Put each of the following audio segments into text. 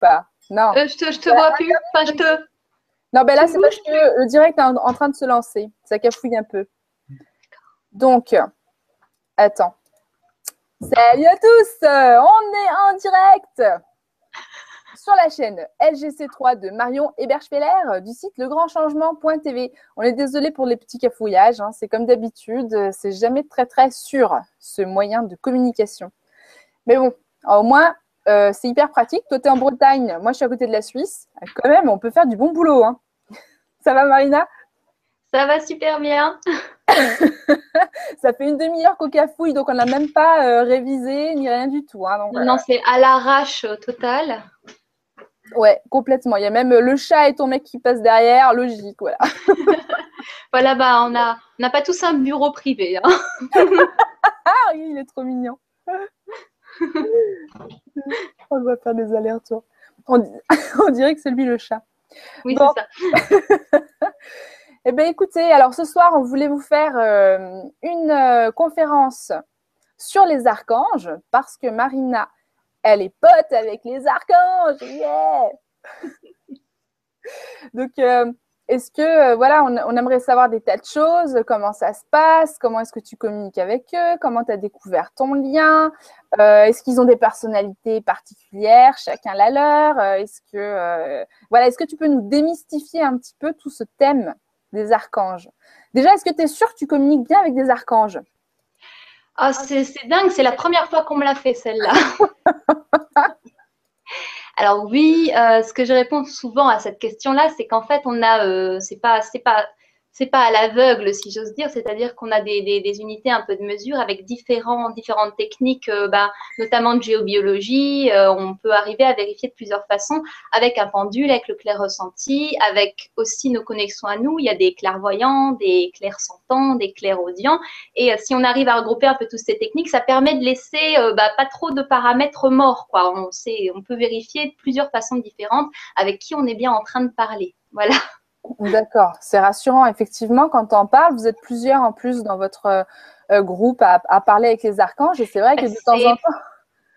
pas Non. Euh, je te, je te vois plus. Enfin, je te. Non, ben là, c'est parce que le direct est en, en train de se lancer. Ça cafouille un peu. Donc, attends. Salut à tous On est en direct sur la chaîne LGC3 de Marion Eberschfeller du site legrandchangement.tv. On est désolé pour les petits cafouillages, hein. c'est comme d'habitude, c'est jamais très très sûr ce moyen de communication. Mais bon, au moins, euh, c'est hyper pratique. Toi, tu es en Bretagne, moi je suis à côté de la Suisse. Quand même, on peut faire du bon boulot. Hein. Ça va Marina? Ça va super bien. ça fait une demi-heure qu'au cafouille, donc on n'a même pas euh, révisé ni rien du tout. Hein. non, c'est à l'arrache euh, total. Ouais, complètement. Il y a même le chat et ton mec qui passe derrière, logique, voilà. voilà, bah on a, on n'a pas tous un bureau privé. Hein. ah oui, il est trop mignon. on va faire des allers-retours. On, dirait que c'est lui le chat. Oui, c'est ça. eh bien, écoutez, alors ce soir, on voulait vous faire euh, une euh, conférence sur les archanges parce que Marina elle est pote avec les archanges. Yeah Donc, euh, est-ce que, euh, voilà, on, aimerait savoir des tas de choses, comment ça se passe, comment est-ce que tu communiques avec eux, comment tu as découvert ton lien, euh, est-ce qu'ils ont des personnalités particulières, chacun la leur, est-ce que, voilà, est-ce que tu peux nous démystifier un petit peu tout ce thème des archanges? Déjà, est-ce que tu es sûr que tu communiques bien avec des archanges? Ah, c'est dingue, c'est la première fois qu'on me l'a fait celle-là. Alors oui, euh, ce que je réponds souvent à cette question-là, c'est qu'en fait, on a, euh, c'est pas, c'est pas, c'est pas à l'aveugle, si j'ose dire, c'est-à-dire qu'on a des, unités un peu de mesure avec différents, différentes techniques, euh, bah, notamment de géobiologie. Euh, on peut arriver à vérifier de plusieurs façons avec un pendule, avec le clair ressenti, avec aussi nos connexions à nous. Il y a des clairvoyants, des clairs sentants, des clairs audients. Et euh, si on arrive à regrouper un peu toutes ces techniques, ça permet de laisser bah, pas trop de paramètres morts. On, sait, on peut vérifier de plusieurs façons différentes avec qui on est bien en train de parler. Voilà. D'accord, c'est rassurant. Effectivement, quand on parle, vous êtes plusieurs en plus dans votre euh, groupe à, parler avec les archanges et c'est vrai que de temps en temps.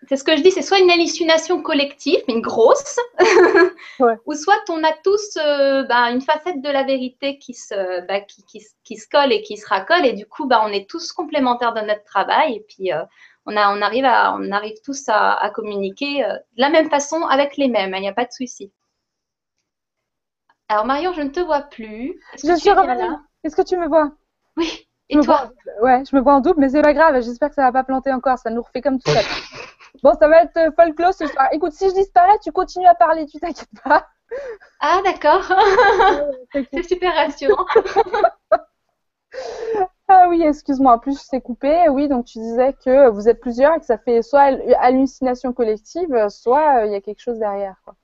C'est ce que je dis, c'est soit une hallucination collective, une grosse, ou soit on a tous euh, bah, une facette de la vérité qui se, bah, qui, qui, se colle et qui se racole, et du coup, bah, on est tous complémentaires de notre travail, et puis euh, on, a, on, arrive à, on arrive tous à, communiquer de la même façon avec les mêmes, il n'y a pas de souci. Alors Marion, je ne te vois plus. Je suis revenue. Est-ce que tu me vois? Oui. Et toi? Ouais, je me vois en double, mais c'est pas grave. J'espère que ça va pas planter encore. Ça nous refait comme tout ça. bon, ça va être euh, folklore ce soir. Écoute, si je disparais, tu continues à parler. Tu t'inquiètes pas. Ah d'accord. c'est super rassurant. ah oui, excuse-moi. En plus, c'est coupé. Oui, donc tu disais que vous êtes plusieurs et que ça fait soit hallucination collective, soit euh, il y a quelque chose derrière. Quoi.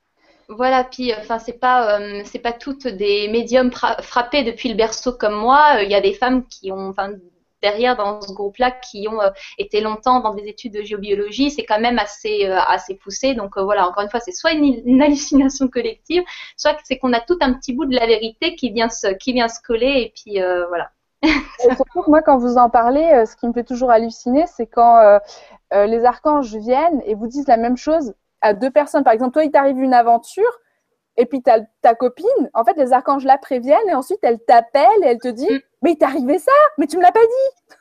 Voilà, puis enfin c'est pas euh, c'est pas toutes des médiums frappés depuis le berceau comme moi. Il y a des femmes qui ont derrière dans ce groupe-là qui ont euh, été longtemps dans des études de géobiologie, c'est quand même assez euh, assez poussé. Donc voilà, encore une fois, c'est soit une, hallucination collective, soit c'est qu'on a tout un petit bout de la vérité qui vient se qui vient se coller et puis voilà. surtout moi, quand vous en parlez, ce qui me fait toujours halluciner, c'est quand les archanges viennent et vous disent la même chose à deux personnes. Par exemple, toi, il t'arrive une aventure et puis ta, ta copine, en fait, les archanges la préviennent et ensuite elle t'appelle et elle te dit mm. Mais il t'est arrivé ça? Mais tu me l'as pas dit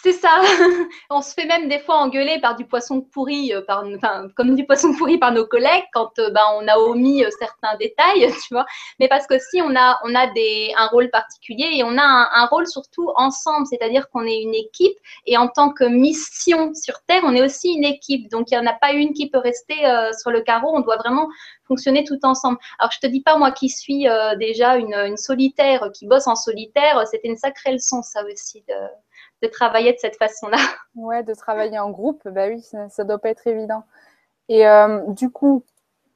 c'est ça. on se fait même des fois engueuler par du poisson pourri, euh, par, enfin, comme du poisson pourri par nos collègues quand euh, ben, on a omis euh, certains détails, tu vois. Mais parce que si on a, on a des, un rôle particulier et on a un, rôle surtout ensemble, c'est-à-dire qu'on est une équipe et en tant que mission sur Terre, on est aussi une équipe. Donc il n'y en a pas une qui peut rester sur le carreau. On doit vraiment fonctionner tout ensemble. Alors je te dis pas moi qui suis déjà une, une solitaire, qui bosse en solitaire, c'était une sacrée leçon ça aussi de de travailler de cette façon-là. Ouais, de travailler en groupe, bah oui, ça, ne doit pas être évident. Et euh, du coup,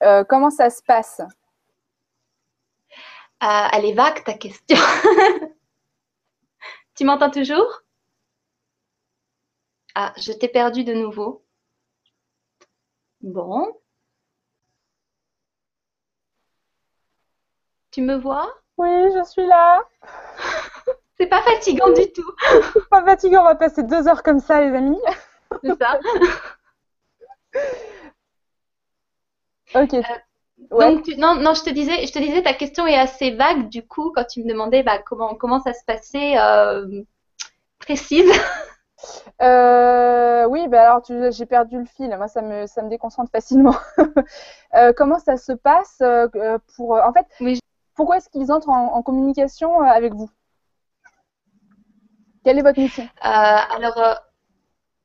euh, comment ça se passe? Euh, Elle est vague ta question. tu m'entends toujours? Ah, je t'ai perdu de nouveau. Bon. Tu me vois? Oui, je suis là. C'est pas fatigant du tout. pas fatigant, on va passer deux heures comme ça, les amis. C'est ça. Ok. Donc, non, non, je te disais, je te disais, ta question est assez vague du coup quand tu me demandais bah, comment, comment ça se passait, précise. Euh, oui, bah alors j'ai perdu le fil. Moi, ça me, ça me déconcentre facilement. Euh, comment ça se passe euh, pour, en fait, pourquoi est-ce qu'ils entrent en, communication avec vous? Quelle est votre mission? Alors,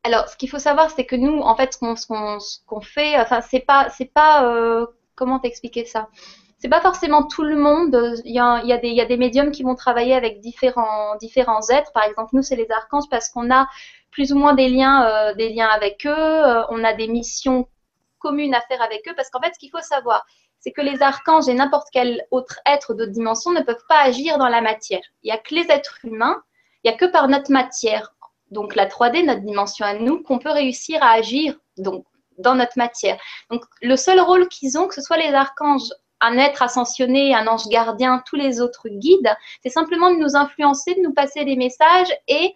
alors, ce qu'il faut savoir, c'est que nous, en fait, ce qu'on fait, enfin, c'est pas, c'est pas, comment t'expliquer ça? C'est pas forcément tout le monde. Il y a, il y a, des, il y a des médiums qui vont travailler avec différents, différents êtres. Par exemple, nous, c'est les archanges parce qu'on a plus ou moins des liens, euh, des liens avec eux. Euh, on a des missions communes à faire avec eux parce qu'en fait, ce qu'il faut savoir, c'est que les archanges et n'importe quel autre être d'autres dimensions ne peuvent pas agir dans la matière. Il n'y a que les êtres humains, il n'y a que par notre matière, donc la 3D, notre dimension à nous, qu'on peut réussir à agir donc, dans notre matière. Donc le seul rôle qu'ils ont, que ce soit les archanges un être ascensionné, un ange gardien, tous les autres guides, c'est simplement de nous influencer, de nous passer des messages et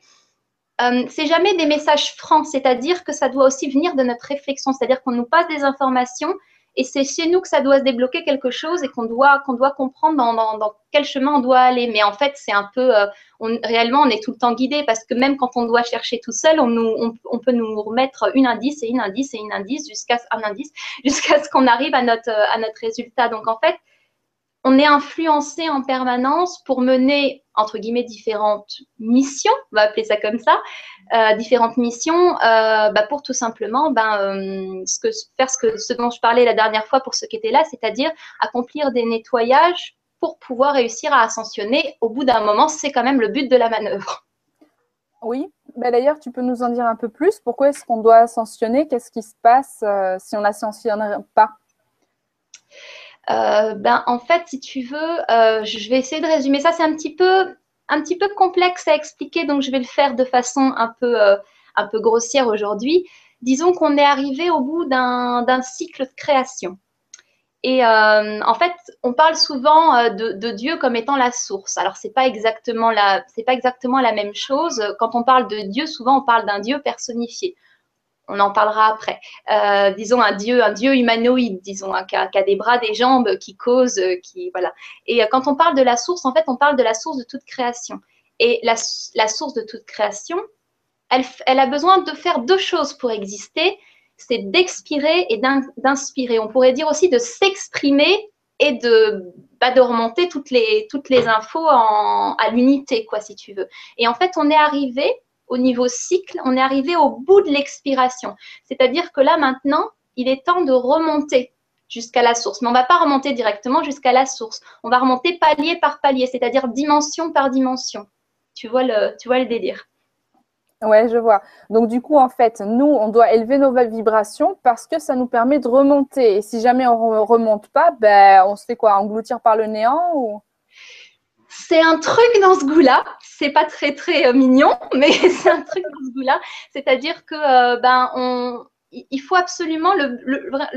euh, c'est jamais des messages francs, c'est-à-dire que ça doit aussi venir de notre réflexion, c'est-à-dire qu'on nous passe des informations et c'est chez nous que ça doit se débloquer quelque chose et qu'on doit, qu'on doit comprendre dans, quel chemin on doit aller. Mais en fait, c'est un peu, euh, réellement, on est tout le temps guidé parce que même quand on doit chercher tout seul, on, nous, on, peut nous remettre une indice et une indice et une indice jusqu'à un indice jusqu'à ce qu'on arrive à notre, à notre résultat. Donc en fait, on est influencé en permanence pour mener, entre guillemets, différentes missions, on va appeler ça comme ça, euh, différentes missions euh, bah, pour tout simplement ben, euh, faire ce, que, ce dont je parlais la dernière fois pour ceux qui étaient là, c'est-à-dire accomplir des nettoyages pour pouvoir réussir à ascensionner. Au bout d'un moment, c'est quand même le but de la manœuvre. Oui, bah, d'ailleurs, tu peux nous en dire un peu plus. Pourquoi est-ce qu'on doit ascensionner? Qu'est-ce qui se passe si on n'ascensionne pas? Euh, ben, en fait, si tu veux, euh, je vais essayer de résumer ça. C'est un petit peu, un petit peu complexe à expliquer, donc je vais le faire de façon un peu, euh, un peu grossière aujourd'hui. Disons qu'on est arrivé au bout d'un cycle de création. Et en fait, on parle souvent de, Dieu comme étant la source. Alors, pas exactement la, c'est pas exactement la même chose. Quand on parle de Dieu, souvent on parle d'un Dieu personnifié on en parlera après. Euh, disons un dieu, un dieu humanoïde, disons, hein, qui, a, des bras, des jambes, qui cause, euh, qui voilà. Et euh, quand on parle de la source, en fait, on parle de la source de toute création. Et la, source de toute création, elle, a besoin de faire deux choses pour exister. C'est d'expirer et d'inspirer. On pourrait dire aussi de s'exprimer et de, bah, remonter toutes les, infos à l'unité, quoi, si tu veux. Et en fait, on est arrivé au niveau cycle, on est arrivé au bout de l'expiration. C'est-à-dire que là, maintenant, il est temps de remonter jusqu'à la source. Mais on ne va pas remonter directement jusqu'à la source. On va remonter palier par palier, c'est-à-dire dimension par dimension. Tu vois le, tu vois délire. Ouais, je vois. Donc du coup, en fait, nous, on doit élever nos vibrations parce que ça nous permet de remonter. Et si jamais on ne remonte pas, ben, on se fait quoi? Engloutir par le néant ou? C'est un truc dans ce goût-là. C'est pas très très euh, mignon, mais c'est un truc dans ce goût-là. C'est-à-dire que euh, ben on, il faut absolument le,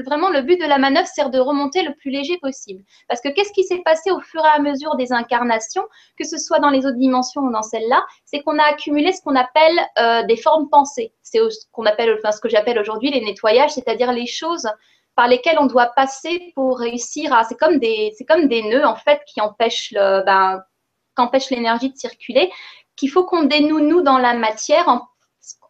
vraiment le but de la manœuvre, c'est de remonter le plus léger possible. Parce que qu'est-ce qui s'est passé au fur et à mesure des incarnations, que ce soit dans les autres dimensions ou dans celle-là, c'est qu'on a accumulé ce qu'on appelle euh, des formes pensées. C'est ce qu'on appelle, enfin ce que j'appelle aujourd'hui les nettoyages, c'est-à-dire les choses par lesquels on doit passer pour réussir à. C'est comme des, c'est comme des nœuds en fait qui empêchent le, ben, qu'empêchent l'énergie de circuler. Qu'il faut qu'on dénoue nous dans la matière en,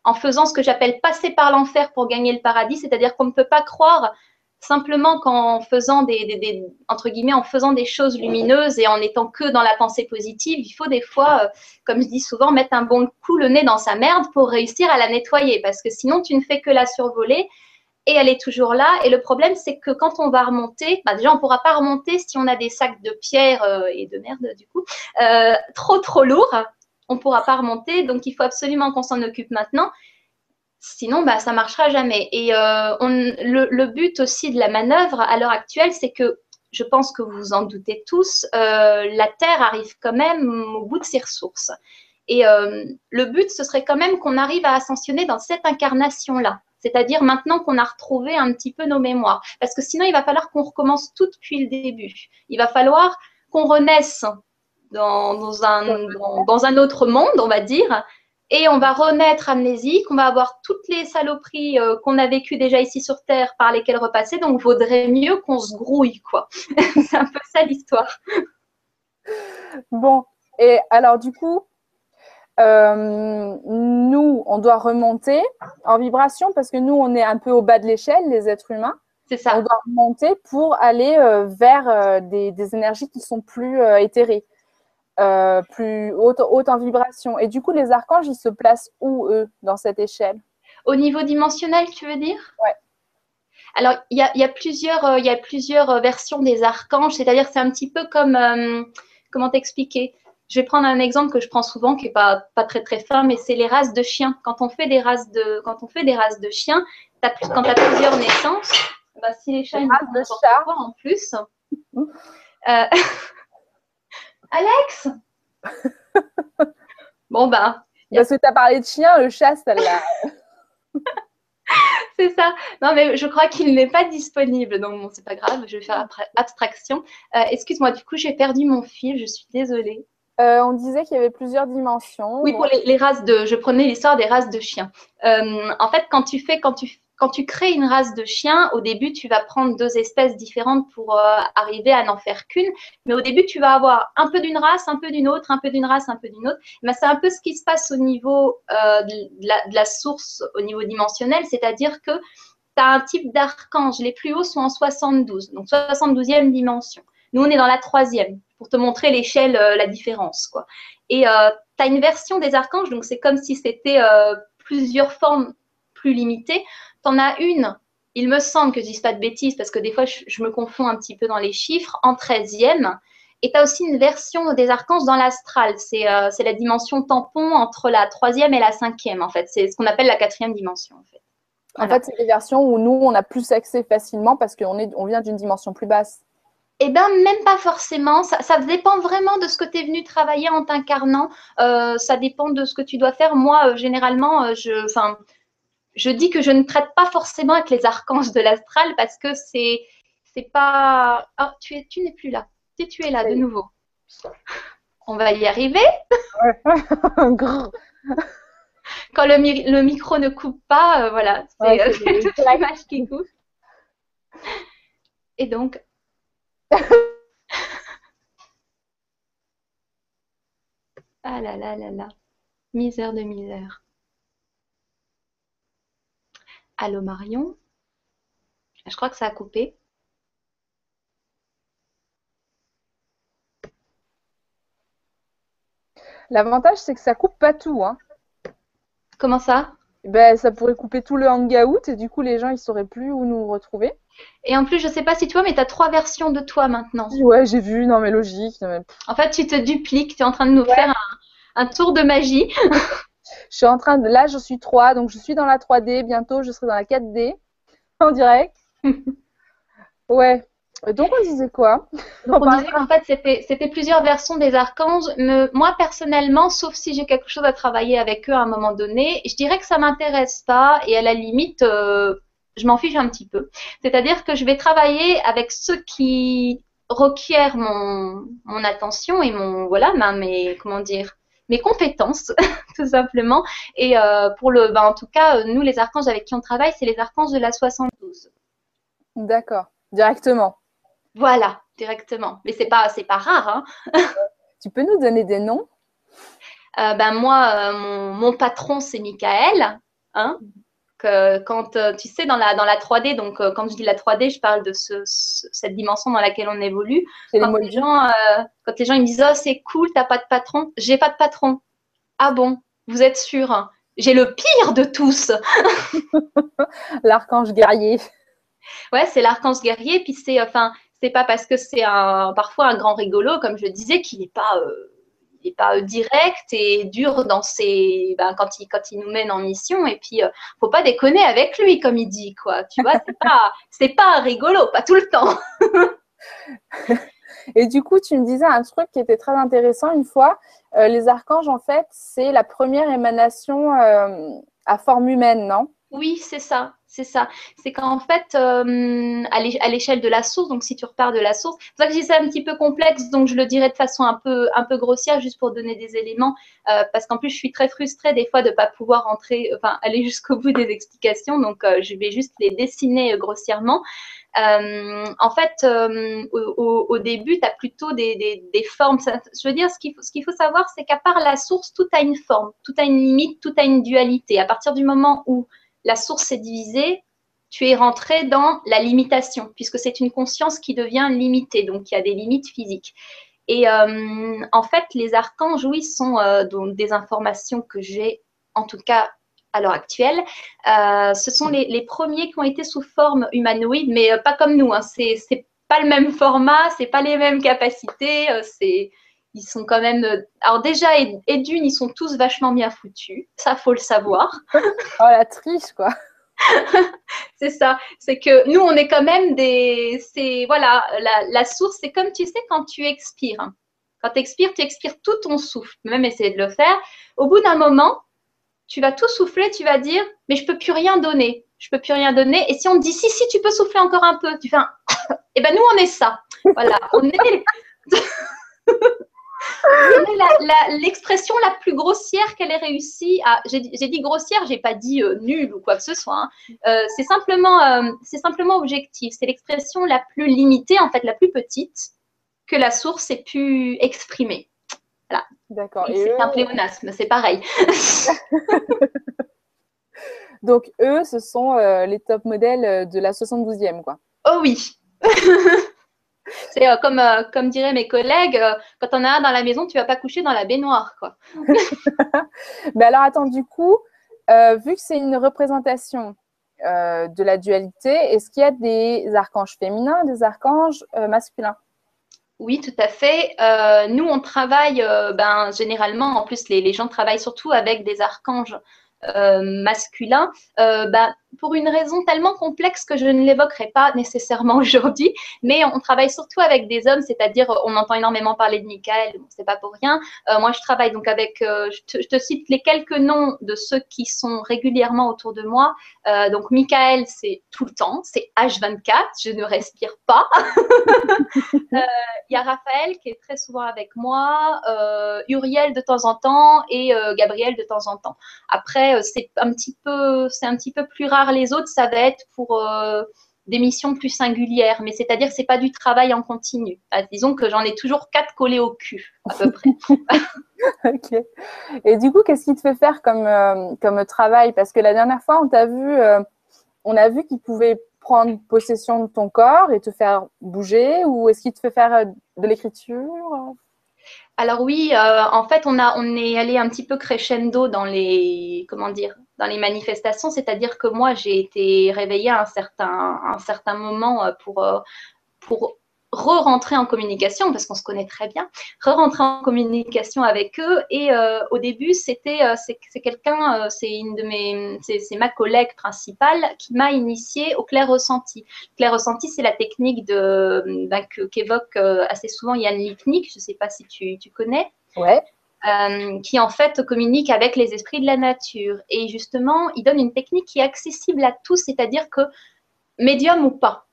en faisant ce que j'appelle passer par l'enfer pour gagner le paradis. C'est-à-dire qu'on ne peut pas croire simplement qu'en faisant des, des, des, entre guillemets en faisant des choses lumineuses et en étant que dans la pensée positive, il faut des fois, euh, comme je dis souvent, mettre un bon coup le nez dans sa merde pour réussir à la nettoyer parce que sinon tu ne fais que la survoler et elle est toujours là. Et le problème, c'est que quand on va remonter, bah déjà, on ne pourra pas remonter si on a des sacs de pierre euh, et de merde, du coup, euh, trop, trop lourds. On ne pourra pas remonter. Donc, il faut absolument qu'on s'en occupe maintenant. Sinon, bah, ça ne marchera jamais. Et euh, le, le, but aussi de la manœuvre à l'heure actuelle, c'est que je pense que vous vous en doutez tous, la Terre arrive quand même au bout de ses ressources. Et le but, ce serait quand même qu'on arrive à ascensionner dans cette incarnation-là c'est-à-dire maintenant qu'on a retrouvé un petit peu nos mémoires. Parce que sinon, il va falloir qu'on recommence tout depuis le début. Il va falloir qu'on renaisse dans, un, dans, un autre monde, on va dire, et on va renaître amnésique, on va avoir toutes les saloperies euh, qu'on a vécues déjà ici sur Terre par lesquelles repasser, donc vaudrait mieux qu'on se grouille, quoi. c'est un peu ça l'histoire. Bon, et alors du coup, euh, nous, on doit remonter en vibration parce que nous, on est un peu au bas de l'échelle, les êtres humains. C'est ça. On doit remonter pour aller euh, vers des, des, énergies qui sont plus éthérées. Euh, plus haute, haute, en vibration. Et du coup, les archanges, ils se placent où, eux, dans cette échelle? Au niveau dimensionnel, tu veux dire? Ouais. Alors, il y a, y, a plusieurs, euh, y a plusieurs euh, versions des archanges, c'est-à-dire c'est un petit peu comme, euh, comment t'expliquer? Je vais prendre un exemple que je prends souvent, qui n'est pas, pas très très fin, mais c'est les races de chiens. Quand on fait des races de, quand on fait des races de chiens, as, quand tu as plusieurs naissances, bah, si les chiens, ils de chat. en plus, euh, Alex Bon, bah. Parce que tu as parlé de chien, le chat, celle-là. c'est ça. Non, mais je crois qu'il n'est pas disponible. Donc, bon, c'est pas grave, je vais faire abstraction. Euh, excuse-moi, du coup, j'ai perdu mon fil, je suis désolée. Euh, on disait qu'il y avait plusieurs dimensions. Oui, pour les, races de. Je prenais l'histoire des races de chiens. Euh, en fait, quand tu fais, quand tu quand tu crées une race de chiens, au début, tu vas prendre deux espèces différentes pour euh, arriver à n'en faire qu'une. Mais au début, tu vas avoir un peu d'une race, un peu d'une autre, un peu d'une race, un peu d'une autre. Mais c'est un peu ce qui se passe au niveau de, la, de, la, source, au niveau dimensionnel, c'est-à-dire que tu as un type d'archange. Les plus hauts sont en 72, donc 72e dimension. Nous, on est dans la troisième, pour te montrer l'échelle, euh, la différence. Quoi. Et tu as une version des archanges, donc c'est comme si c'était plusieurs formes plus limitées tu as une, il me semble que je ne dis pas de bêtises parce que des fois je, me confonds un petit peu dans les chiffres, en 13e. Et tu as aussi une version des archanges dans l'astral. Euh, c'est la dimension tampon entre la troisième et la cinquième, en fait. C'est ce qu'on appelle la quatrième dimension, en fait. En fait, c'est des versions où nous, on a plus accès facilement parce qu'on on vient d'une dimension plus basse. Eh bien, même pas forcément. Ça, dépend vraiment de ce que tu es venu travailler en t'incarnant. Euh, ça dépend de ce que tu dois faire. Moi, euh, généralement, je, je dis que je ne traite pas forcément avec les archanges de l'astral parce que c'est c'est pas. Oh, tu es, tu n'es plus là. Si tu es là de nouveau. On va y arriver. Quand le, le, micro ne coupe pas, euh, voilà, c'est euh, l'image qui coupe. Et donc. Ah là là là là. Misère de misère. Allô Marion Je crois que ça a coupé. L'avantage, c'est que ça coupe pas tout. Hein. Comment ça? Ben, ça pourrait couper tout le hangout et du coup les gens ils sauraient plus où nous retrouver. Et en plus je sais pas si tu vois mais tu as trois versions de toi maintenant. Ouais j'ai vu, non mais logique. En fait tu te dupliques, tu es en train de nous faire un, tour de magie. Je suis en train de. Là, je suis 3, donc je suis dans la 3D. Bientôt, je serai dans la 4D en direct. ouais. Donc, on disait quoi Donc, on, disait qu'en fait, c'était plusieurs versions des archanges. Mais moi, personnellement, sauf si j'ai quelque chose à travailler avec eux à un moment donné, je dirais que ça m'intéresse pas et à la limite, euh, je m'en fiche un petit peu. C'est-à-dire que je vais travailler avec ceux qui requièrent mon, mon attention et mon voilà, mais comment dire mes compétences, tout simplement. Et euh, pour le, ben, en tout cas, euh, nous, les archanges avec qui on travaille, c'est les archanges de la 72. D'accord, directement. Voilà, directement. Mais c'est pas, c'est pas rare. Hein tu peux nous donner des noms? Euh, Ben moi, mon, mon, patron, c'est Michael. Hein quand euh, tu sais dans la dans la 3D, donc euh, quand je dis la 3D, je parle de ce, cette dimension dans laquelle on évolue. Quand les, gens, euh, quand les gens ils me disent oh c'est cool, t'as pas de patron, j'ai pas de patron. Ah bon, vous êtes sûr J'ai le pire de tous. l'archange guerrier. Ouais, c'est l'archange guerrier, puis c'est enfin c'est pas parce que c'est un parfois un grand rigolo comme je disais qu'il n'est pas n'est pas euh, direct et dur dans ses, ben, quand, il, quand il nous mène en mission. Et puis, ne euh, faut pas déconner avec lui, comme il dit, quoi. Tu vois, c'est pas, c'est pas rigolo, pas tout le temps. et du coup, tu me disais un truc qui était très intéressant une fois. Euh, les archanges, en fait, c'est la première émanation à forme humaine, non? Oui, c'est ça. C'est ça. C'est qu'en fait, euh, à l'échelle de la source, donc si tu repars de la source, c'est pour ça que dis ça un petit peu complexe, donc je le dirais de façon un peu, grossière, juste pour donner des éléments, euh, parce qu'en plus, je suis très frustrée des fois de ne pas pouvoir entrer, enfin, aller jusqu'au bout des explications, donc euh, je vais juste les dessiner grossièrement. en fait, au, début, tu as plutôt des, formes. Je veux dire, ce qu'il faut, savoir, c'est qu'à part la source, tout a une forme, tout a une limite, tout a une dualité. À partir du moment où la source est divisée, tu es rentré dans la limitation, puisque c'est une conscience qui devient limitée, donc il y a des limites physiques. Et euh, en fait, les archanges, oui, sont euh, des informations que j'ai, en tout cas à l'heure actuelle. Euh, ce sont les, premiers qui ont été sous forme humanoïde, mais pas comme nous. Hein. C'est, pas le même format, c'est pas les mêmes capacités. Ils sont quand même. Alors déjà, et, et d'une, ils sont tous vachement bien foutus. Ça, faut le savoir. oh la triche, quoi. c'est ça. C'est que nous, on est quand même des. C'est voilà, la, source, c'est comme tu sais quand tu expires. Quand tu expires, tu expires tout ton souffle. Même essayer de le faire. Au bout d'un moment, tu vas tout souffler, tu vas dire, mais je peux plus rien donner. Je peux plus rien donner. Et si on te dit, si, si, tu peux souffler encore un peu, tu fais un. Eh ben nous, on est ça. Voilà, on est. l'expression la, plus grossière qu'elle ait réussi à. J'ai dit grossière, j'ai pas dit euh, nulle ou quoi que ce soit. Hein. Euh, c'est simplement, euh, c'est simplement objectif. C'est l'expression la plus limitée, en fait, la plus petite que la source ait pu exprimer. Voilà. D'accord. C'est un pléonasme, c'est pareil. Donc, eux, ce sont les top modèles de la 72e, quoi. Oh oui. C'est euh, comme, euh, comme diraient mes collègues, euh, quand on a un dans la maison, tu vas pas coucher dans la baignoire. Quoi. Mais alors, attends, du coup, vu que c'est une représentation de la dualité, est-ce qu'il y a des archanges féminins, des archanges masculins? Oui, tout à fait. nous, on travaille, ben, généralement, en plus, les, les, gens travaillent surtout avec des archanges masculins. Ben, pour une raison tellement complexe que je ne l'évoquerai pas nécessairement aujourd'hui, mais on travaille surtout avec des hommes, c'est-à-dire on entend énormément parler de Michael, c'est pas pour rien. Euh, moi, je travaille donc avec, euh, je, te, cite les quelques noms de ceux qui sont régulièrement autour de moi. Euh, donc Michael, c'est tout le temps, c'est H24, je ne respire pas. Il y a Raphaël qui est très souvent avec moi, Uriel de temps en temps et Gabriel de temps en temps. Après, c'est un c'est un petit peu plus rare les autres, ça va être pour euh, des missions plus singulières, mais c'est-à-dire c'est pas du travail en continu. Ah, disons que j'en ai toujours quatre collés au cul, à peu près. Et du coup, qu'est-ce qui te fait faire comme, euh, comme travail? Parce que la dernière fois, on t'a vu, euh, on a vu qu'il pouvait prendre possession de ton corps et te faire bouger, ou est-ce qu'il te fait faire de l'écriture? Alors oui, en fait, on, a, on est allé un petit peu crescendo dans les, comment dire, dans les manifestations, c'est-à-dire que moi, j'ai été réveillée à un certain, un certain moment euh, pour, euh, pour re-rentrer en communication, parce qu'on se connaît très bien, re-rentrer en communication avec eux. Et euh, au début, c'était c'est quelqu'un, c'est une de mes, c'est ma collègue principale qui m'a initiée au clair ressenti. Clair ressenti, c'est la technique de ben, qu'évoque assez souvent Yann Lipnik. Je ne sais pas si tu, tu connais. Ouais. Euh, qui en fait communique avec les esprits de la nature. Et justement, il donne une technique qui est accessible à tous, c'est-à-dire que médium ou pas.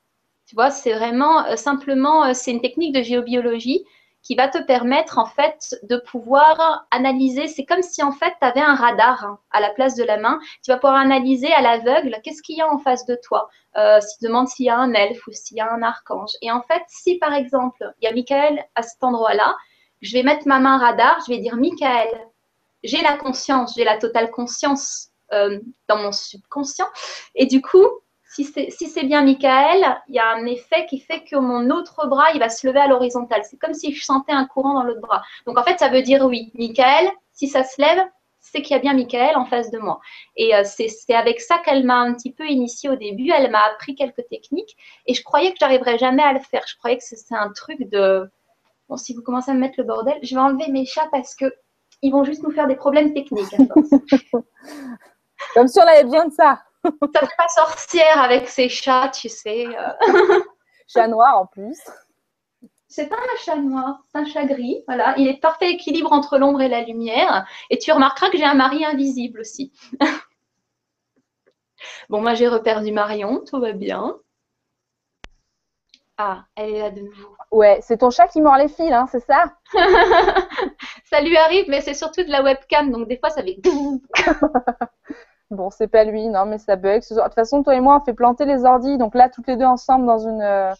Tu vois, c'est vraiment euh, simplement, euh, c'est une technique de géobiologie qui va te permettre en fait de pouvoir analyser. C'est comme si en fait tu avais un radar hein, à la place de la main. Tu vas pouvoir analyser à l'aveugle qu'est-ce qu'il y a en face de toi. Euh, si tu demandes s'il y a un elfe ou s'il y a un archange. Et en fait, si par exemple il y a Michael à cet endroit-là, je vais mettre ma main radar, je vais dire Michael, j'ai la conscience, j'ai la totale conscience euh, dans mon subconscient. Et du coup, si c'est bien Michael, il y a un effet qui fait que mon autre bras, il va se lever à l'horizontale. C'est comme si je sentais un courant dans l'autre bras. Donc en fait, ça veut dire oui, Michael, si ça se lève, c'est qu'il y a bien Michael en face de moi. Et euh, c'est avec ça qu'elle m'a un petit peu initiée au début. Elle m'a appris quelques techniques et je croyais que j'arriverais jamais à le faire. Je croyais que c'est un truc de si vous commencez à me mettre le bordel, je vais enlever mes chats parce que ils vont juste nous faire des problèmes techniques. Comme si on avait besoin de ça. Ça fait pas sorcière avec ces chats, tu sais. Euh. chat noir en plus. C'est pas un chat noir, c'est un chat gris. Voilà, il est parfait équilibre entre l'ombre et la lumière. Et tu remarqueras que j'ai un mari invisible aussi. Bon, moi j'ai reperdu Marion, tout va bien. Ah, elle est là de nouveau. Ouais, c'est ton chat qui mord les fils, hein, c'est ça? Ça lui arrive, mais c'est surtout de la webcam, donc des fois ça fait. Bon, c'est pas lui, non, mais ça bug. De toute façon, toi et moi, on fait planter les ordis, donc là, toutes les deux ensemble dans une. Euh,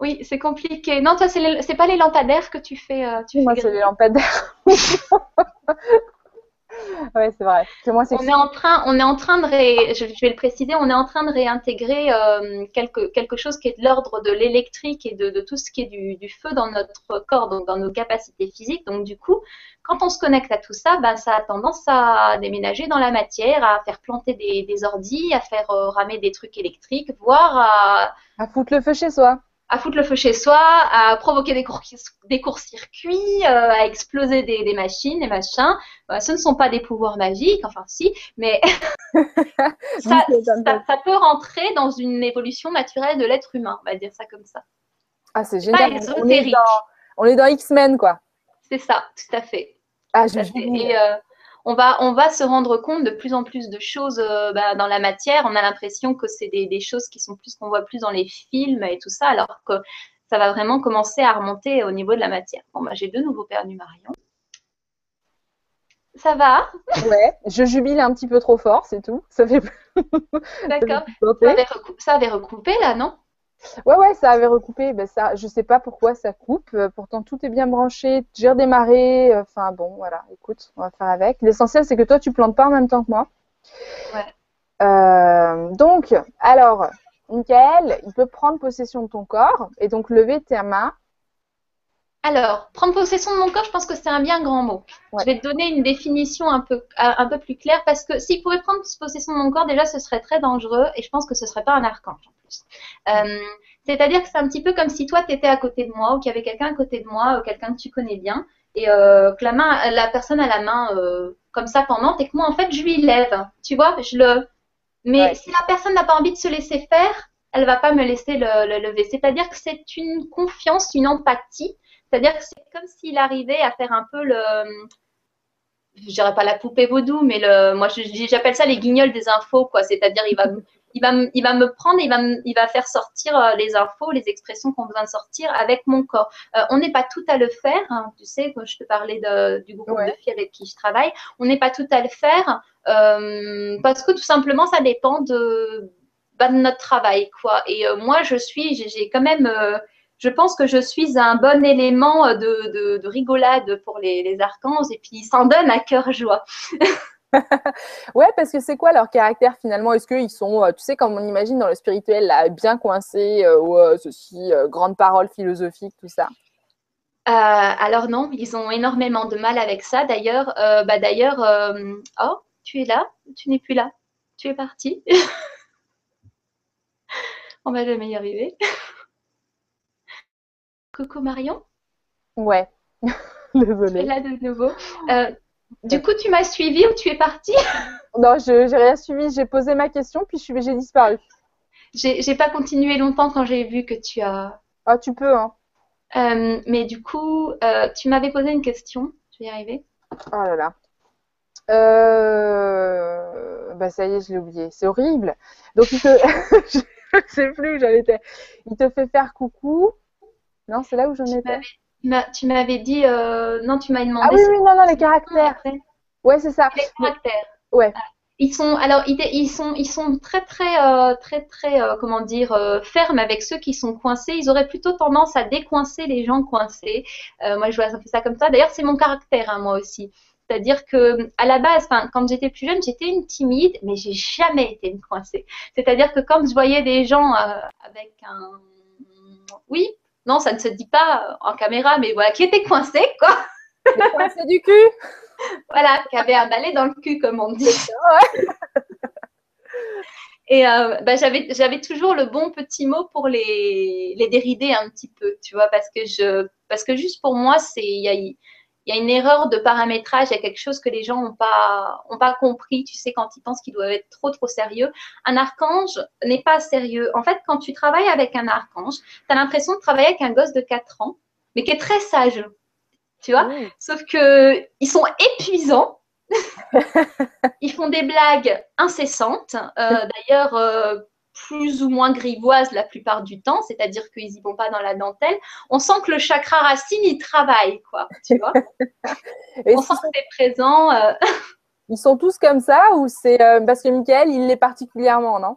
oui, c'est compliqué. Non, toi, c'est pas les lampadaires que tu fais. Euh, tu moi, c'est les lampadaires. ouais, c'est vrai. moi, on est en train, on est en train de ré... je, vais le préciser, on est en train de réintégrer euh, quelque, quelque chose qui est de l'ordre de l'électrique et de, de, tout ce qui est du, du, feu dans notre corps, donc dans nos capacités physiques. Donc du coup, quand on se connecte à tout ça, ben, ça a tendance à déménager dans la matière, à faire planter des, des ordis, à faire euh, ramer des trucs électriques, voire à... À foutre le feu chez soi à foutre le feu chez soi, à provoquer des, courts, des courts-circuits, euh, à exploser des, des, machines, des machins. Bah, ce ne sont pas des pouvoirs magiques, enfin si, mais ça, ça, peut rentrer dans une évolution naturelle de l'être humain, on va dire ça comme ça. Ah, c'est génial. on, est dans, on est dans X-Men, quoi. C'est ça, tout à fait. Ah, Et, euh, on va, on va se rendre compte de plus en plus de choses euh, bah, dans la matière. On a l'impression que c'est des, choses qui sont plus qu'on voit plus dans les films et tout ça, alors que ça va vraiment commencer à remonter au niveau de la matière. Bon, bah, j'ai de nouveau perdu Marion. Ça va? Ouais, je jubile un petit peu trop fort, c'est tout. Ça fait. D'accord. ça, ça avait recoupé là, non? Ouais, ouais, ça avait recoupé. Ben, ça, je sais pas pourquoi ça coupe. Euh, pourtant, tout est bien branché. J'ai redémarré. Euh, enfin, bon, voilà. Écoute, on va faire avec. L'essentiel, c'est que toi, tu plantes pas en même temps que moi. Ouais. Euh, donc, alors, Michael, il peut prendre possession de ton corps et donc lever tes mains alors, prendre possession de mon corps, je pense que c'est un bien grand mot. Je vais te donner une définition un peu, un peu plus claire parce que s'il pouvait prendre possession de mon corps, déjà, ce serait très dangereux et je pense que ce serait pas un archange plus. Euh, c'est-à-dire que c'est un petit peu comme si toi, tu étais à côté de moi ou qu'il y avait quelqu'un à côté de moi, ou quelqu'un que tu connais bien et euh, que la, main, la personne a la main euh, comme ça pendant et que moi, en fait, je lui lève. Tu vois, je le. Mais si la personne n'a pas envie de se laisser faire, elle va pas me laisser le lever. C'est-à-dire que c'est une confiance, une empathie c'est-à-dire que c'est comme s'il arrivait à faire un peu le, je dirais pas la poupée vaudou, mais le, moi j'appelle ça les guignols des infos, quoi. C'est-à-dire il va, il va, il va me prendre, il va, il va faire sortir euh, les infos, les expressions qu'on besoin de sortir avec mon corps. Euh, on n'est pas tout à le faire, hein. tu sais, quand je te parlais de, du groupe de filles avec qui je travaille, on n'est pas tout à le faire euh, parce que tout simplement ça dépend de, bah, de notre travail, quoi. Et moi je suis, j'ai quand même je pense que je suis un bon élément de, rigolade pour les, archanges et puis ils s'en donnent à cœur joie. ouais, parce que c'est quoi leur caractère finalement? Est-ce qu'ils sont, euh, tu sais, comme on imagine dans le spirituel, là, bien coincés, euh, ou euh, ceci, grande parole philosophique, tout ça? Alors non, ils ont énormément de mal avec ça. D'ailleurs, bah, d'ailleurs, oh, tu es là? Tu n'es plus là Tu es parti? On va jamais y arriver. Coucou Marion? Ouais, désolée. là de nouveau. Euh, du coup, tu m'as suivi ou tu es partie? Non, je n'ai rien suivi. J'ai posé ma question, puis j'ai disparu. J'ai pas continué longtemps quand j'ai vu que tu as. Ah, tu peux, hein. Euh, mais du coup, euh, tu m'avais posé une question. Je vais y arriver. Oh là là. Bah ça y est, je l'ai oublié. C'est horrible. Donc, il te... je sais plus où j'allais. Il te fait faire coucou. Non, c'est là où j'en étais. Tu m'avais dit, euh, non, tu m'as demandé. Ah oui, oui, non, non, les caractères. Ouais, c'est ça. Les caractères. Ouais. Ils sont, alors, ils, sont, ils sont très, très, euh, très, très, euh, comment dire, fermes avec ceux qui sont coincés. Ils auraient plutôt tendance à décoincer les gens coincés. moi, je vois ça comme ça. D'ailleurs, c'est mon caractère, hein, moi aussi. C'est-à-dire que à la base, quand j'étais plus jeune, j'étais une timide, mais j'ai jamais été une coincée. C'est-à-dire que quand je voyais des gens avec un, oui, non, ça ne se dit pas en caméra, mais voilà, qui était coincé, quoi. Coincé du cul. voilà, qui avait un balai dans le cul, comme on dit. Et euh, bah, j'avais, toujours le bon petit mot pour les, les dérider un petit peu, tu vois, parce que je, parce que juste pour moi, c'est, il y a, il y a une erreur de paramétrage, il y a quelque chose que les gens n'ont pas, ont pas compris, tu sais, quand ils pensent qu'ils doivent être trop, trop sérieux. Un archange n'est pas sérieux. En fait, quand tu travailles avec un archange, tu as l'impression de travailler avec un gosse de 4 ans, mais qui est très sage. Tu vois Sauf que ils sont épuisants, ils font des blagues incessantes. D'ailleurs, plus ou moins grivoises la plupart du temps, c'est-à-dire qu'ils y vont pas dans la dentelle. On sent que le chakra racine, il travaille, quoi, tu vois. On sent que c'est présent. Ils sont tous comme ça ou c'est parce que Michael, il l'est particulièrement, non?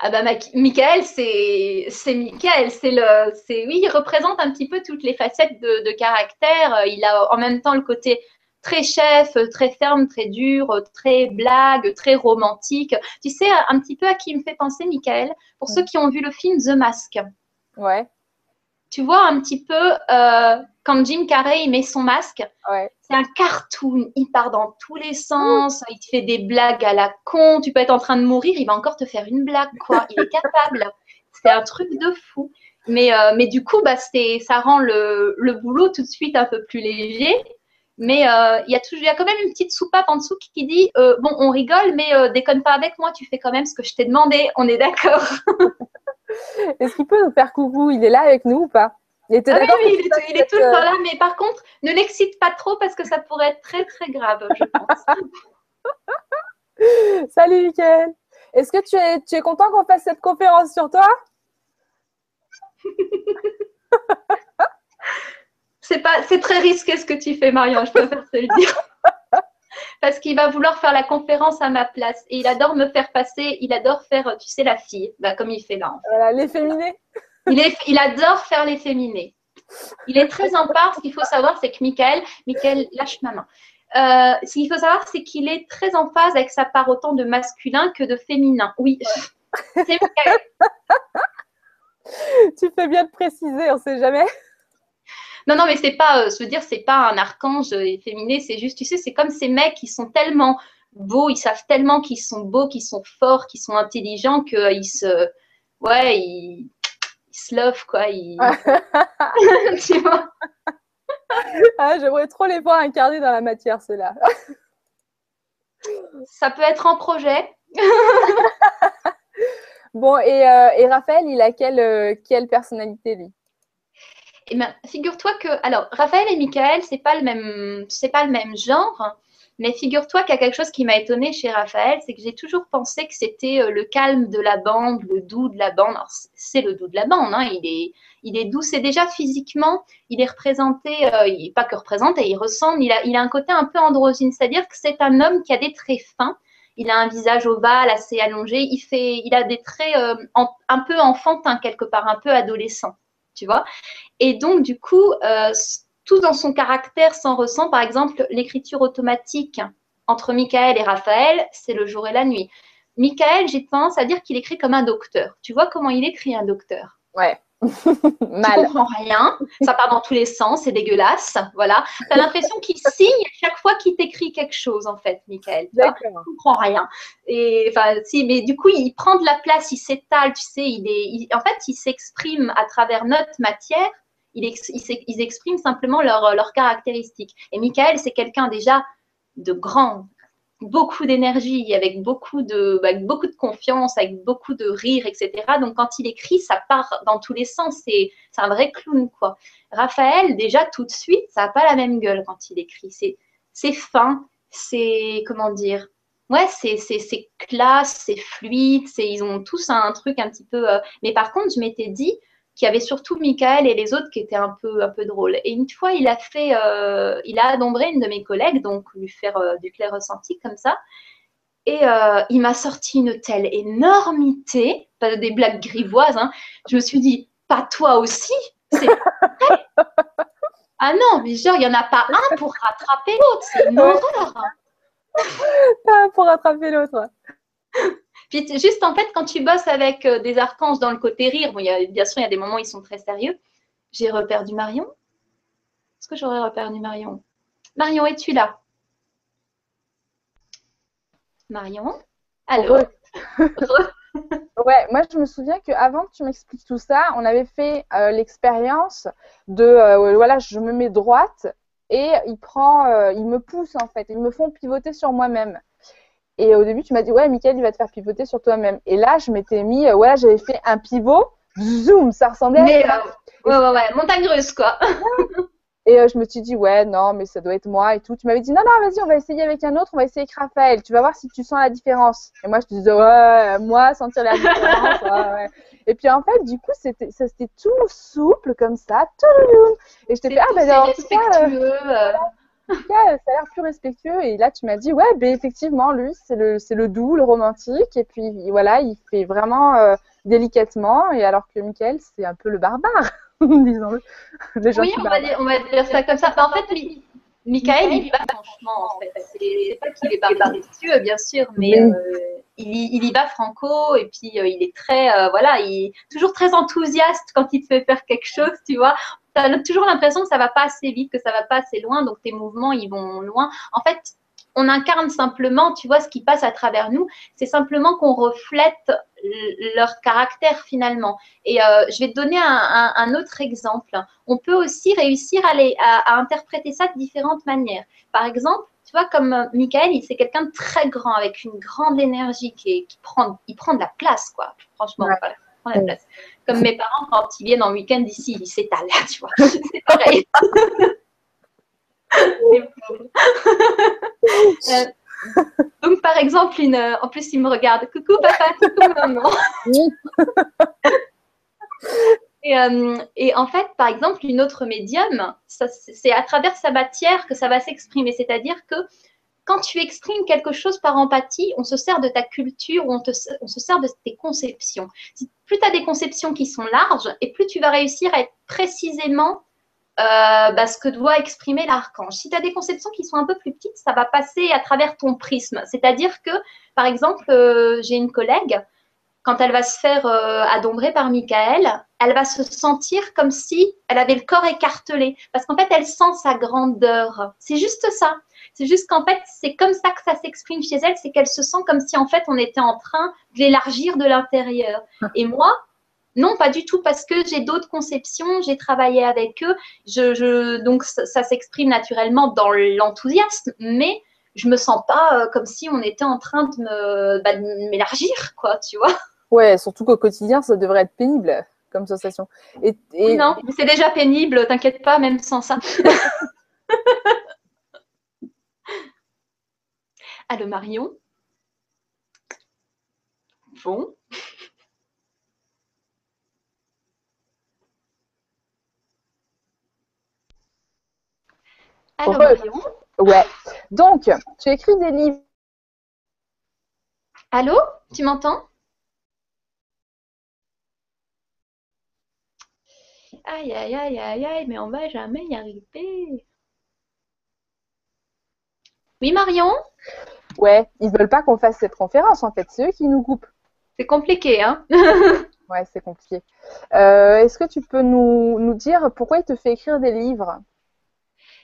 Ah bah Michael, c'est c'est Michael, c'est le c'est oui, il représente un petit peu toutes les facettes de, de, caractère. Il a en même temps le côté très chef, très ferme, très dur, très blague, très romantique. Tu sais un petit peu à qui il me fait penser Michael pour ceux qui ont vu le film The Mask. Ouais tu vois un petit peu euh, quand Jim Carrey met son masque. C'est un cartoon, il part dans tous les sens, il te fait des blagues à la con. Tu peux être en train de mourir, il va encore te faire une blague, quoi. Il est capable. C'est un truc de fou. Mais, euh, mais du coup, bah, ça rend le, le, boulot tout de suite un peu plus léger. Mais euh, il y, a toujours, y a quand même une petite soupape en dessous qui, dit Bon, on rigole, mais déconne pas avec moi, tu fais quand même ce que je t'ai demandé, on est d'accord. Est-ce qu'il peut nous faire coucou? Il est là avec nous ou pas? Il, ah oui, il, est, tout le temps là, mais par contre, ne l'excite pas trop parce que ça pourrait être très très grave, je pense. Salut Mickaël. Est-ce que tu es, tu es content qu'on fasse cette conférence sur toi? C'est pas, c'est très risqué ce que tu fais, Marion. Je préfère te le dire parce qu'il va vouloir faire la conférence à ma place. Et il adore me faire passer, il adore faire, tu sais, la fille, bah, comme il fait là. Voilà, l'efféminé. il, est, il adore faire l'efféminé. Il est très en part. Ce qu'il faut savoir, c'est que Michael, Michael, lâche ma main. Euh, ce qu'il faut savoir, c'est qu'il est très en phase avec sa part autant de masculin que de féminin. Oui, c'est Michael. tu fais bien de préciser, on ne sait jamais. Non, non, mais c'est pas, euh, veux dire, c'est pas un archange efféminé, c'est juste, tu sais, c'est comme ces mecs qui sont tellement beaux, ils savent tellement qu'ils sont beaux, qu'ils sont forts, qu'ils sont intelligents, qu'ils se, ouais, ils, se love, quoi. Ils... tu vois? Ah, J'aimerais trop les voir incarnés dans la matière, ceux-là. Ça peut être en projet. bon, et, euh, et, Raphaël, il a quelle, euh, quelle personnalité, lui? Eh ben, figure-toi que, alors, Raphaël et Michael, c'est pas le même, c'est pas le même genre. Mais figure-toi qu'il y a quelque chose qui m'a étonné chez Raphaël, c'est que j'ai toujours pensé que c'était euh, le calme de la bande, le doux de la bande. C'est le doux de la bande, hein. il, est, il est doux. C'est déjà physiquement, il est représenté, euh, il pas que représenté, il ressemble, il a, il a un côté un peu androgyne, c'est-à-dire que c'est un homme qui a des traits fins. Il a un visage ovale, assez allongé. Il, fait, il a des traits euh, un peu enfantins quelque part, un peu adolescent tu vois. Et donc, du coup, euh, tout dans son caractère s'en ressent. Par exemple, l'écriture automatique entre Michael et Raphaël, c'est le jour et la nuit. Michael, j'ai tendance à dire qu'il écrit comme un docteur. Tu vois comment il écrit un docteur? Ouais. Mal. Tu comprends rien, ça part dans tous les sens, c'est dégueulasse, voilà. Tu as l'impression qu'il signe chaque fois qu'il t'écrit quelque chose, en fait, Michael. Tu ne comprends rien. Et enfin, si, mais du coup, il prend de la place, il s'étale, tu sais, il est, en fait, il s'exprime à travers notre matière, il, ils expriment simplement leurs leur caractéristiques. Et Michael, c'est quelqu'un déjà de grand, beaucoup d'énergie, avec beaucoup de, beaucoup de confiance, avec beaucoup de rire, etc. Donc quand il écrit, ça part dans tous les sens. C'est un vrai clown, quoi. Raphaël, déjà tout de suite, ça n'a pas la même gueule quand il écrit. C'est fin, c'est comment dire. Ouais, c'est classe, c'est fluide, ils ont tous un, truc un petit peu. Euh, mais par contre, je m'étais dit, qu'il y avait surtout Michael et les autres qui étaient un peu, un peu drôles. Et une fois, il a fait, euh, il a adombré une de mes collègues, donc lui faire euh, du clair ressenti comme ça. Et euh, il m'a sorti une telle énormité, des blagues grivoises. Hein. Je me suis dit, pas toi aussi? Ah non, mais genre, il n'y en a pas un pour rattraper l'autre. C'est une horreur. Pas un pour rattraper l'autre. Puis juste en fait, quand tu bosses avec euh, des archanges dans le côté rire, bon, y a, bien sûr, il y a des moments où ils sont très sérieux. J'ai reperdu Marion. Est-ce que j'aurais reperdu Marion? Marion, es-tu là? Marion? Allô? Ouais, moi je me souviens qu'avant que tu m'expliques tout ça, on avait fait euh, l'expérience de euh, voilà, je me mets droite et il prend, il me pousse en fait, ils me font pivoter sur moi-même. Et au début, tu m'as dit, ouais, Mickaël, il va te faire pivoter sur toi-même. Et là, je m'étais mis, euh, voilà, j'avais fait un pivot, zoom, ça ressemblait à. Euh, ouais, ouais, ouais, montagne russe, quoi. et euh, je me suis dit, ouais, non, mais ça doit être moi et tout. Tu m'avais dit, non, non, vas-y, on va essayer avec un autre, on va essayer avec Raphaël. Tu vas voir si tu sens la différence. Et moi, je te disais, ouais, moi, sentir la différence. ouais, ouais. Et puis en fait, du coup, c'était, ça c'était tout souple comme ça. Et je t'ai fait, ah, ben alors, en tout cas, tout cas, ça a l'air plus respectueux. Et là, tu m'as dit, ouais, ben effectivement, lui, c'est le, c'est le doux, le romantique. Et puis voilà, il fait vraiment euh, délicatement. Et alors que Michael, c'est un peu le barbare, disons-le. Oui, on va, dire, on va dire ça comme ça. en fait, Michael, il y va franchement, en fait. C'est pas qu'il est barbare bien sûr, mais euh, il, il, y va franco et puis euh, il est très, euh, voilà, il est toujours très enthousiaste quand il te fait faire quelque chose, tu vois. Tu as toujours l'impression que ça va pas assez vite, que ça va pas assez loin, donc tes mouvements, ils vont loin. En fait, on incarne simplement, tu vois, ce qui passe à travers nous. C'est simplement qu'on reflète leur caractère finalement. Et euh, je vais te donner un, autre exemple. On peut aussi réussir à, interpréter ça de différentes manières. Par exemple, tu vois, comme euh, Michael, c'est quelqu'un de très grand, avec une grande énergie qui, prend, il prend de la place, quoi. Franchement, prend de la place. Comme mes parents, quand ils viennent en week-end ici, ils s'étalent, tu vois. C'est pareil. Euh, donc, par exemple, une, en plus, il me regarde. Coucou papa, coucou maman. Et, euh, et, en fait, par exemple, une autre médium, c'est à travers sa matière que ça va s'exprimer. C'est-à-dire que quand tu exprimes quelque chose par empathie, on se sert de ta culture on, on se sert de tes conceptions. plus tu as des conceptions qui sont larges et plus tu vas réussir à être précisément euh, bah, ce que doit exprimer l'archange. Si tu as des conceptions qui sont un peu plus petites, ça va passer à travers ton prisme. C'est-à-dire que, par exemple, euh, j'ai une collègue, quand elle va se faire euh, adombrer par Michael, elle va se sentir comme si elle avait le corps écartelé. Parce qu'en fait, elle sent sa grandeur. C'est juste ça. C'est juste qu'en fait, c'est comme ça que ça s'exprime chez elle. C'est qu'elle se sent comme si, en fait, on était en train de l'élargir de l'intérieur. Et moi, non, pas du tout, parce que j'ai d'autres conceptions, j'ai travaillé avec eux, je, donc ça, s'exprime naturellement dans l'enthousiasme, mais je me sens pas euh, comme si on était en train de bah, m'élargir, quoi, tu vois. Ouais, surtout qu'au quotidien, ça devrait être pénible comme sensation. Et, non, c'est déjà pénible, t'inquiète pas, même sans ça. Allô Marion? Bon. Ouais. Donc, tu écris des livres. Allô? Tu m'entends? Aïe, aïe, aïe, aïe, aïe, mais on va jamais y arriver. Oui, Marion? Ouais, ils veulent pas qu'on fasse cette conférence, en fait. C'est eux qui nous coupent. C'est compliqué, hein? Ouais, c'est compliqué. Euh, est-ce que tu peux nous, nous dire pourquoi il te fait écrire des livres?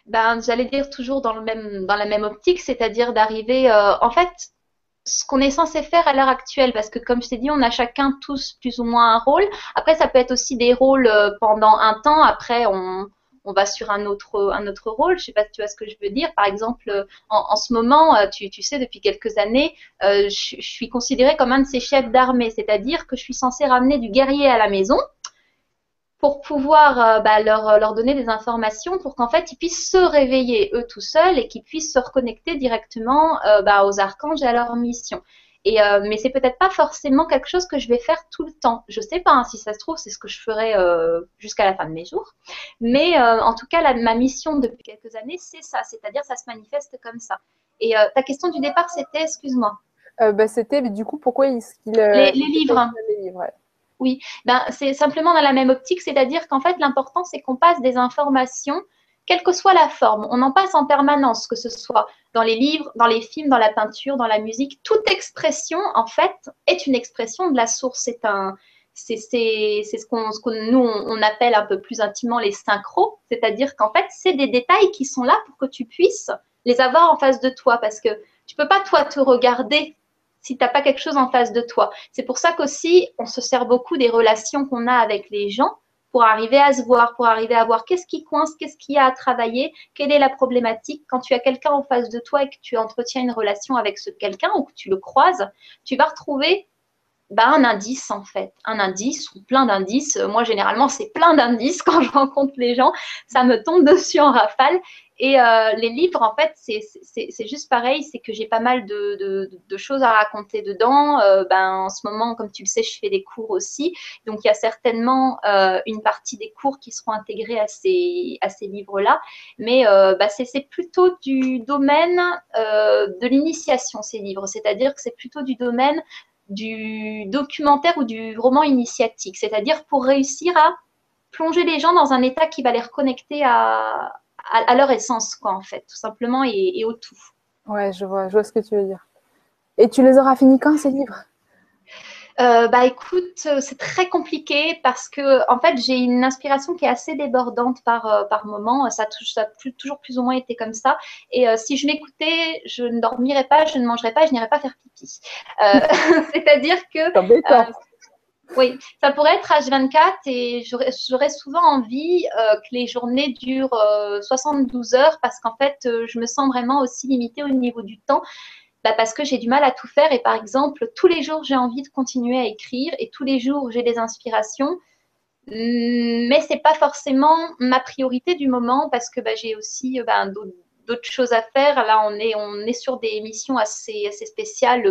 Ben, j'allais dire toujours dans, le même, dans la même optique, c'est-à-dire d'arriver, euh, en fait, ce qu'on est censé faire à l'heure actuelle, parce que comme je t'ai dit, on a chacun tous plus ou moins un rôle. Après, ça peut être aussi des rôles euh, pendant un temps. Après, on, on va sur un autre, un autre rôle. Je sais pas si tu vois ce que je veux dire. Par exemple, euh, en, en ce moment, tu, tu, sais, depuis quelques années, je, je, suis considérée comme un de ces chefs d'armée, c'est-à-dire que je suis censée ramener du guerrier à la maison pour pouvoir euh, bah, leur, leur, donner des informations pour qu'en fait ils puissent se réveiller eux tout seuls et qu'ils puissent se reconnecter directement euh, bah, aux archanges et à leur mission. Et, euh, mais c'est peut-être pas forcément quelque chose que je vais faire tout le temps. Je sais pas hein, si ça se trouve, c'est ce que je ferai euh, jusqu'à la fin de mes jours. Mais en tout cas, la, ma mission depuis quelques années, c'est ça, c'est-à-dire ça se manifeste comme ça. Et ta question du départ, c'était, excuse-moi. Bah, c'était du coup pourquoi il, les, les, livres. Les livres oui, ben, c'est simplement dans la même optique, c'est-à-dire qu'en fait, l'important, c'est qu'on passe des informations, quelle que soit la forme. On en passe en permanence, que ce soit dans les livres, dans les films, dans la peinture, dans la musique. Toute expression, en fait, est une expression de la source. C'est un, c'est ce qu'on ce nous on, appelle un peu plus intimement les synchros, c'est-à-dire qu'en fait c'est des détails qui sont là pour que tu puisses les avoir en face de toi parce que tu peux pas toi te regarder si tu n'as pas quelque chose en face de toi. C'est pour ça qu'aussi, on se sert beaucoup des relations qu'on a avec les gens pour arriver à se voir, pour arriver à voir qu'est-ce qui coince, qu'est-ce qu'il y a à travailler, quelle est la problématique. Quand tu as quelqu'un en face de toi et que tu entretiens une relation avec ce quelqu'un ou que tu le croises, tu vas retrouver bah, un indice en fait, un indice ou plein d'indices. Moi, généralement, c'est plein d'indices quand je rencontre les gens. Ça me tombe dessus en rafale. Et euh, les livres, en fait, c'est juste pareil, c'est que j'ai pas mal de, de, choses à raconter dedans. Euh, ben, en ce moment, comme tu le sais, je fais des cours aussi. Donc, il y a certainement euh, une partie des cours qui seront intégrés à ces, à ces livres-là. Mais bah, c'est plutôt du domaine de l'initiation, ces livres. C'est-à-dire que c'est plutôt du domaine du documentaire ou du roman initiatique. C'est-à-dire pour réussir à plonger les gens dans un état qui va les reconnecter à, à, leur essence, quoi, en fait, tout simplement, et, au tout. Ouais, je vois, je vois ce que tu veux dire. Et tu les auras finis quand, ces livres? Euh, bah écoute, c'est très compliqué parce que en fait j'ai une inspiration qui est assez débordante par, euh, par moment. Ça a, toujours plus ou moins été comme ça. Et euh, si je m'écoutais, je ne dormirais pas, je ne mangerais pas, je n'irais pas faire pipi. C'est-à-dire que oui, ça pourrait être H24 et j'aurais souvent envie euh, que les journées durent 72 euh, heures parce qu'en fait, euh, je me sens vraiment aussi limitée au niveau du temps. Bah, parce que j'ai du mal à tout faire et par exemple, tous les jours, j'ai envie de continuer à écrire et tous les jours, j'ai des inspirations. Mais ce n'est pas forcément ma priorité du moment parce que bah, j'ai aussi bah, d'autres choses à faire. Là, on est, on est sur des missions assez, assez spéciales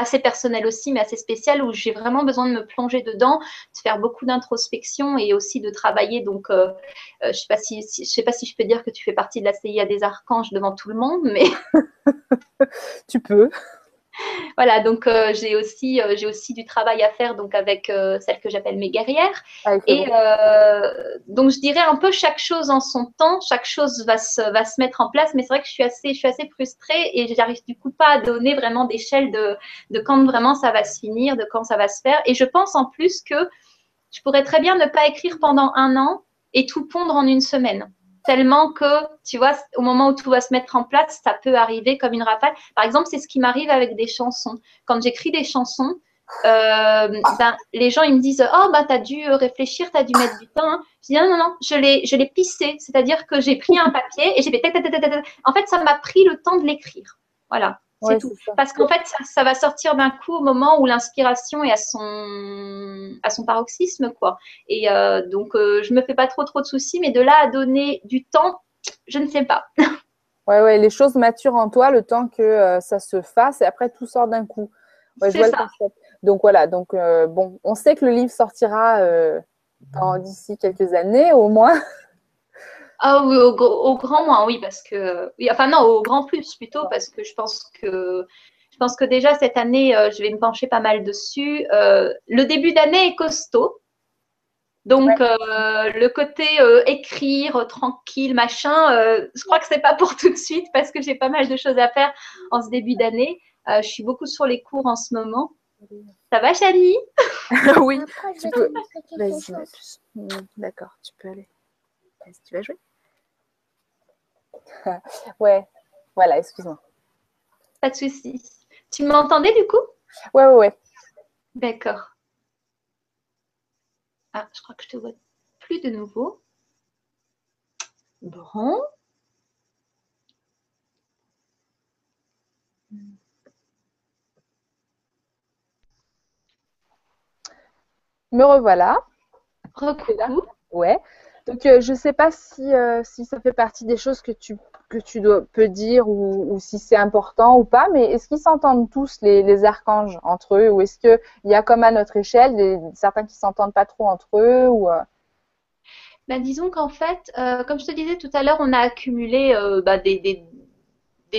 assez personnel aussi, mais assez spécial, où j'ai vraiment besoin de me plonger dedans, de faire beaucoup d'introspection et aussi de travailler. Donc, euh, euh, je ne sais, pas si, sais pas si je peux dire que tu fais partie de la CIA des archanges devant tout le monde, mais... tu peux voilà, donc euh, j'ai aussi, euh, j'ai aussi du travail à faire donc avec euh, celle que j'appelle mes guerrières. Ah, et donc je dirais un peu chaque chose en son temps, chaque chose va se, va se mettre en place. Mais c'est vrai que je suis assez, je suis assez frustrée et j'arrive du coup pas à donner vraiment d'échelle de, de quand vraiment ça va se finir, de quand ça va se faire. Et je pense en plus que je pourrais très bien ne pas écrire pendant un an et tout pondre en une semaine tellement que, tu vois, au moment où tout va se mettre en place, ça peut arriver comme une rafale. Par exemple, c'est ce qui m'arrive avec des chansons. Quand j'écris des chansons, euh, ben, les gens ils me disent oh bah t'as dû réfléchir t'as dû mettre du temps hein. je dis non non non je l'ai je l'ai pissé c'est-à-dire que j'ai pris un papier et j'ai fait en fait ça m'a pris le temps de l'écrire voilà c'est tout. Parce qu'en fait, ça, va sortir d'un coup au moment où l'inspiration est à son, à son paroxysme, quoi. Et euh, donc, euh, je me fais pas trop, trop de soucis, mais de là à donner du temps, je ne sais pas. ouais, ouais, les choses maturent en toi le temps que euh, ça se fasse et après tout sort d'un coup. Ouais, je vois ça. Le Donc voilà, donc bon, on sait que le livre sortira d'ici quelques années au moins. Ah oui, au, grand moins, oui, parce que. Oui, enfin, non, au grand plus plutôt, parce que je pense que. Je pense que déjà cette année, euh, je vais me pencher pas mal dessus. Euh, le début d'année est costaud. Donc, euh, le côté écrire tranquille, machin, je crois que c'est pas pour tout de suite parce que j'ai pas mal de choses à faire en ce début d'année. je suis beaucoup sur les cours en ce moment. Ça va, Chani? Oui, tu peux. Vas-y, D'accord, tu peux aller. Vas-y, tu vas jouer ouais, voilà, excuse-moi. Pas de souci. Tu m'entendais du coup? Ouais, ouais, ouais. D'accord. Ah, je crois que je te vois plus de nouveau. Bon. Me revoilà. Recoucou. Ouais. Donc, euh, je ne sais pas si, euh, si ça fait partie des choses que tu, que tu dois, peux dire ou, si c'est important ou pas, mais est-ce qu'ils s'entendent tous, les, archanges, entre eux? Ou est-ce qu'il y a comme à notre échelle certains qui ne s'entendent pas trop entre eux ou, ben, Disons qu'en fait, comme je te disais tout à l'heure, on a accumulé bah, des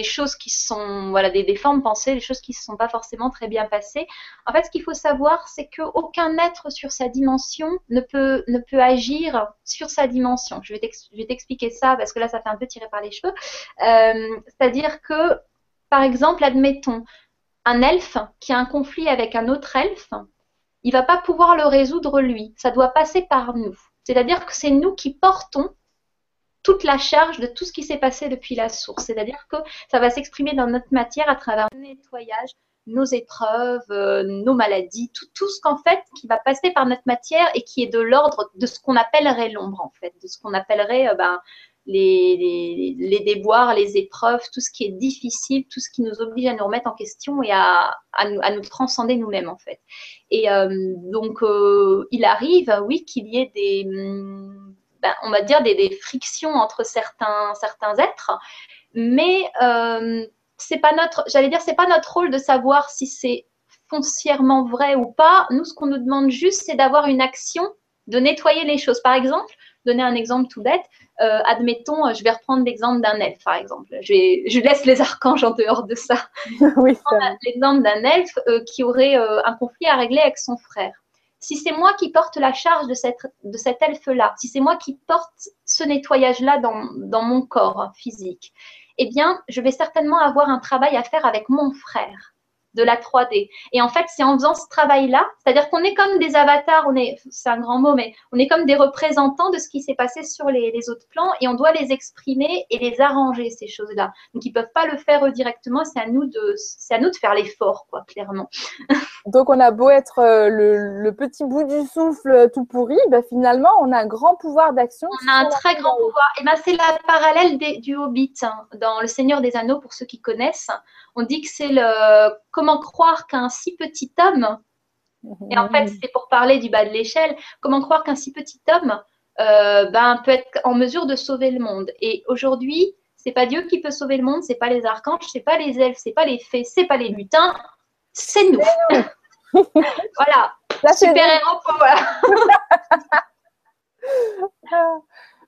choses qui sont, voilà, des, des, formes pensées, des choses qui ne sont pas forcément très bien passées. En fait, ce qu'il faut savoir, c'est qu'aucun être sur sa dimension ne peut, ne peut agir sur sa dimension. Je vais t'expliquer ça parce que là, ça fait un peu tirer par les cheveux. Euh, c'est-à-dire que, par exemple, admettons, un elfe qui a un conflit avec un autre elfe, il va pas pouvoir le résoudre lui. Ça doit passer par nous. C'est-à-dire que c'est nous qui portons toute la charge de tout ce qui s'est passé depuis la source. C'est-à-dire que ça va s'exprimer dans notre matière à travers le nettoyage, nos épreuves, euh, nos maladies, tout, tout ce qu'en fait qui va passer par notre matière et qui est de l'ordre de ce qu'on appellerait l'ombre en fait, de ce qu'on appellerait euh, ben, les, les, déboires, les épreuves, tout ce qui est difficile, tout ce qui nous oblige à nous remettre en question et à, à, nous, à nous, transcender nous-mêmes en fait. Et donc, il arrive, oui, qu'il y ait des, ben, on va dire, des, des, frictions entre certains, certains êtres, mais c'est pas notre, j'allais dire, c'est pas notre rôle de savoir si c'est foncièrement vrai ou pas. Nous, ce qu'on nous demande juste, c'est d'avoir une action, de nettoyer les choses. Par exemple, donner un exemple tout bête. Euh, admettons, euh, je vais reprendre l'exemple d'un elfe, par exemple. Je, je, laisse les archanges en dehors de ça. oui, l'exemple d'un elfe euh, qui aurait un conflit à régler avec son frère. Si c'est moi qui porte la charge de, cette, cet elfe-là, si c'est moi qui porte ce nettoyage-là dans mon corps physique, eh bien, je vais certainement avoir un travail à faire avec mon frère de la 3D. Et en fait, c'est en faisant ce travail-là, c'est-à-dire qu'on est comme des avatars, on est, c'est un grand mot, mais on est comme des représentants de ce qui s'est passé sur les, autres plans et on doit les exprimer et les arranger, ces choses-là. Donc, ils ne peuvent pas le faire eux directement, c'est à nous de, c'est à nous de faire l'effort, quoi, clairement. Donc, on a beau être euh, le, petit bout du souffle euh, tout pourri, ben, finalement, on a un grand pouvoir d'action. On a un très grand pouvoir. Et ben, c'est la parallèle du Hobbit, hein, dans Le Seigneur des Anneaux, pour ceux qui connaissent. On dit que c'est le comment croire qu'un si petit homme, et en fait c'est pour parler du bas de l'échelle, comment croire qu'un si petit homme euh, ben, peut être en mesure de sauver le monde? Et aujourd'hui, c'est pas Dieu qui peut sauver le monde, c'est pas les archanges, c'est pas les elfes, c'est pas les fées, c'est pas les lutins, c'est nous. voilà. Super héros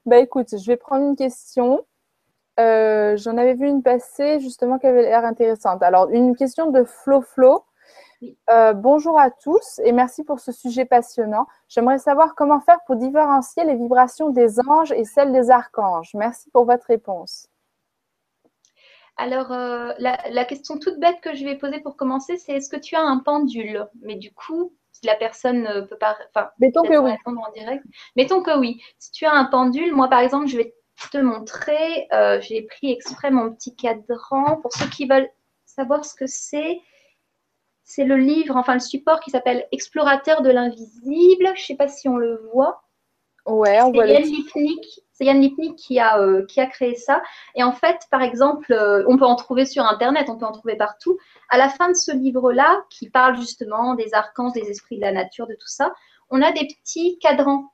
bah écoute, je vais prendre une question. Euh, j'en avais vu une passer justement qui avait l'air intéressante. Alors, une question de Flo Flo. Euh, bonjour à tous et merci pour ce sujet passionnant. J'aimerais savoir comment faire pour différencier les vibrations des anges et celles des archanges. Merci pour votre réponse. Alors, euh, la, question toute bête que je vais poser pour commencer, c'est est-ce que tu as un pendule? Mais du coup, si la personne ne peut pas, enfin, mettons que oui. en direct. Mettons que oui. Si tu as un pendule, moi par exemple, je vais te montrer. Euh, j'ai pris exprès mon petit cadran. Pour ceux qui veulent savoir ce que c'est, c'est le livre, enfin le support qui s'appelle Explorateur de l'invisible. Je ne sais pas si on le voit. Ouais, on voit Yann C'est Yann Lipnik qui a, euh, qui a créé ça. Et en fait, par exemple, euh, on peut en trouver sur Internet, on peut en trouver partout. À la fin de ce livre-là, qui parle justement des archanges, des esprits de la nature, de tout ça, on a des petits cadrans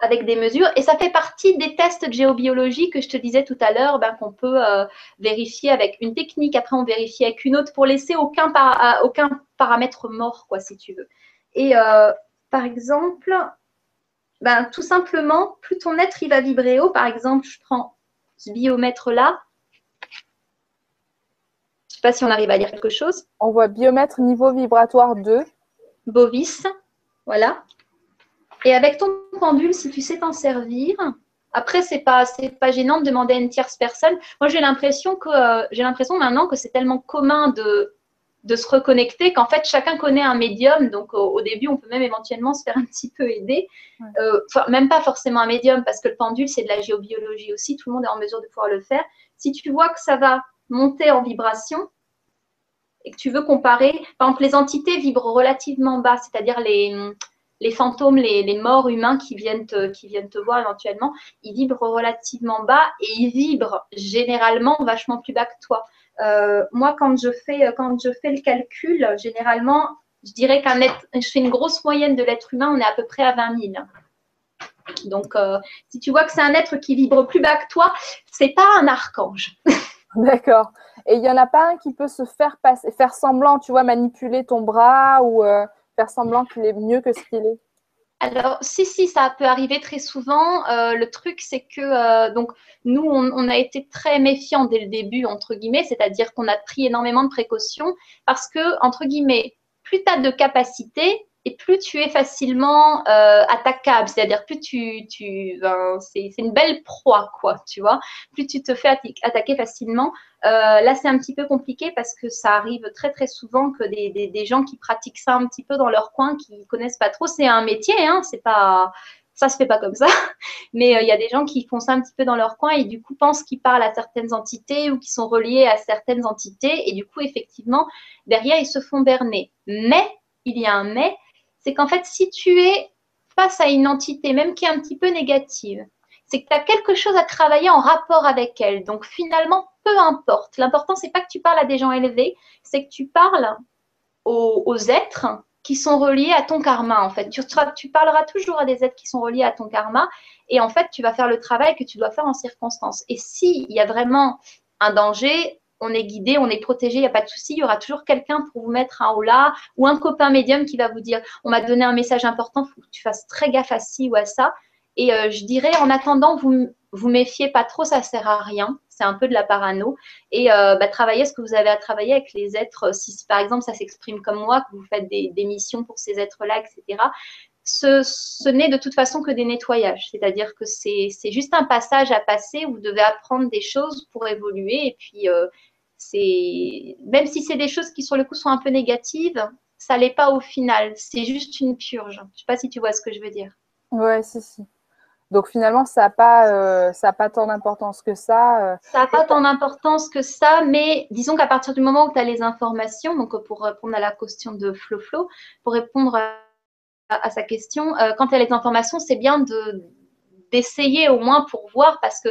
avec des mesures. Et ça fait partie des tests de géobiologie que je te disais tout à l'heure, ben, qu'on peut euh, vérifier avec une technique, après on vérifie avec une autre pour laisser aucun, aucun paramètre mort, quoi, si tu veux. Et euh, par exemple, ben, tout simplement, plus ton être il va vibrer haut, par exemple, je prends ce biomètre-là. Je ne sais pas si on arrive à lire quelque chose. On voit biomètre niveau vibratoire 2. Bovis, voilà. Et avec ton pendule, si tu sais t'en servir, après, c'est pas, pas gênant de demander à une tierce personne. Moi, j'ai l'impression que, euh, j'ai l'impression maintenant que c'est tellement commun de, de se reconnecter qu'en fait, chacun connaît un médium. Donc, au, début, on peut même éventuellement se faire un petit peu aider. Euh, même pas forcément un médium, parce que le pendule, c'est de la géobiologie aussi. Tout le monde est en mesure de pouvoir le faire. Si tu vois que ça va monter en vibration et que tu veux comparer, par exemple, les entités vibrent relativement bas, c'est-à-dire les, les fantômes, les, morts humains qui viennent, te, voir éventuellement, ils vibrent relativement bas et ils vibrent généralement vachement plus bas que toi. Euh, moi, quand je, fais, le calcul, généralement, je dirais qu'un être, je fais une grosse moyenne de l'être humain, on est à peu près à 20 000. Donc, euh, si tu vois que c'est un être qui vibre plus bas que toi, c'est pas un archange. D'accord. Et il n'y en a pas un qui peut se faire passer, faire semblant, tu vois, manipuler ton bras ou euh, semblant qu'il est mieux que ce qu'il est alors, si, si, ça peut arriver très souvent. Euh, le truc, c'est que euh, donc nous, on, a été très méfiants dès le début, entre guillemets, c'est-à-dire qu'on a pris énormément de précautions parce que, entre guillemets, plus tu as de capacité, et plus tu es facilement euh, attaquable, c'est-à-dire plus tu, tu ben, c'est une belle proie, quoi, tu vois, plus tu te fais attaquer facilement. Euh, là, c'est un petit peu compliqué parce que ça arrive très très souvent que des, des, des, gens qui pratiquent ça un petit peu dans leur coin, qui connaissent pas trop, c'est un métier, hein, c'est pas ça se fait pas comme ça, mais euh, il y a des gens qui font ça un petit peu dans leur coin et du coup pensent qu'ils parlent à certaines entités ou qui sont reliés à certaines entités et du coup effectivement derrière ils se font berner. Mais il y a un mais, c'est qu'en fait, si tu es face à une entité, même qui est un petit peu négative, c'est que tu as quelque chose à travailler en rapport avec elle. Donc finalement, peu importe. L'important, c'est pas que tu parles à des gens élevés, c'est que tu parles aux, êtres qui sont reliés à ton karma, en fait. Tu, tu, parleras toujours à des êtres qui sont reliés à ton karma et en fait, tu vas faire le travail que tu dois faire en circonstance. Et s'il y a vraiment un danger, on est guidé, on est protégé, il n'y a pas de souci. Il y aura toujours quelqu'un pour vous mettre un haut là ou un copain médium qui va vous dire on m'a donné un message important, il faut que tu fasses très gaffe à ci ou à ça. Et euh, je dirais, en attendant, vous vous méfiez pas trop, ça sert à rien. C'est un peu de la parano. Et euh, bah, travaillez ce que vous avez à travailler avec les êtres. Si, par exemple ça s'exprime comme moi, que vous faites des, missions pour ces êtres-là, etc. Ce, n'est de toute façon que des nettoyages. C'est-à-dire que c'est juste un passage à passer vous devez apprendre des choses pour évoluer. Et puis, euh, c'est même si c'est des choses qui sur le coup sont un peu négatives, ça l'est pas au final. C'est juste une purge. Je ne sais pas si tu vois ce que je veux dire. Ouais, si, si. Donc finalement, ça n'a pas, euh, pas tant d'importance que ça. Euh. Ça n'a pas tant d'importance que ça, mais disons qu'à partir du moment où tu as les informations, donc pour répondre à la question de Flo Flo, pour répondre à, sa question, euh, quand tu as les informations, c'est bien de, d'essayer au moins pour voir, parce que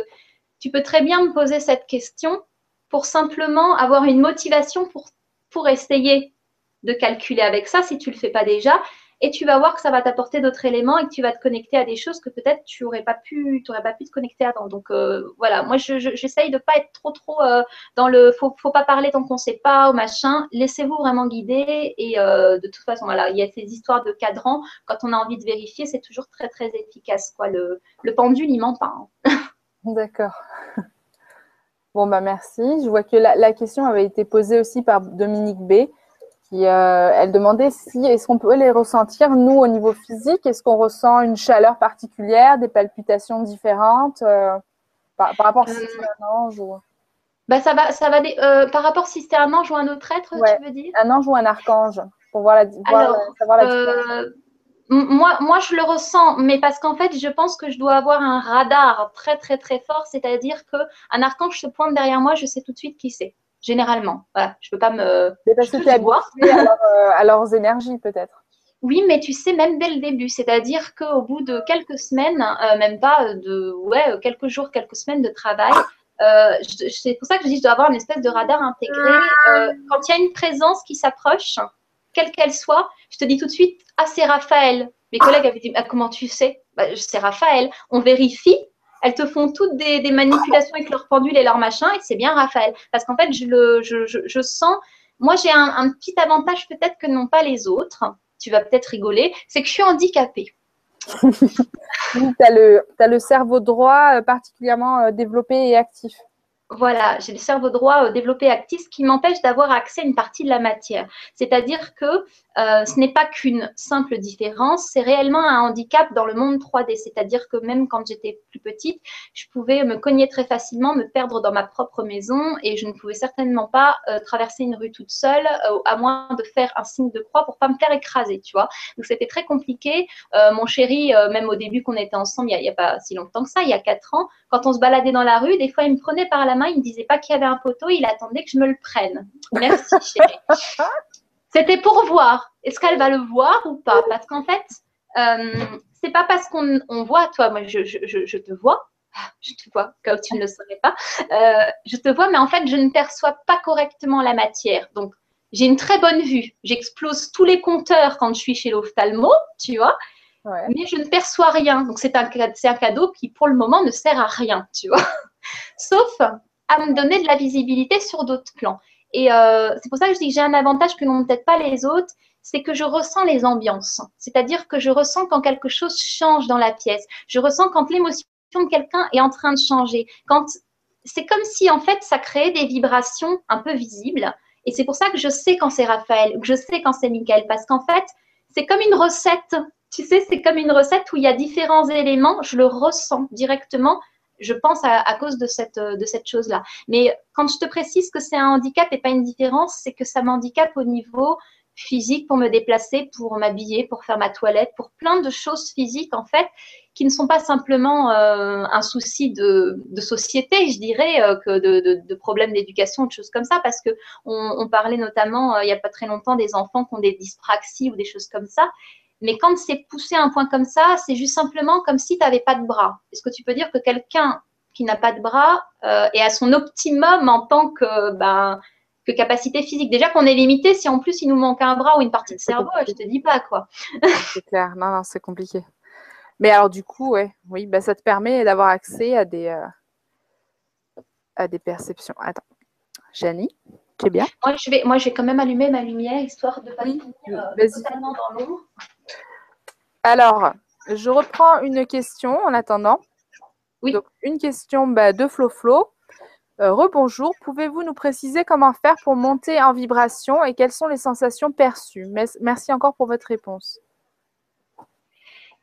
tu peux très bien me poser cette question pour simplement avoir une motivation pour, pour essayer de calculer avec ça si tu ne le fais pas déjà et tu vas voir que ça va t'apporter d'autres éléments et que tu vas te connecter à des choses que peut-être tu n'aurais pas pu, pas pu te connecter avant. Donc euh, voilà, moi j'essaye de de pas être trop trop euh, dans le faut, faut pas parler tant qu'on sait pas ou machin. Laissez-vous vraiment guider et euh, de toute façon voilà, il y a ces histoires de cadran. Quand on a envie de vérifier, c'est toujours très très efficace quoi. Le, le pendule il ment pas. Hein. D'accord. Bon bah merci. Je vois que la, la, question avait été posée aussi par Dominique B. Euh, elle demandait si est-ce qu'on peut les ressentir nous au niveau physique? Est-ce qu'on ressent une chaleur particulière des palpitations différentes euh, par, rapport à si c'est un ange ou... bah ça va ça va euh, par rapport si c'est un ange ou un autre être tu veux dire? Un ange ou un archange pour voir la, voir, savoir la différence moi, moi, je le ressens, mais parce qu'en fait, je pense que je dois avoir un radar très, très, très fort. C'est-à-dire qu'un archange se pointe derrière moi, je sais tout de suite qui c'est généralement. Voilà, je peux pas me. C'est parce que tu es voir. Euh, à, leurs énergies, peut-être. Oui, mais tu sais, même dès le début, c'est-à-dire qu'au bout de quelques semaines, euh, même pas de, ouais, quelques jours, quelques semaines de travail, euh, c'est pour ça que je dis je dois avoir une espèce de radar intégré. quand il y a une présence qui s'approche, quelle qu'elle soit, je te dis tout de suite, ah, c'est Raphaël. Mes collègues avaient dit, ah, comment tu sais? Bah, C'est Raphaël. On vérifie elles te font toutes des, manipulations avec leur pendule et leur machin, et c'est bien Raphaël. Parce qu'en fait, je, le, je, je, sens, moi j'ai un, petit avantage peut-être que n'ont pas les autres, tu vas peut-être rigoler, c'est que je suis handicapée. tu as, as, le cerveau droit euh, particulièrement euh, développé et actif voilà, j'ai le cerveau droit euh, développé actif, ce qui m'empêche d'avoir accès à une partie de la matière. C'est-à-dire que euh, ce n'est pas qu'une simple différence, c'est réellement un handicap dans le monde 3D. C'est-à-dire que même quand j'étais plus petite, je pouvais me cogner très facilement, me perdre dans ma propre maison et je ne pouvais certainement pas euh, traverser une rue toute seule, à moins de faire un signe de croix pour pas me faire écraser, tu vois. Donc c'était très compliqué. mon chéri, même au début qu'on était ensemble, il n'y a, a, pas si longtemps que ça, il y a quatre ans, quand on se baladait dans la rue, des fois il me prenait par la il ne disait pas qu'il y avait un poteau, il attendait que je me le prenne. Merci, chérie. C'était pour voir. Est-ce qu'elle va le voir ou pas? Parce qu'en fait, euh, c'est pas parce qu'on voit, toi, moi, je, te vois, je te vois, comme tu ne le saurais pas, euh, je te vois, mais en fait, je ne perçois pas correctement la matière. Donc, j'ai une très bonne vue. J'explose tous les compteurs quand je suis chez l'ophtalmo, tu vois. Mais je ne perçois rien. Donc, c'est un, un cadeau qui, pour le moment, ne sert à rien, tu vois. Sauf à me donner de la visibilité sur d'autres plans. Et euh, c'est pour ça que je dis que j'ai un avantage que n'ont peut-être pas les autres, c'est que je ressens les ambiances. C'est-à-dire que je ressens quand quelque chose change dans la pièce. Je ressens quand l'émotion de quelqu'un est en train de changer. Quand c'est comme si en fait ça créait des vibrations un peu visibles. Et c'est pour ça que je sais quand c'est Raphaël ou que je sais quand c'est Michael, parce qu'en fait c'est comme une recette. Tu sais, c'est comme une recette où il y a différents éléments. Je le ressens directement je pense à, cause de cette, de cette chose-là. Mais quand je te précise que c'est un handicap et pas une différence, c'est que ça m'handicape au niveau physique pour me déplacer, pour m'habiller, pour faire ma toilette, pour plein de choses physiques en fait qui ne sont pas simplement euh, un souci de, société, je dirais, euh, que de, problèmes d'éducation, de choses comme ça, parce que on, parlait notamment euh, il n'y a pas très longtemps des enfants qui ont des dyspraxies ou des choses comme ça. Mais quand c'est poussé à un point comme ça, c'est juste simplement comme si tu n'avais pas de bras. Est-ce que tu peux dire que quelqu'un qui n'a pas de bras euh, est à son optimum en tant que, ben, que capacité physique? Déjà qu'on est limité, si en plus il nous manque un bras ou une partie de cerveau, je te dis pas quoi. c'est clair, non, non, c'est compliqué. Mais alors du coup, ouais, oui, bah, ça te permet d'avoir accès à des, euh, à des perceptions. Attends, Janie c'est bien? Moi je, vais, moi, je vais quand même allumer ma lumière histoire de ne pas oui, finir euh, totalement dans l'eau. Alors, je reprends une question en attendant. Oui. Donc, une question bah, de Flo Flo. Euh, rebonjour, pouvez-vous nous préciser comment faire pour monter en vibration et quelles sont les sensations perçues? Merci encore pour votre réponse.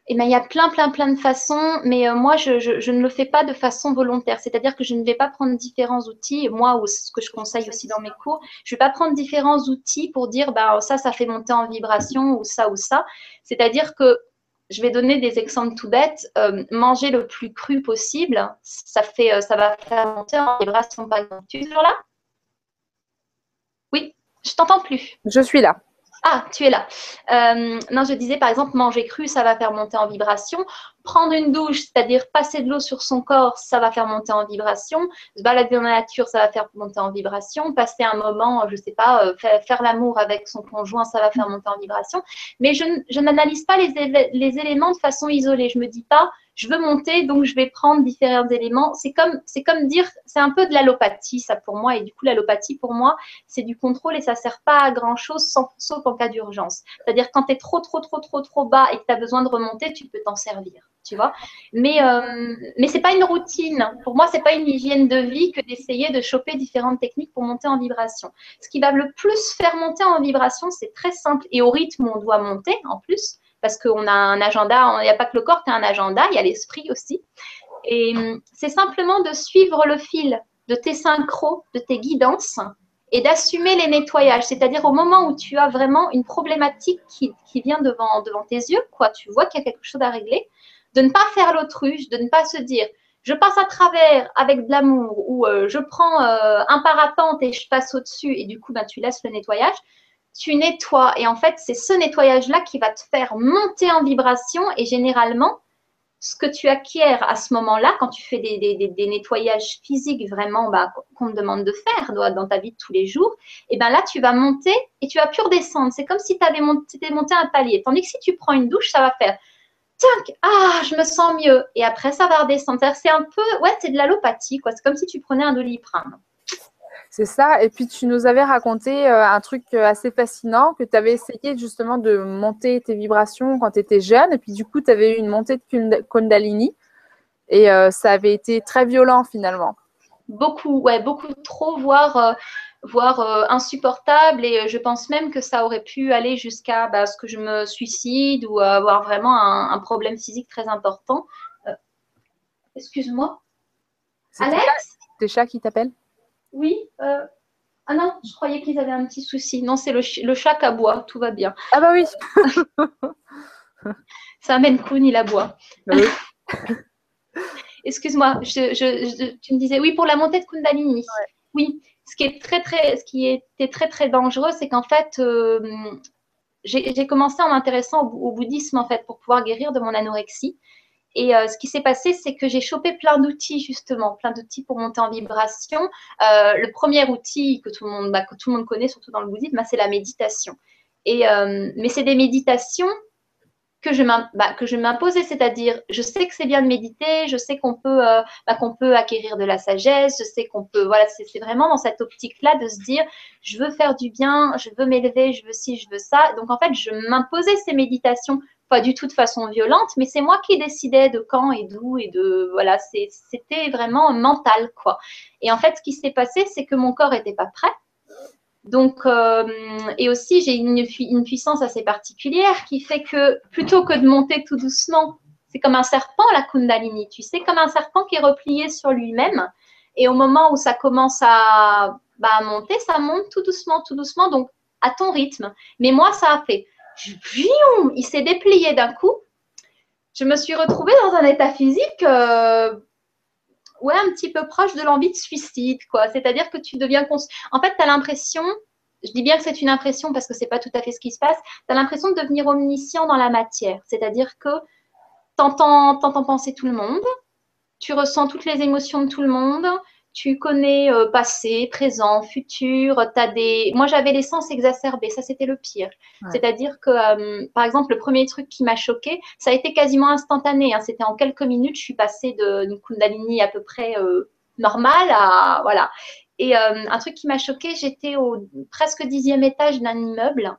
Eh ben, il y a plein, plein, plein de façons, mais euh, moi, je, ne le fais pas de façon volontaire. C'est-à-dire que je ne vais pas prendre différents outils, moi, ou ce que je conseille aussi dans mes cours, je ne vais pas prendre différents outils pour dire, bah, ça, ça fait monter en vibration, ou ça, ou ça. C'est-à-dire que je vais donner des exemples tout bêtes. Euh, manger le plus cru possible, ça, fait, euh, ça va faire monter en vibration. Tu es toujours là? Oui, je t'entends plus. Je suis là. Ah, tu es là. Euh, non, je disais par exemple, manger cru, ça va faire monter en vibration. Prendre une douche, c'est-à-dire passer de l'eau sur son corps, ça va faire monter en vibration. Se balader dans la nature, ça va faire monter en vibration. Passer un moment, je ne sais pas, euh, faire, l'amour avec son conjoint, ça va faire monter en vibration. Mais je, n'analyse pas les, éléments de façon isolée. Je ne me dis pas, je veux monter, donc je vais prendre différents éléments. C'est comme, dire, c'est un peu de l'allopathie, ça pour moi. Et du coup, l'allopathie, pour moi, c'est du contrôle et ça sert pas à grand chose, sauf en cas d'urgence. C'est-à-dire, quand tu es trop, trop, trop, trop, trop bas et que tu as besoin de remonter, tu peux t'en servir. Tu vois mais euh, mais c'est pas une routine pour moi c'est pas une hygiène de vie que d'essayer de choper différentes techniques pour monter en vibration ce qui va le plus faire monter en vibration c'est très simple et au rythme on doit monter en plus parce qu'on a un agenda, il n'y a pas que le corps qui a un agenda, il y a l'esprit aussi. Et c'est simplement de suivre le fil de tes synchros, de tes guidances et d'assumer les nettoyages. C'est-à-dire au moment où tu as vraiment une problématique qui, vient devant, devant tes yeux, quoi, tu vois qu'il y a quelque chose à régler, de ne pas faire l'autruche, de ne pas se dire je passe à travers avec de l'amour ou euh, je prends euh, un parapente et je passe au-dessus et du coup ben, tu laisses le nettoyage tu nettoies. Et en fait, c'est ce nettoyage-là qui va te faire monter en vibration. Et généralement, ce que tu acquiers à ce moment-là, quand tu fais des, nettoyages physiques vraiment bah, qu'on te demande de faire dans ta vie de tous les jours, et ben là, tu vas monter et tu vas plus redescendre. C'est comme si tu avais monté, monté un palier. Tandis que si tu prends une douche, ça va faire tiens, ah, je me sens mieux. Et après, ça va redescendre. C'est un peu, ouais, c'est de l'allopathie, quoi. C'est comme si tu prenais un doliprane. C'est ça. Et puis, tu nous avais raconté euh, un truc euh, assez fascinant que tu avais essayé justement de monter tes vibrations quand tu étais jeune. Et puis, du coup, tu avais eu une montée de Kundalini. Et euh, ça avait été très violent finalement. Beaucoup, ouais, beaucoup trop, voire, voire insupportable. Et je pense même que ça aurait pu aller jusqu'à bah, ce que je me suicide ou avoir vraiment un, un problème physique très important. Excuse-moi. Alex Tes chats qui t'appellent? Oui. Euh, ah non, je croyais qu'ils avaient un petit souci. Non, c'est le, chat qui aboie, tout va bien. Ah bah oui. Ça amène Koun, il aboie. Bah Excuse-moi, tu me disais oui pour la montée de Kundalini. Oui, ce qui était très très dangereux, c'est qu'en fait, euh, j'ai commencé en m'intéressant au, bouddhisme en fait pour pouvoir guérir de mon anorexie. Et euh, ce qui s'est passé, c'est que j'ai chopé plein d'outils, justement, plein d'outils pour monter en vibration. Euh, le premier outil que tout, le monde, bah, que tout le monde connaît, surtout dans le bouddhisme, bah, c'est la méditation. Et, mais c'est des méditations que je bah, m'imposais, c'est-à-dire je sais que c'est bien de méditer, je sais qu'on peut, qu'on peut acquérir de la sagesse, je sais qu'on peut, voilà, c'est vraiment dans cette optique-là de se dire je veux faire du bien, je veux m'élever, je veux ci, je veux ça. Donc en fait, je m'imposais ces méditations pas du tout de façon violente, mais c'est moi qui décidais de quand et d'où et de voilà, c'était vraiment mental quoi. Et en fait, ce qui s'est passé, c'est que mon corps était pas prêt. Donc, euh, et aussi j'ai une, puissance assez particulière qui fait que plutôt que de monter tout doucement, c'est comme un serpent la Kundalini, tu sais, comme un serpent qui est replié sur lui-même. Et au moment où ça commence à, bah, monter, ça monte tout doucement, tout doucement, donc à ton rythme. Mais moi, ça a fait il s'est déplié d'un coup. Je me suis retrouvée dans un état physique, euh, ouais, un petit peu proche de l'envie de suicide, quoi. C'est-à-dire que tu deviens En fait, tu as l'impression, je dis bien que c'est une impression parce que c'est pas tout à fait ce qui se passe, tu as l'impression de devenir omniscient dans la matière. C'est-à-dire que tu entends, penser tout le monde, tu ressens toutes les émotions de tout le monde, tu connais euh, passé, présent, futur, as des... Moi, j'avais les sens exacerbés, ça c'était le pire. C'est-à-dire que, euh, par exemple, le premier truc qui m'a choqué, ça a été quasiment instantané. Hein. C'était en quelques minutes, je suis passée d'une Kundalini à peu près euh, normale à... Voilà. Et un truc qui m'a choqué, j'étais au presque dixième étage d'un immeuble,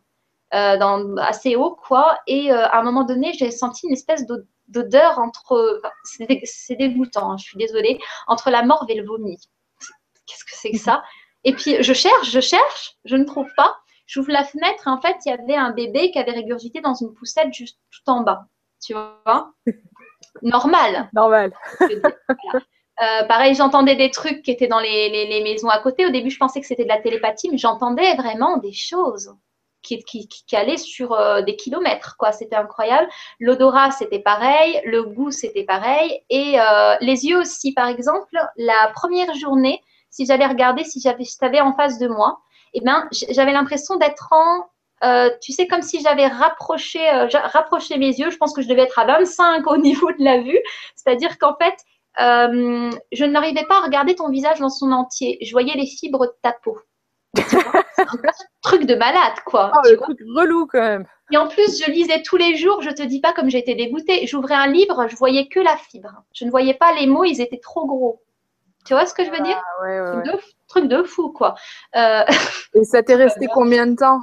dans, assez haut, quoi. Et à un moment donné, j'ai senti une espèce d'odeur entre, c'est dégoûtant, hein, je suis désolée, entre la morve et le vomi. Qu'est-ce que c'est que ça? Et puis je cherche, je cherche, je ne trouve pas. J'ouvre la fenêtre et en fait, il y avait un bébé qui avait régurgité dans une poussette juste tout en bas. Tu vois? Normal. Normal. Euh, pareil, j'entendais des trucs qui étaient dans les, maisons à côté. Au début, je pensais que c'était de la télépathie, mais j'entendais vraiment des choses qui, allaient sur euh, des kilomètres. quoi. C'était incroyable. L'odorat, c'était pareil. Le goût, c'était pareil. Et euh, les yeux aussi, par exemple, la première journée, si j'allais regarder, si j'avais en face de moi, eh ben, j'avais l'impression d'être en tu sais, comme si j'avais rapproché, rapproché mes yeux. Je pense que je devais être à 25 au niveau de la vue. C'est-à-dire qu'en fait, euh, je n'arrivais pas à regarder ton visage dans son entier. Je voyais les fibres de ta peau. Un truc de malade, quoi. Oh, le truc relou, quand même. Et en plus, je lisais tous les jours, je te dis pas comme j'étais dégoûtée. J'ouvrais un livre, je voyais que la fibre. Je ne voyais pas les mots, ils étaient trop gros. Tu vois ce que je veux dire? ah, ouais, ouais, truc, de, fou, quoi. Euh, Et ça t'est resté combien de temps?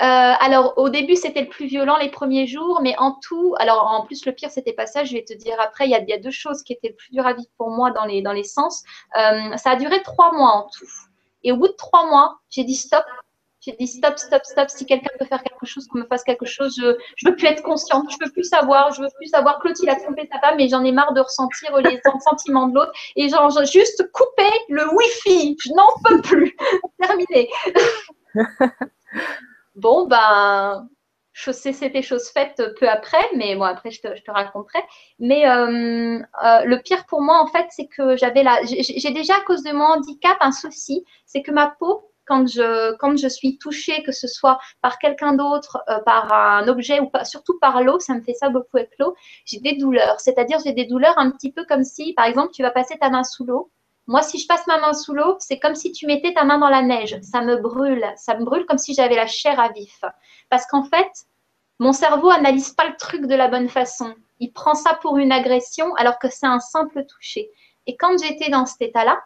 Euh, alors, au début, c'était le plus violent les premiers jours, mais en tout, alors en plus, le pire, c'était pas ça. Je vais te dire après, il y a, deux choses qui étaient le plus dur à vivre pour moi dans les, dans les sens. Euh, ça a duré trois mois en tout. Et au bout de trois mois, j'ai dit stop. J'ai dit stop, stop, stop. Si quelqu'un peut faire quelque chose, qu'on me fasse quelque chose, je, je veux plus être consciente, je veux plus savoir, je veux plus savoir. Claude, il a trompé sa femme, mais j'en ai marre de ressentir les sentiments de l'autre. Et genre, juste couper le Wi-Fi. Je n'en peux plus. Terminé. Bon, ben, c'était chose faite peu après, mais bon, après, je te, raconterai. Mais euh, euh, le pire pour moi, en fait, c'est que j'avais là, j'ai déjà à cause de mon handicap un souci, c'est que ma peau, quand je, quand je suis touchée, que ce soit par quelqu'un d'autre, euh, par un objet ou surtout par l'eau, ça me fait ça beaucoup avec l'eau, j'ai des douleurs. C'est-à-dire, j'ai des douleurs un petit peu comme si, par exemple, tu vas passer ta main sous l'eau moi, si je passe ma main sous l'eau, c'est comme si tu mettais ta main dans la neige. Ça me brûle. Ça me brûle comme si j'avais la chair à vif. Parce qu'en fait, mon cerveau analyse pas le truc de la bonne façon. Il prend ça pour une agression alors que c'est un simple toucher. Et quand j'étais dans cet état-là,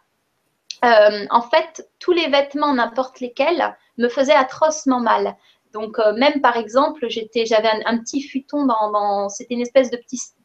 euh, en fait, tous les vêtements, n'importe lesquels, me faisaient atrocement mal. Donc, euh, même par exemple, j'avais un, petit futon dans, c'était une espèce de,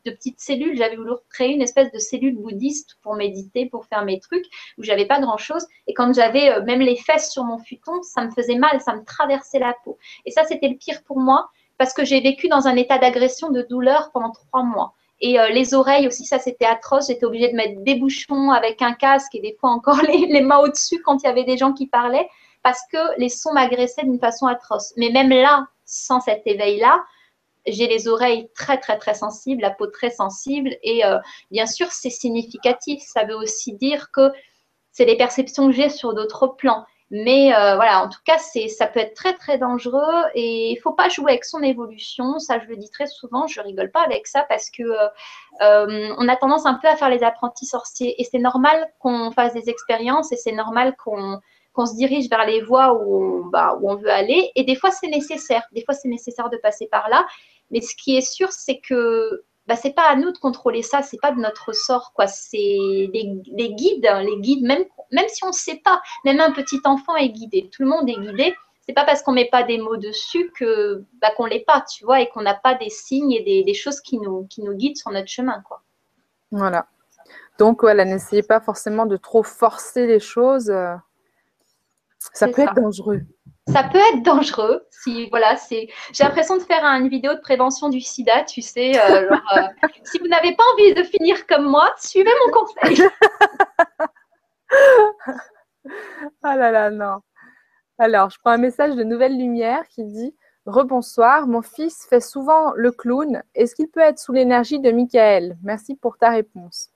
de petite cellule. J'avais voulu créer une espèce de cellule bouddhiste pour méditer, pour faire mes trucs, où j'avais pas grand chose. Et quand j'avais euh, même les fesses sur mon futon, ça me faisait mal, ça me traversait la peau. Et ça, c'était le pire pour moi parce que j'ai vécu dans un état d'agression, de douleur pendant trois mois. Et euh, les oreilles aussi, ça c'était atroce. J'étais obligée de mettre des bouchons avec un casque et des fois encore les mains au-dessus quand il y avait des gens qui parlaient parce que les sons m'agressaient d'une façon atroce. Mais même là, sans cet éveil-là, j'ai les oreilles très très très sensibles, la peau très sensible et euh, bien sûr c'est significatif. Ça veut aussi dire que c'est les perceptions que j'ai sur d'autres plans. Mais euh, voilà, en tout cas, c'est, ça peut être très très dangereux et il faut pas jouer avec son évolution. Ça, je le dis très souvent, je rigole pas avec ça parce que euh, on a tendance un peu à faire les apprentis sorciers et c'est normal qu'on fasse des expériences et c'est normal qu'on qu'on se dirige vers les voies où on, bah, on veut aller. Et des fois, c'est nécessaire. Des fois, c'est nécessaire de passer par là. Mais ce qui est sûr, c'est que bah, c'est pas à nous de contrôler ça, c'est pas de notre sort, quoi. C'est les, guides, les guides, même, même si on ne sait pas, même un petit enfant est guidé, tout le monde est guidé. C'est pas parce qu'on met pas des mots dessus que bah, qu'on l'est pas, tu vois, et qu'on n'a pas des signes et des, des, choses qui nous, qui nous guident sur notre chemin, quoi. Voilà. Donc voilà, n'essayez pas forcément de trop forcer les choses. Ça peut être dangereux. Ça peut être dangereux. Si voilà, c'est. J'ai l'impression de faire une vidéo de prévention du SIDA, tu sais. Euh, euh, si vous n'avez pas envie de finir comme moi, suivez mon conseil. ah là là, non. Alors, je prends un message de Nouvelle Lumière qui dit Rebonsoir, mon fils fait souvent le clown. Est-ce qu'il peut être sous l'énergie de Michael? Merci pour ta réponse.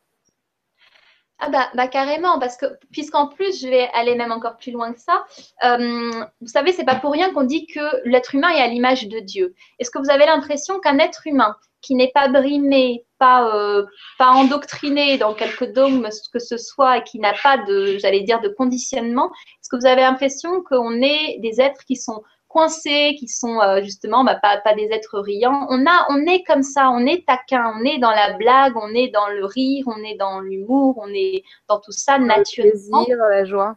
Ah bah, bah, carrément, parce que puisqu'en plus, je vais aller même encore plus loin que ça. Euh, vous savez, c'est pas pour rien qu'on dit que l'être humain est à l'image de Dieu. Est-ce que vous avez l'impression qu'un être humain qui n'est pas brimé, pas, euh, pas endoctriné dans quelque dogme que ce soit et qui n'a pas de, j'allais dire, de conditionnement, est-ce que vous avez l'impression qu'on est des êtres qui sont coincés, qui sont euh, justement bah, pas, pas, des êtres riants. On, a, on est comme ça, on est taquin, on est dans la blague, on est dans le rire, on est dans l'humour, on est dans tout ça naturellement. Le plaisir, la joie.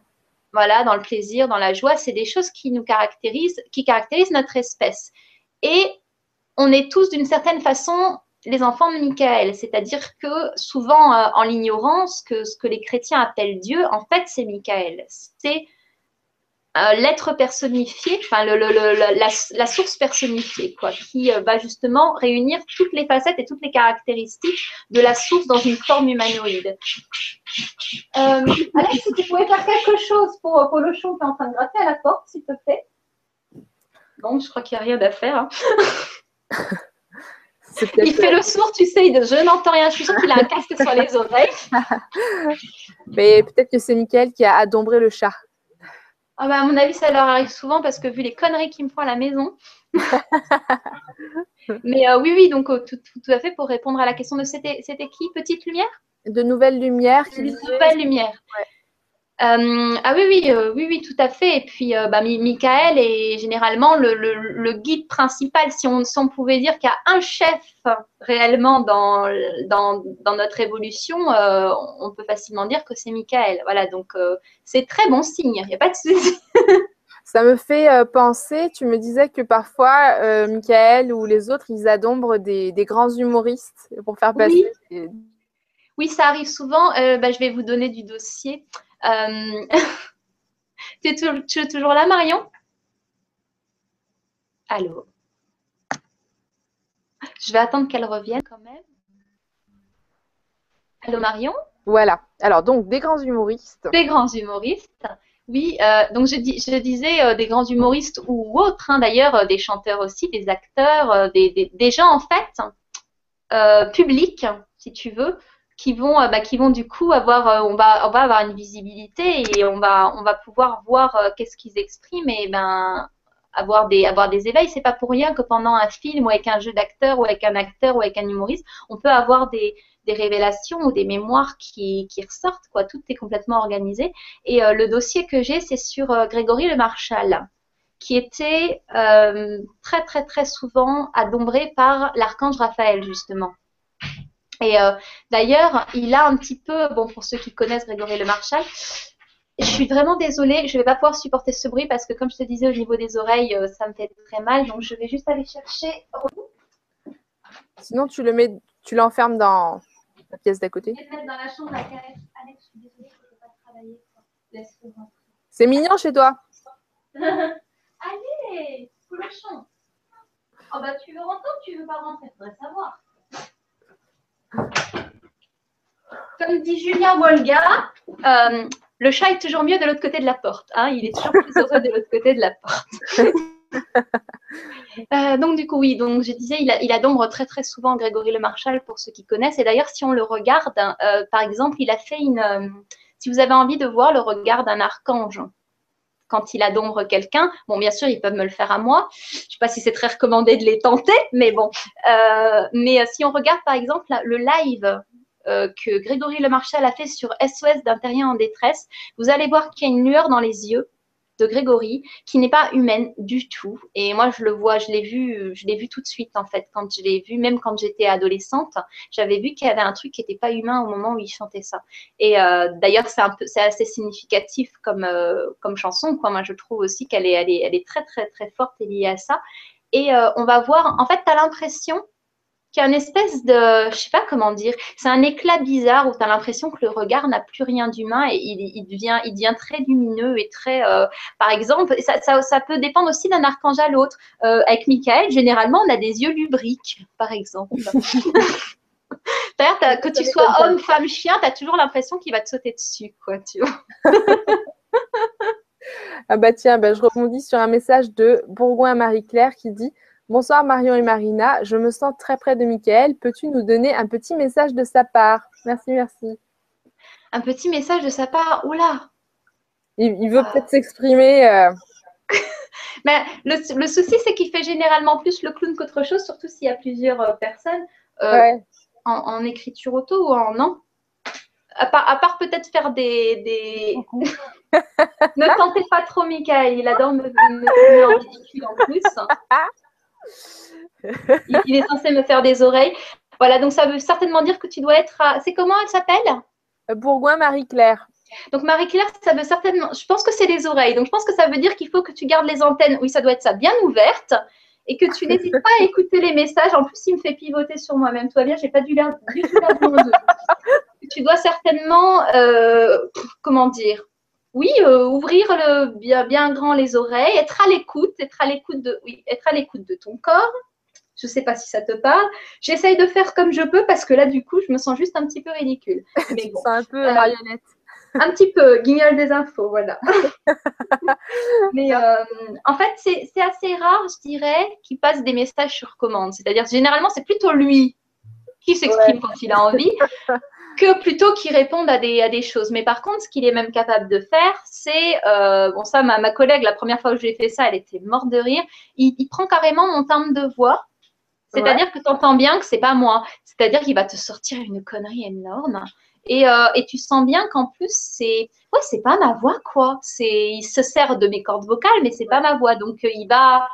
Voilà, dans le plaisir, dans la joie, c'est des choses qui nous caractérisent, qui caractérisent notre espèce. Et on est tous d'une certaine façon les enfants de Michael, c'est-à-dire que souvent euh, en l'ignorance, que ce que les chrétiens appellent Dieu, en fait, c'est Michael. C'est l'être personnifié, enfin le, la, source personnifiée, quoi, qui euh, va justement réunir toutes les facettes et toutes les caractéristiques de la source dans une forme humanoïde. Euh, Alex, si tu pouvais faire quelque chose pour, pour le chon qui est en train de gratter à la porte, s'il te plaît. Bon, je crois qu'il n'y a rien à faire. Hein. Il fait le sourd, tu sais, je n'entends rien. Je suis sûre qu'il a un casque sur les oreilles. Mais peut-être que c'est Mickaël qui a adombré le chat. Ah bah, à mon avis, ça leur arrive souvent parce que vu les conneries qu'ils me font à la maison. Mais euh, oui, oui, donc euh, tout, à fait pour répondre à la question de c'était, c'était qui Petite Lumière? De Nouvelles Lumières. De Nouvelles Lumières. Euh, ah oui, oui, euh, oui, oui, tout à fait. Et puis, euh, bah, Michael est généralement le, guide principal. Si on, si on pouvait dire qu'il y a un chef réellement dans, dans, dans notre évolution, on peut facilement dire que c'est Michael. Voilà, donc c'est très bon signe. Il n'y a pas de souci. Ça me fait penser, tu me disais que parfois, Michael ou les autres, ils adombrent des, des grands humoristes pour faire passer. Oui, oui ça arrive souvent. Bah, je vais vous donner du dossier. Euh, tu, es toujours là, Marion? Allô? Je vais attendre qu'elle revienne quand même. Allô, Marion? Voilà. Alors, donc, des grands humoristes. Des grands humoristes. Oui, euh, donc je, je disais euh, des grands humoristes ou autres, hein, d'ailleurs, des chanteurs aussi, des acteurs, des, des, gens en fait publics, si tu veux, qui vont, euh, bah, qui vont du coup avoir, euh, on va, on va avoir une visibilité et on va, on va pouvoir voir euh, qu'est-ce qu'ils expriment et ben avoir des, avoir des éveils. C'est pas pour rien que pendant un film ou avec un jeu d'acteur ou avec un acteur ou avec un humoriste, on peut avoir des, des révélations ou des mémoires qui, qui ressortent. Quoi. Tout est complètement organisé. Et le dossier que j'ai, c'est sur Grégory Le Marchal qui était très très très souvent adombré par l'archange Raphaël justement. Et euh, d'ailleurs, il a un petit peu, bon, pour ceux qui connaissent Grégory Le Marchal, je suis vraiment désolée, je ne vais pas pouvoir supporter ce bruit parce que, comme je te disais, au niveau des oreilles, euh, ça me fait très mal. Donc, je vais juste aller chercher. Sinon, tu le mets, tu l'enfermes dans la pièce d'à côté. Je vais le mettre dans la chambre avec Alex. Alex, je suis désolée, je ne peux pas travailler. C'est mignon chez toi. Allez, coulachon. Oh bah tu veux rentrer ou tu veux pas rentrer Faudrait savoir. Comme dit Julien Wolga, euh, le chat est toujours mieux de l'autre côté de la porte. Hein. il est toujours plus heureux de l'autre côté de la porte. Euh, donc du coup oui, donc je disais, il, a, il adombre très très souvent Grégory Le Marchal pour ceux qui connaissent. Et d'ailleurs, si on le regarde, euh, par exemple, il a fait une. si vous avez envie de voir le regard d'un archange, quand il adombre quelqu'un. Bon, bien sûr, ils peuvent me le faire à moi. Je ne sais pas si c'est très recommandé de les tenter, mais bon. Euh, mais euh, si on regarde par exemple le live euh, que Grégory Le Marchal a fait sur SOS d'intérieur en détresse, vous allez voir qu'il y a une lueur dans les yeux de Grégory qui n'est pas humaine du tout. Et moi, je le vois, je l'ai vu, je l'ai vu tout de suite en fait. Quand je l'ai vu, même quand j'étais adolescente, j'avais vu qu'il y avait un truc qui n'était pas humain au moment où il chantait ça. Et euh, d'ailleurs, c'est un peu, c'est assez significatif comme euh, comme chanson. Quoi. Moi, je trouve aussi qu'elle est, elle est, elle est très très très forte et liée à ça. Et euh, on va voir. En fait, tu as l'impression qui a une espèce de, je sais pas comment dire, c'est un éclat bizarre où tu as l'impression que le regard n'a plus rien d'humain et il, devient, il devient très lumineux et très, euh, par exemple, ça, ça, peut dépendre aussi d'un archange à l'autre. Euh, avec Michael, généralement, on a des yeux lubriques, par exemple. D'ailleurs, que tu sois homme, femme, chien, tu as toujours l'impression qu'il va te sauter dessus, quoi, tu vois. ah bah tiens, bah, je rebondis sur un message de Bourgoin Marie-Claire qui dit Bonsoir Marion et Marina, je me sens très près de Mickaël. Peux-tu nous donner un petit message de sa part? Merci, merci. Un petit message de sa part? Oula il, il veut ah. peut-être s'exprimer. Euh. Mais le, le souci, c'est qu'il fait généralement plus le clown qu'autre chose, surtout s'il y a plusieurs euh, personnes. Euh, en, en, écriture auto ou en non? À part, à part peut-être faire des. des... ne tentez pas trop, Michael. Il adore me, me, en ridicule en plus. Il, est censé me faire des oreilles. Voilà, donc ça veut certainement dire que tu dois être à. C'est comment elle s'appelle? Bourgoin Marie-Claire. Donc Marie-Claire, ça veut certainement, je pense que c'est les oreilles. Donc je pense que ça veut dire qu'il faut que tu gardes les antennes, oui, ça doit être ça, bien ouvertes et que tu n'hésites pas à écouter les messages. En plus, il me fait pivoter sur moi-même. Toi bien, j'ai pas du l'air du tout Tu dois certainement, euh, comment dire, oui, euh, ouvrir le, bien, bien grand les oreilles, être à l'écoute, être à l'écoute de, oui, être à l'écoute de ton corps. Je ne sais pas si ça te parle. J'essaye de faire comme je peux parce que là, du coup, je me sens juste un petit peu ridicule. Mais bon, un peu euh, marionnette un petit peu, guignol des infos, voilà. Mais euh, en fait, c'est assez rare, je dirais, qu'il passe des messages sur commande. C'est-à-dire, généralement, c'est plutôt lui qui s'exprime quand il a envie que plutôt qu'il réponde à des, à des choses. Mais par contre, ce qu'il est même capable de faire, c'est, euh, bon ça, ma, ma, collègue, la première fois que j'ai fait ça, elle était morte de rire. Il, il prend carrément mon timbre de voix. C'est-à-dire que tu entends bien que c'est pas moi. C'est-à-dire qu'il va te sortir une connerie énorme. Et, euh, et, tu sens bien qu'en plus, c'est ouais, c'est pas ma voix, quoi. C'est, il se sert de mes cordes vocales, mais c'est pas ma voix. Donc, euh, il va,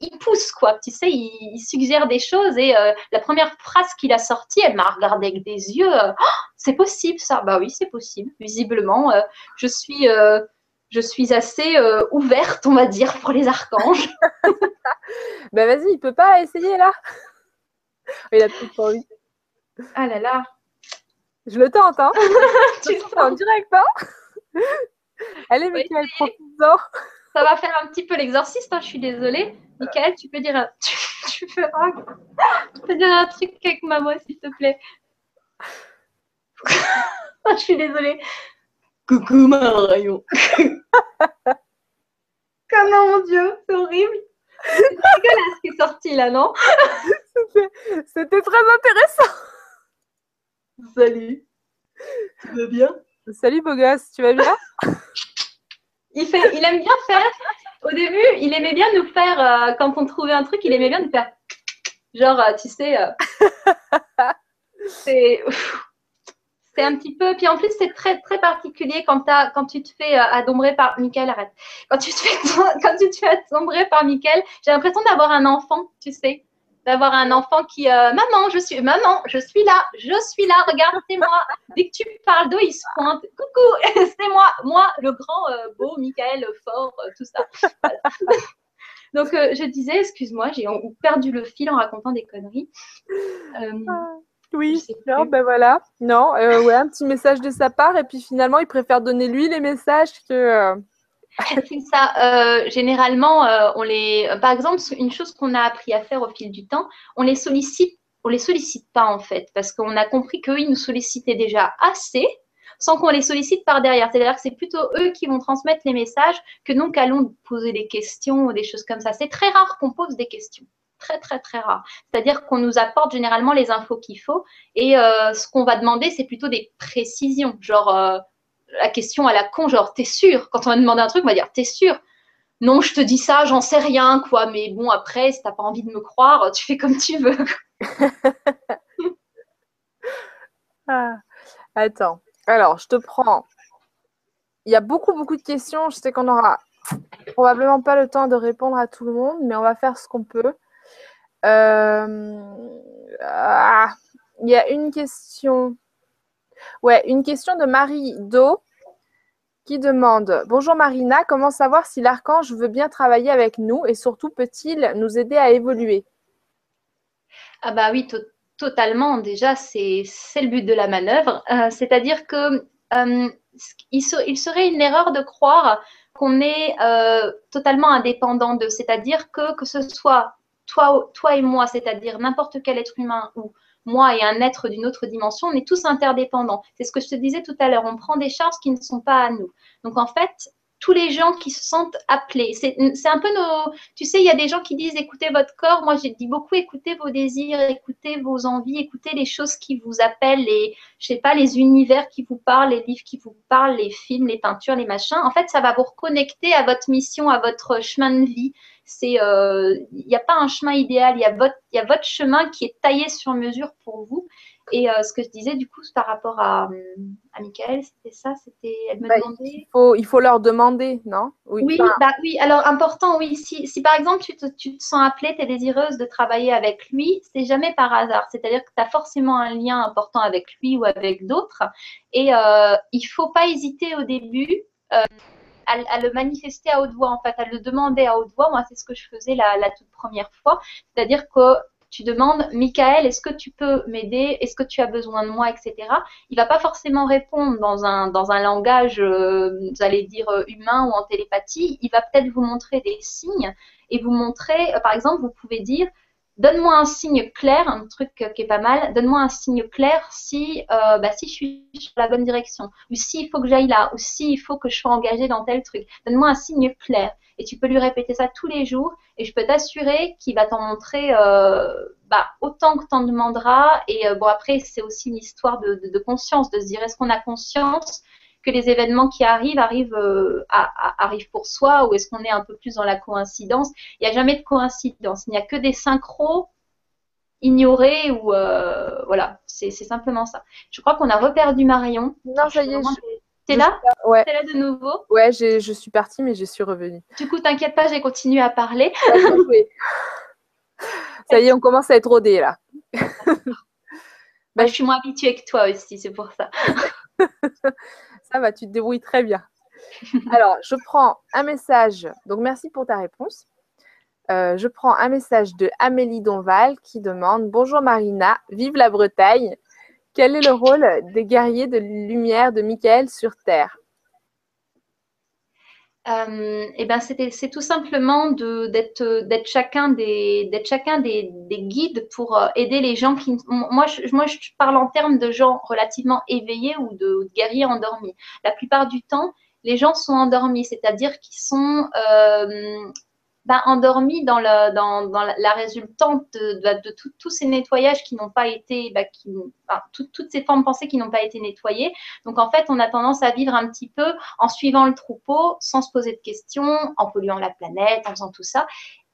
il, pousse, quoi. Tu sais, il, suggère des choses. Et euh, la première phrase qu'il a sortie, elle m'a regardé avec des yeux. Oh, c'est possible, ça. Bah oui, c'est possible. Visiblement, je suis, je suis assez ouverte, on va dire, pour les archanges. bah vas-y, il peut pas essayer là. Il a plus envie. Ah là là. Je le tente, hein Tu le en direct, hein Allez, Michael, profite-en. Ça va faire un petit peu l'exorciste, hein, je suis désolée. Michael, tu peux dire un... tu, tu, peux... tu peux dire un truc avec ma voix, s'il te plaît. je suis désolée. Coucou, Marion. Comment, mon Dieu, c'est horrible. C'est dégueulasse ce qui est sorti là, non? C'était très intéressant. Salut. Tu vas bien? Salut beau gosse, tu vas bien? Il, fait, il aime bien faire. Au début, il aimait bien nous faire, euh, quand on trouvait un truc, il aimait bien nous faire. Genre, euh, tu sais, euh, c'est. C'est un petit peu. Puis en plus, c'est très, très particulier quand, as, quand tu te fais adombrer par. Michael, arrête. Quand tu te fais, quand tu te fais adombrer par Michael, j'ai l'impression d'avoir un enfant, tu sais d'avoir un enfant qui euh, maman je suis maman je suis là je suis là regarde c'est moi. Dès que tu parles d'eau il se pointe. Coucou c'est moi. Moi le grand euh, beau Michael fort euh, tout ça. Donc je disais excuse-moi j'ai perdu le fil en racontant des conneries. Ah, oui. non ben voilà. Non ouais un petit message de sa part. Et puis finalement il préfère donner lui les messages que c'est ça. Euh, généralement, euh, on les, par exemple, une chose qu'on a appris à faire au fil du temps, on les sollicite, on les sollicite pas en fait, parce qu'on a compris qu'eux, ils nous sollicitaient déjà assez, sans qu'on les sollicite par derrière. C'est-à-dire que c'est plutôt eux qui vont transmettre les messages que nous qu'allons poser des questions ou des choses comme ça. C'est très rare qu'on pose des questions. Très, très, très rare. C'est-à-dire qu'on nous apporte généralement les infos qu'il faut et euh, ce qu'on va demander, c'est plutôt des précisions. Genre, la question à la con, genre, t'es sûr? Quand on va demander un truc, on va dire, t'es sûr? Non, je te dis ça, j'en sais rien, quoi. Mais bon, après, si t'as pas envie de me croire, tu fais comme tu veux. ah, attends. Alors, je te prends. Il y a beaucoup, beaucoup de questions. Je sais qu'on aura probablement pas le temps de répondre à tout le monde, mais on va faire ce qu'on peut. Euh, ah, il y a une question. Ouais, une question de Marie Do qui demande Bonjour Marina, comment savoir si l'archange veut bien travailler avec nous et surtout peut-il nous aider à évoluer? Ah, bah oui, totalement. Déjà, c'est le but de la manœuvre. Euh, c'est-à-dire que euh, il, serait une erreur de croire qu'on est euh, totalement indépendant d'eux. C'est-à-dire que que ce soit toi, toi et moi, c'est-à-dire n'importe quel être humain ou moi et un être d'une autre dimension, on est tous interdépendants. C'est ce que je te disais tout à l'heure. On prend des charges qui ne sont pas à nous. Donc en fait, tous les gens qui se sentent appelés. C'est un peu nos. Tu sais, il y a des gens qui disent écoutez votre corps. Moi, j'ai dit beaucoup écoutez vos désirs, écoutez vos envies, écoutez les choses qui vous appellent, les, je sais pas, les univers qui vous parlent, les livres qui vous parlent, les films, les peintures, les machins. En fait, ça va vous reconnecter à votre mission, à votre chemin de vie. C'est, il euh, n'y a pas un chemin idéal. Il y a votre, il y a votre chemin qui est taillé sur mesure pour vous. Et euh, ce que je disais, du coup, par rapport à, à Michael, c'était ça C'était, elle me Bah, demandait. il, faut, il faut leur demander, non? Oui, enfin, bah oui. Alors, important, oui. Si, si par exemple, tu te, tu te sens appelée, tu es désireuse de travailler avec lui, c'est jamais par hasard. C'est-à-dire que tu as forcément un lien important avec lui ou avec d'autres. Et euh, il faut pas hésiter au début euh, à, le manifester à haute voix, en fait, à le demander à haute voix. Moi, c'est ce que je faisais la, la toute première fois. C'est-à-dire que tu demandes, Michael, est-ce que tu peux m'aider? Est-ce que tu as besoin de moi, etc. Il va pas forcément répondre dans un dans un langage, euh, vous allez dire euh, humain ou en télépathie. Il va peut-être vous montrer des signes et vous montrer, euh, par exemple, vous pouvez dire, donne-moi un signe clair, un truc qui est pas mal. Donne-moi un signe clair si euh, bah, si je suis sur la bonne direction, ou s'il faut que j'aille là, ou s'il faut que je sois engagée dans tel truc. Donne-moi un signe clair. Et tu peux lui répéter ça tous les jours et je peux t'assurer qu'il va t'en montrer euh, bah, autant que t'en demanderas. Et euh, bon, après, c'est aussi une histoire de, de, de conscience, de se dire est-ce qu'on a conscience que les événements qui arrivent arrivent, euh, à- à- arrivent pour soi ou est-ce qu'on est un peu plus dans la coïncidence? Il n'y a jamais de coïncidence, il n'y a que des synchros ignorés ou euh, voilà, c'est simplement ça. Je crois qu'on a reperdu Marion. Non, ça y est, T'es là? ouais, T'es là de nouveau? Ouais je suis partie, mais je suis revenue. Du coup, t'inquiète pas, j'ai continué à parler. Ça y est, on commence à être rodés là. Bah, je suis moins habituée que toi aussi, c'est pour ça. Ça va, tu te débrouilles très bien. Alors, je prends un message. Donc, merci pour ta réponse. Euh, je prends un message de Amélie Donval qui demande Bonjour Marina, vive la Bretagne. Quel est le rôle des guerriers de lumière de Michael sur Terre? Euh, et ben c'est tout simplement d'être chacun des chacun des, des guides pour euh, aider les gens qui moi je, moi je parle en termes de gens relativement éveillés ou de, de guerriers endormis. La plupart du temps, les gens sont endormis, c'est-à-dire qu'ils sont euh, endormis dans, la, résultante de, tous ces nettoyages qui n'ont pas été, tout- toutes ces formes pensées qui n'ont pas été nettoyées. Donc en fait, on a tendance à vivre un petit peu en suivant le troupeau, sans se poser de questions, en polluant la planète, en faisant tout ça.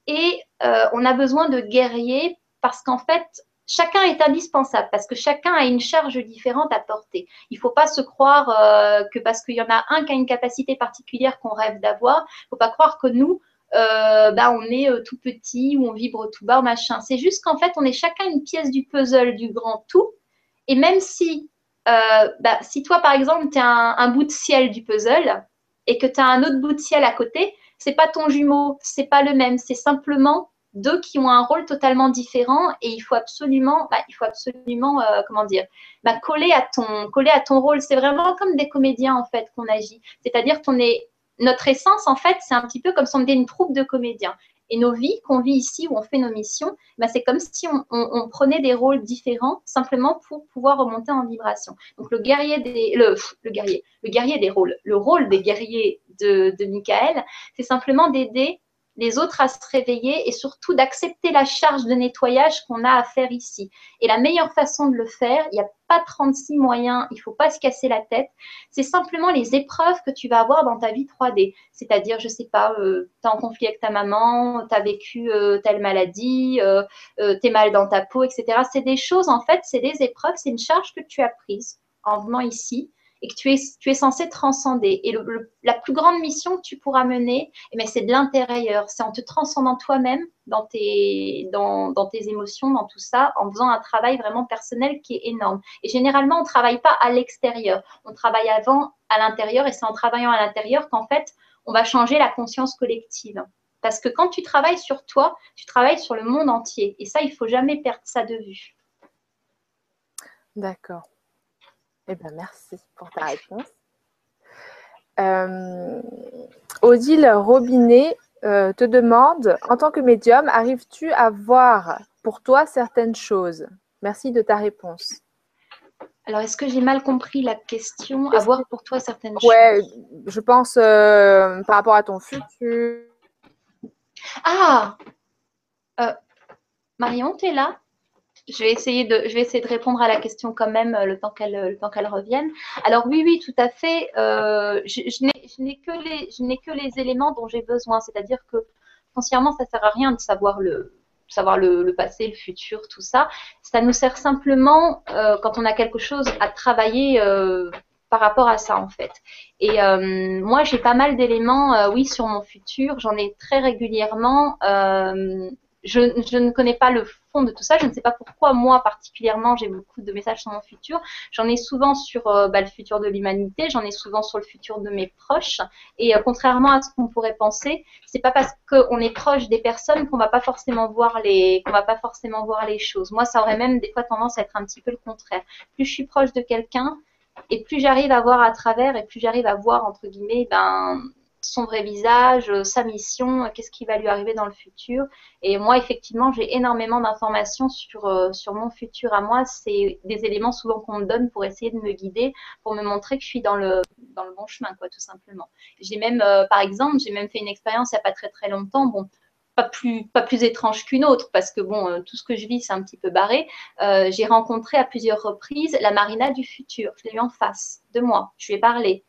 Et euh, on a besoin de guerriers parce qu'en fait, chacun est indispensable parce que chacun a une charge différente à porter. Il ne faut pas se croire euh, que parce qu'il y en a un qui a une capacité particulière qu'on rêve d'avoir, il ne faut pas croire que nous, euh, bah, on est euh, tout petit ou on vibre tout bas, machin. C'est juste qu'en fait, on est chacun une pièce du puzzle du grand tout. Et même si, euh, bah, si toi, par exemple, tu es un, bout de ciel du puzzle et que tu as un autre bout de ciel à côté, c'est pas ton jumeau, c'est pas le même, c'est simplement deux qui ont un rôle totalement différent et il faut absolument, bah, il faut absolument, euh, comment dire, bah, coller à ton, coller à ton rôle. C'est vraiment comme des comédiens en fait qu'on agit. C'est-à-dire qu'on est, notre essence en fait, c'est un petit peu comme si on était une troupe de comédiens. Et nos vies qu'on vit ici où on fait nos missions, bah, c'est comme si on, on, on, prenait des rôles différents simplement pour pouvoir remonter en vibration. Donc le guerrier des, le, le guerrier, le guerrier des rôles, le rôle des guerriers de, de Michael, c'est simplement d'aider les autres à se réveiller et surtout d'accepter la charge de nettoyage qu'on a à faire ici. Et la meilleure façon de le faire, il n'y a pas 36 moyens, il ne faut pas se casser la tête, c'est simplement les épreuves que tu vas avoir dans ta vie 3D. C'est-à-dire, je ne sais pas, euh, tu es en conflit avec ta maman, tu as vécu euh, telle maladie, euh, tu es mal dans ta peau, etc. C'est des choses, en fait, c'est des épreuves, c'est une charge que tu as prise en venant ici et que tu es, tu es censé transcender. Et la plus grande mission que tu pourras mener, eh c'est de l'intérieur. C'est en te transcendant toi-même dans tes, dans, dans, tes émotions, dans tout ça, en faisant un travail vraiment personnel qui est énorme. Et généralement, on ne travaille pas à l'extérieur. On travaille avant à l'intérieur et c'est en travaillant à l'intérieur qu'en fait, on va changer la conscience collective. Parce que quand tu travailles sur toi, tu travailles sur le monde entier. Et ça, il ne faut jamais perdre ça de vue. D'accord. Eh bien, merci pour ta réponse. Euh, Odile Robinet euh, te demande, en tant que médium, arrives-tu à voir pour toi certaines choses? Merci de ta réponse. Alors, est-ce que j'ai mal compris la question Avoir pour toi certaines choses? Ouais, je pense euh, par rapport à ton futur. Ah euh, Marion, tu es là? Je vais, essayer de, je vais essayer de répondre à la question quand même euh, le temps qu'elle qu'elle revienne. Alors oui, oui, tout à fait. je, je n'ai que, les, que les éléments dont j'ai besoin. C'est-à-dire que foncièrement, ça sert à rien de savoir le, savoir le, passé, le futur, tout ça. Ça nous sert simplement euh, quand on a quelque chose à travailler euh, par rapport à ça en fait. Et euh, moi j'ai pas mal d'éléments, oui, sur mon futur. J'en ai très régulièrement je, ne connais pas le fond de tout ça. Je ne sais pas pourquoi moi particulièrement j'ai beaucoup de messages sur mon futur. J'en ai souvent sur euh, bah, le futur de l'humanité, j'en ai souvent sur le futur de mes proches. Et euh, contrairement à ce qu'on pourrait penser, c'est pas parce qu'on est proche des personnes qu'on va pas forcément voir les qu'on va pas forcément voir les choses. Moi, ça aurait même des fois tendance à être un petit peu le contraire. Plus je suis proche de quelqu'un et plus j'arrive à voir à travers et plus j'arrive à voir entre guillemets ben son vrai visage, euh, sa mission, euh, qu'est-ce qui va lui arriver dans le futur. Et moi, effectivement, j'ai énormément d'informations sur, euh, sur mon futur à moi. C'est des éléments souvent qu'on me donne pour essayer de me guider, pour me montrer que je suis dans le, dans le bon chemin, quoi, tout simplement. J'ai même, par exemple, j'ai même fait une expérience il n'y a pas très très longtemps. Bon, pas plus, pas plus étrange qu'une autre, parce que bon, tout ce que je vis, c'est un petit peu barré. j'ai rencontré à plusieurs reprises la Marina du futur. Je l'ai eu en face de moi. Je lui ai parlé.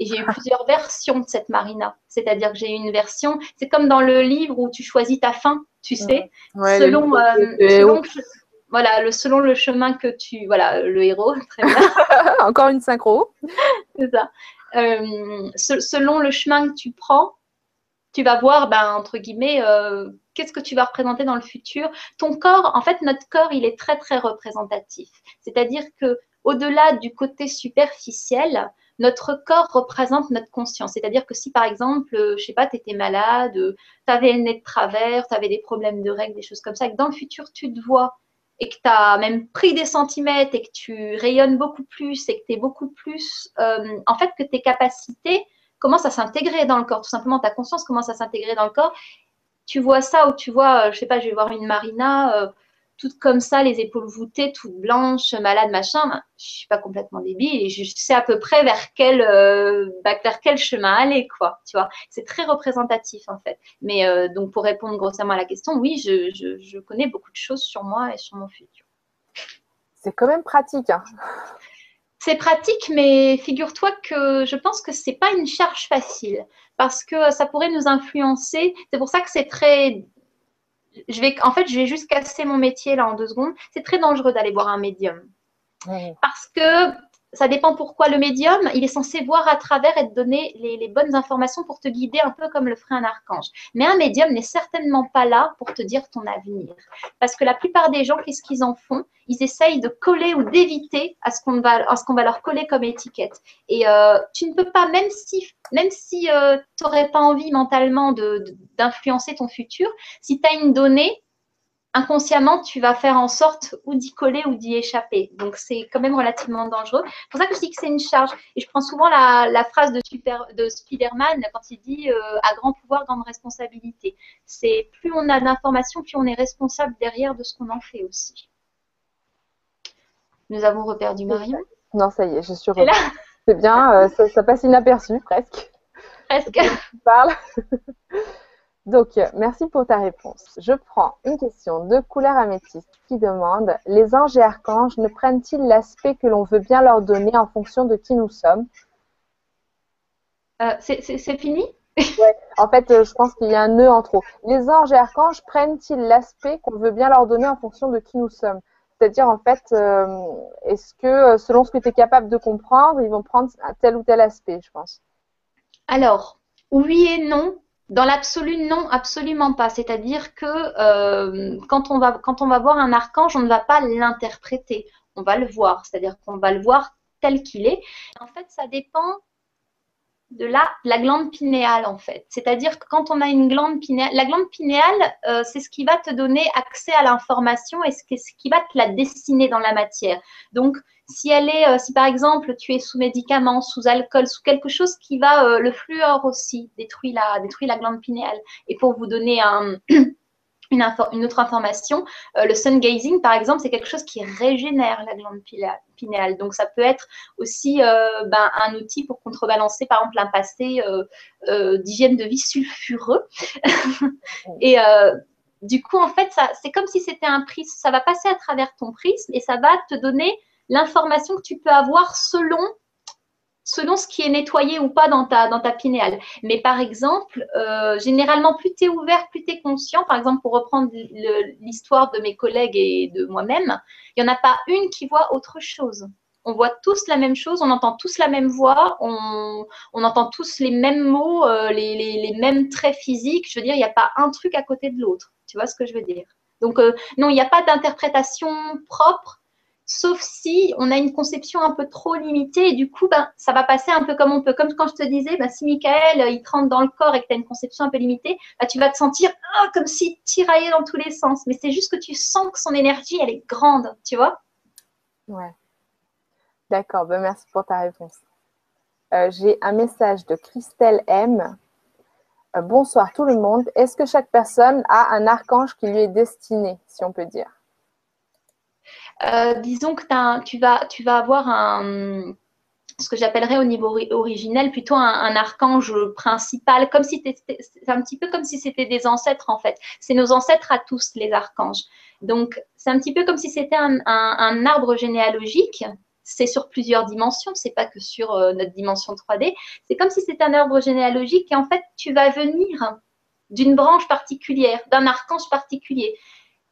Et j'ai eu plusieurs versions de cette marina. C'est-à-dire que j'ai eu une version, c'est comme dans le livre où tu choisis ta fin, tu sais, selon, euh, voilà, le, selon le chemin que tu, voilà, le héros, très bien. Encore une synchro. c'est ça. Euh, selon le chemin que tu prends, tu vas voir, ben, entre guillemets, euh, qu'est-ce que tu vas représenter dans le futur. Ton corps, en fait, notre corps, il est très, très représentatif. C'est-à-dire que au-delà du côté superficiel, notre corps représente notre conscience. C'est-à-dire que si par exemple, euh, je sais pas, tu étais malade, euh, tu avais le nez de travers, tu avais des problèmes de règles, des choses comme ça, et que dans le futur tu te vois et que tu as même pris des centimètres et que tu rayonnes beaucoup plus et que tu es beaucoup plus, euh, en fait, que tes capacités commencent à s'intégrer dans le corps, tout simplement ta conscience commence à s'intégrer dans le corps. Tu vois ça ou tu vois, je sais pas, je vais voir une marina toute comme ça, les épaules voûtées, toute blanche, malade, machin, ben, je suis pas complètement débile et je sais à peu près vers quel, euh, bah, vers quel chemin aller, quoi. Tu vois, c'est très représentatif en fait. Mais euh, donc pour répondre grossièrement à la question, oui, je, je, connais beaucoup de choses sur moi et sur mon futur. C'est quand même pratique. Hein. C'est pratique, mais figure-toi que je pense que c'est pas une charge facile parce que ça pourrait nous influencer. C'est pour ça que c'est très je vais, en fait, je vais juste casser mon métier là en deux secondes. C'est très dangereux d'aller voir un médium. Parce que ça dépend pourquoi le médium, il est censé voir à travers et te donner les, bonnes informations pour te guider un peu comme le ferait un archange. Mais un médium n'est certainement pas là pour te dire ton avenir. Parce que la plupart des gens, qu'est-ce qu'ils en font? Ils essayent de coller ou d'éviter à ce qu'on va, va leur coller comme étiquette. Et euh, tu ne peux pas, même si, même si euh, tu n'aurais pas envie mentalement d'influencer ton futur, si tu as une donnée, inconsciemment, tu vas faire en sorte ou d'y coller ou d'y échapper. Donc, c'est quand même relativement dangereux. C'est pour ça que je dis que c'est une charge. Et je prends souvent la, phrase de, Super, de Spider-Man quand il dit euh, à grand pouvoir, grande responsabilité. C'est plus on a d'informations, plus on est responsable derrière de ce qu'on en fait aussi. Nous avons reperdu Marion. Non, ça y est, je suis là. C'est bien, euh, ça, ça, passe inaperçu presque. Presque. Tu parles. Donc, euh, merci pour ta réponse. Je prends une question de couleur améthyste qui demande Les anges et archanges ne prennent-ils l'aspect que l'on veut bien leur donner en fonction de qui nous sommes? Euh, C'est fini? Ouais. En fait, euh, je pense qu'il y a un nœud en trop. Les anges et archanges prennent-ils l'aspect qu'on veut bien leur donner en fonction de qui nous sommes? C'est-à-dire, en fait, est-ce que selon ce que tu es capable de comprendre, ils vont prendre tel ou tel aspect, je pense Alors, oui et non dans l'absolu, non, absolument pas. C'est-à-dire que euh, quand, on va, quand on va voir un archange, on ne va pas l'interpréter, on va le voir. C'est-à-dire qu'on va le voir tel qu'il est. En fait, ça dépend de la, la glande pinéale, en fait. C'est-à-dire que quand on a une glande pinéale, la glande pinéale, euh, c'est ce qui va te donner accès à l'information et ce qui va te la dessiner dans la matière. Donc, si elle est, euh, si par exemple tu es sous médicaments, sous alcool, sous quelque chose qui va, euh, le fluor aussi détruit la, détruit la glande pinéale. Et pour vous donner un, une, autre information, euh, le sun gazing, par exemple, c'est quelque chose qui régénère la glande pinéale. Donc, ça peut être aussi euh, ben, un outil pour contrebalancer, par exemple, un passé euh, d'hygiène de vie sulfureux. et du coup, en fait, c'est comme si c'était un prisme. Ça va passer à travers ton prisme et ça va te donner l'information que tu peux avoir selon selon ce qui est nettoyé ou pas dans ta, dans ta pinéale. Mais par exemple, euh, généralement, plus tu es ouvert, plus tu es conscient. Par exemple, pour reprendre l'histoire de mes collègues et de moi-même, il n'y en a pas une qui voit autre chose. On voit tous la même chose, on entend tous la même voix, on, entend tous les mêmes mots, euh, les, les, mêmes traits physiques. Je veux dire, il n'y a pas un truc à côté de l'autre. Tu vois ce que je veux dire? Donc, euh, non, il n'y a pas d'interprétation propre sauf si on a une conception un peu trop limitée et du coup, ben, ça va passer un peu comme on peut. Comme quand je te disais, ben, si Michael, il te rentre dans le corps et que tu as une conception un peu limitée, ben, tu vas te sentir oh, comme s'il tiraillait dans tous les sens. Mais c'est juste que tu sens que son énergie, elle est grande, tu vois? Ouais. D'accord, ben, merci pour ta réponse. Euh, j'ai un message de Christelle M. Euh, bonsoir tout le monde. Est-ce que chaque personne a un archange qui lui est destiné, si on peut dire? Euh, disons que tu, vas, avoir un, ce que j'appellerais au niveau originel plutôt un, archange principal, comme si c'est un petit peu comme si c'était des ancêtres en fait. C'est nos ancêtres à tous, les archanges. Donc c'est un petit peu comme si c'était un, arbre généalogique. C'est sur plusieurs dimensions, c'est pas que sur euh, notre dimension 3D. C'est comme si c'était un arbre généalogique et en fait tu vas venir d'une branche particulière, d'un archange particulier.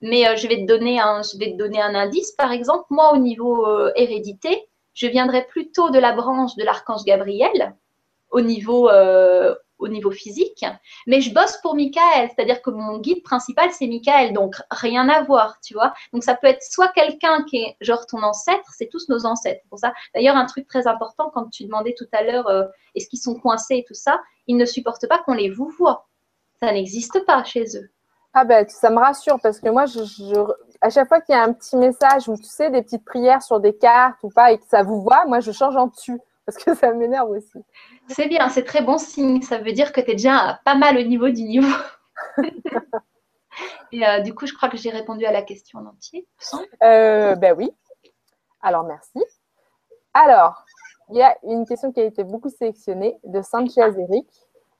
Mais euh, je, vais te donner un, je vais te donner un indice. Par exemple, moi, au niveau euh, hérédité, je viendrai plutôt de la branche de l'archange Gabriel au niveau, euh, au niveau physique. Mais je bosse pour Michael, c'est-à-dire que mon guide principal, c'est Michael. Donc, rien à voir, tu vois. Donc, ça peut être soit quelqu'un qui est genre ton ancêtre, c'est tous nos ancêtres. Pour ça, d'ailleurs, un truc très important, quand tu demandais tout à l'heure, est-ce qu'ils sont coincés et tout ça, ils ne supportent pas qu'on les vous voit. Ça n'existe pas chez eux. Ah ben, ça me rassure parce que moi, je, à chaque fois qu'il y a un petit message ou tu sais, des petites prières sur des cartes ou pas et que ça vous voit, moi, je change en dessus parce que ça m'énerve aussi. C'est bien, c'est très bon signe. Ça veut dire que tu es déjà pas mal au niveau du niveau. et euh, du coup, je crois que j'ai répondu à la question en entier. Euh, ben oui. Alors, merci. Alors, il y a une question qui a été beaucoup sélectionnée de Sanchez Eric.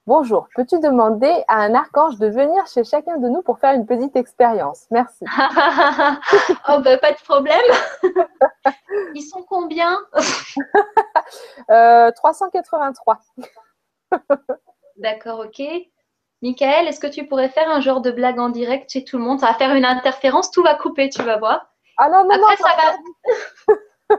Bonjour, peux-tu demander à un archange de venir chez chacun de nous pour faire une petite expérience? Merci. oh, bah, pas de problème. Ils sont combien? 383. Euh, D'accord, ok. Michael, est-ce que tu pourrais faire un genre de blague en direct chez tout le monde? Ça va faire une interférence, tout va couper, tu vas voir. Ah non, non, Après, ça va.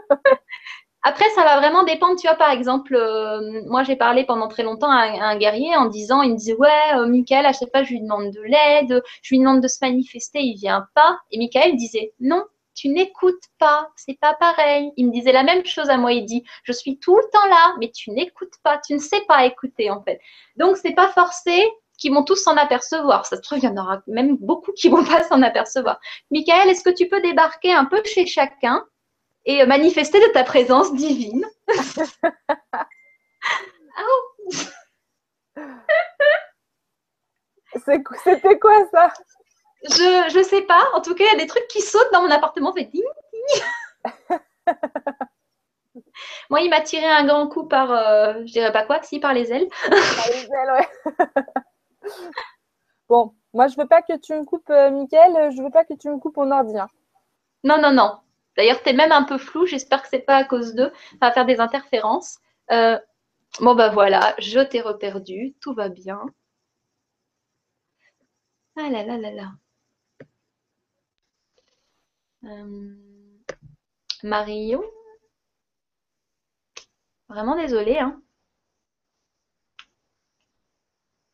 Après, ça va vraiment dépendre. Tu vois, par exemple, euh, moi, j'ai parlé pendant très longtemps à, un guerrier en disant, il me disait, ouais, euh, Michael, à chaque fois, je lui demande de l'aide, je lui demande de se manifester, il vient pas. Et Michael disait, non, tu n'écoutes pas, c'est pas pareil. Il me disait la même chose à moi. Il dit, je suis tout le temps là, mais tu n'écoutes pas, tu ne sais pas écouter en fait. Donc, c'est pas forcé qu'ils vont tous s'en apercevoir. Ça se trouve, il y en aura même beaucoup qui vont pas s'en apercevoir. Michael, est-ce que tu peux débarquer un peu chez chacun et manifester de ta présence divine. C'était quoi ça? Je ne sais pas. En tout cas, il y a des trucs qui sautent dans mon appartement. Fait ding, Moi, il m'a tiré un grand coup par, euh, je dirais pas quoi, si par les ailes. par les ailes, ouais. bon, moi, je veux pas que tu me coupes, euh, Mickaël. Je veux pas que tu me coupes mon ordi. Hein. Non, non, non. D'ailleurs, tu es même un peu flou. J'espère que c'est pas à cause d'eux. Ça va faire des interférences. Euh, bon, bah voilà, je t'ai reperdu. Tout va bien. Ah là là là là. Euh, Marion? Vraiment désolée. Hein.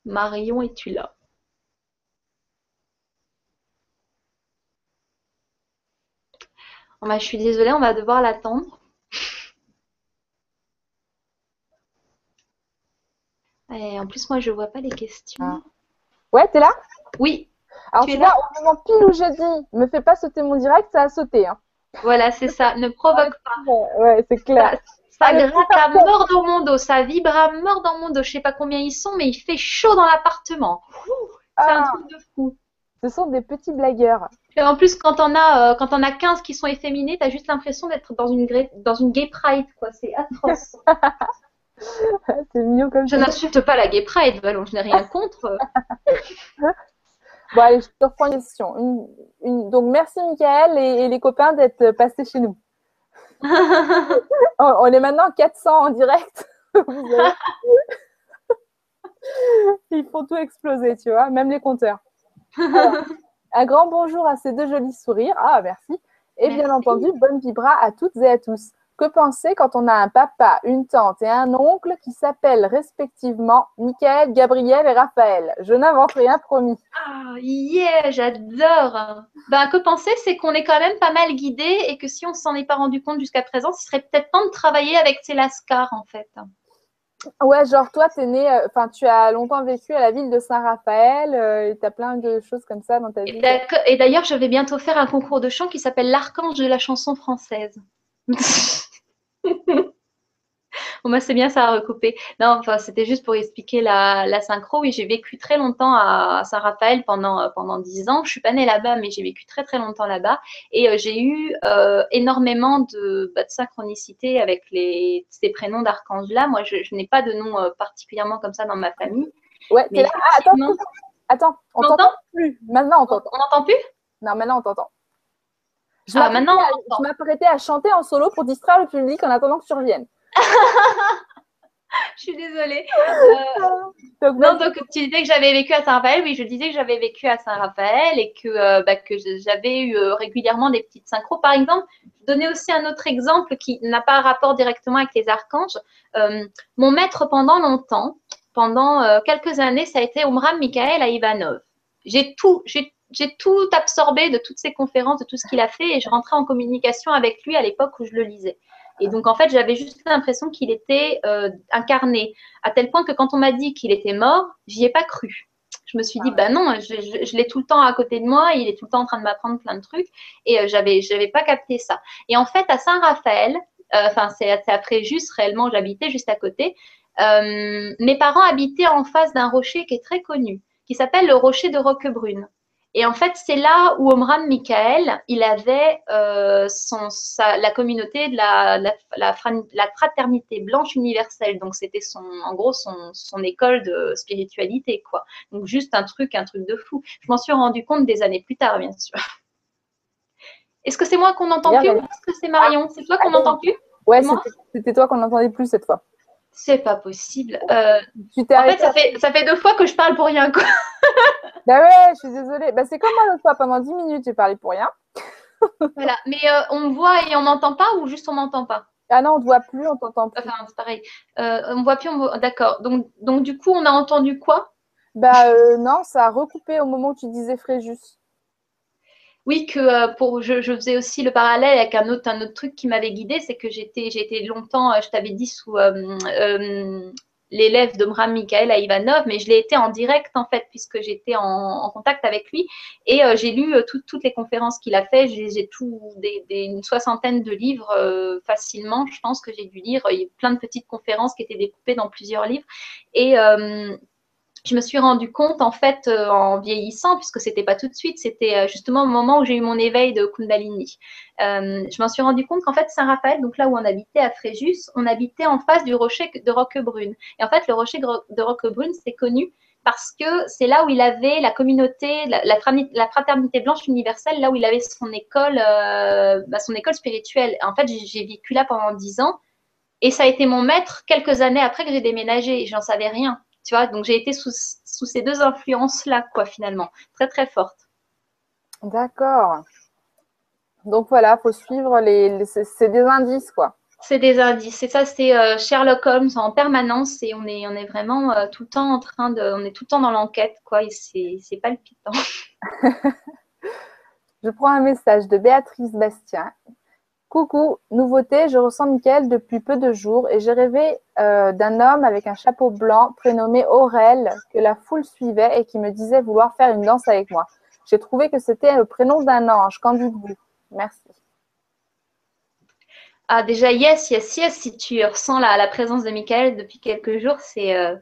Marion, es-tu là? Bah, je suis désolée, on va devoir l'attendre. Et en plus, moi, je vois pas les questions. Ah. Ouais, t'es là? Oui. Alors, tu, vois, au moment pile où je dis, me fais pas sauter mon direct, ça a sauté. Hein. Voilà, c'est ça. Ne provoque pas. Ouais, c'est clair. Ça, gratte à mort dans mon dos, ça vibre à mort dans mon dos. Je sais pas combien ils sont, mais il fait chaud dans l'appartement. C'est un ah. truc de fou. Ce sont des petits blagueurs. Et en plus, quand on a, euh, quand on a 15 qui sont efféminés, t'as juste l'impression d'être dans une, dans une gay pride, quoi. C'est atroce. c'est mignon comme ça. Je n'insulte pas la gay pride, je n'ai rien contre. bon, allez, je te reprends une question. Une, Donc, merci, Michael et, les copains d'être passés chez nous. on, est maintenant 400 en direct. Ils font tout exploser, tu vois, même les compteurs. Un grand bonjour à ces deux jolis sourires. Ah, merci. Et bien entendu, bonne vibra à toutes et à tous. Que penser quand on a un papa, une tante et un oncle qui s'appellent respectivement Michael, Gabriel et Raphaël? Je n'invente rien, promis. Ah, yeah, j'adore. Ben, que penser, c'est qu'on est quand même pas mal guidé et que si on s'en est pas rendu compte jusqu'à présent, ce serait peut-être temps de travailler avec ces lascars, en fait. Ouais, genre toi, es né, euh, enfin, tu as longtemps vécu à la ville de Saint-Raphaël euh, et tu as plein de choses comme ça dans ta vie. Et d'ailleurs, je vais bientôt faire un concours de chant qui s'appelle l'Archange de la chanson française. moi, c'est bien, ça a recoupé. Non, enfin, c'était juste pour expliquer la, synchro. Oui, j'ai vécu très longtemps à Saint-Raphaël pendant, euh, pendant 10 ans. Je suis pas née là-bas, mais j'ai vécu très, très longtemps là-bas. Et euh, j'ai eu euh, énormément de, bah, de, synchronicité avec les, ces prénoms d'archanges-là. Moi, je, n'ai pas de nom particulièrement comme ça dans ma famille. Ouais, mais là? Ah, attends, attends, on t'entend plus. Maintenant, on t'entend. On n'entend plus? Non, maintenant, on t'entend. Je ah, m'apprêtais à chanter en solo pour distraire le public en attendant que tu reviennes. je suis désolée. Euh, donc, non, donc tu disais que j'avais vécu à Saint-Raphaël. Oui, je disais que j'avais vécu à Saint-Raphaël et que, euh, bah, que j'avais eu euh, régulièrement des petites synchros. Par exemple, je donnais aussi un autre exemple qui n'a pas rapport directement avec les archanges. mon maître pendant longtemps, pendant quelques années, ça a été Omram Mikhaël à Ivanov. J'ai tout, j'ai j'ai tout absorbé de toutes ses conférences, de tout ce qu'il a fait, et je rentrais en communication avec lui à l'époque où je le lisais. Et donc, en fait, j'avais juste l'impression qu'il était euh, incarné, à tel point que quand on m'a dit qu'il était mort, j'y ai pas cru. Je me suis dit, ah bah non, je, l'ai tout le temps à côté de moi, il est tout le temps en train de m'apprendre plein de trucs, et euh, j'avais, j'avais pas capté ça. Et en fait, à Saint-Raphaël, euh, enfin, c'est après juste, réellement, j'habitais juste à côté. mes parents habitaient en face d'un rocher qui est très connu, qui s'appelle le rocher de Roquebrune. Et en fait, c'est là où Omram Michael, il avait euh, son, la communauté de la, la, fraternité blanche universelle. Donc, c'était son, en gros son, son, école de spiritualité, quoi. Donc, juste un truc, un truc de fou. Je m'en suis rendu compte des années plus tard, bien sûr. Est-ce que c'est moi qu'on n'entend plus ou est-ce que c'est Marion? C'est toi qu'on n'entend plus? Ouais, c'était toi qu'on n'entendait plus cette fois. C'est pas possible. Euh, en fait ça, fait, ça fait deux fois que je parle pour rien, quoi. bah ouais, je suis désolée. Bah, c'est comme moi l'autre fois, pendant 10 minutes, j'ai parlé pour rien. voilà, mais euh, on me voit et on m'entend pas ou juste on m'entend pas? Ah non, on ne voit plus, on t'entend plus. Enfin, c'est pareil. Euh, on me voit plus, on D'accord. Donc, donc, du coup, on a entendu quoi? Bah non, ça a recoupé au moment où tu disais Fréjus oui, que euh, pour, je, faisais aussi le parallèle avec un autre, un autre truc qui m'avait guidé, c'est que j'étais, longtemps, euh, je t'avais dit, sous euh, l'élève de Mram Mikhail à Ivanov, mais je l'ai été en direct en fait, puisque j'étais en, contact avec lui et j'ai lu toutes les conférences qu'il a fait. J'ai, des, une soixantaine de livres facilement. Je pense que j'ai dû lire. Il y a plein de petites conférences qui étaient découpées dans plusieurs livres et je me suis rendu compte en fait euh, en vieillissant, puisque c'était pas tout de suite, c'était euh, justement au moment où j'ai eu mon éveil de Kundalini. Euh, je m'en suis rendu compte qu'en fait Saint-Raphaël, donc là où on habitait à Fréjus, on habitait en face du rocher de Roquebrune. Et en fait, le rocher de Roquebrune, c'est connu parce que c'est là où il avait la communauté, la, fraternité blanche universelle, là où il avait son école, bah, son école spirituelle. En fait, j'ai vécu là pendant dix ans. Et ça a été mon maître quelques années après que j'ai déménagé. J'en savais rien. Tu vois, donc j'ai été sous, ces deux influences-là, quoi, finalement, très très fortes. D'accord. Donc voilà, faut suivre les, c'est des indices, quoi. C'est des indices. Et ça, c'est euh, Sherlock Holmes en permanence et on est, on est vraiment euh, tout le temps en train de, on est tout le temps dans l'enquête, quoi. Et c'est palpitant. Je prends un message de Béatrice Bastien Coucou, nouveauté, je ressens Mickaël depuis peu de jours et j'ai rêvé euh, d'un homme avec un chapeau blanc prénommé Aurel que la foule suivait et qui me disait vouloir faire une danse avec moi. J'ai trouvé que c'était le prénom d'un ange. Qu'en dites-vous? Merci. Ah, déjà, yes, yes, yes. Si tu ressens la, la présence de Michael depuis quelques jours, c'est, euh,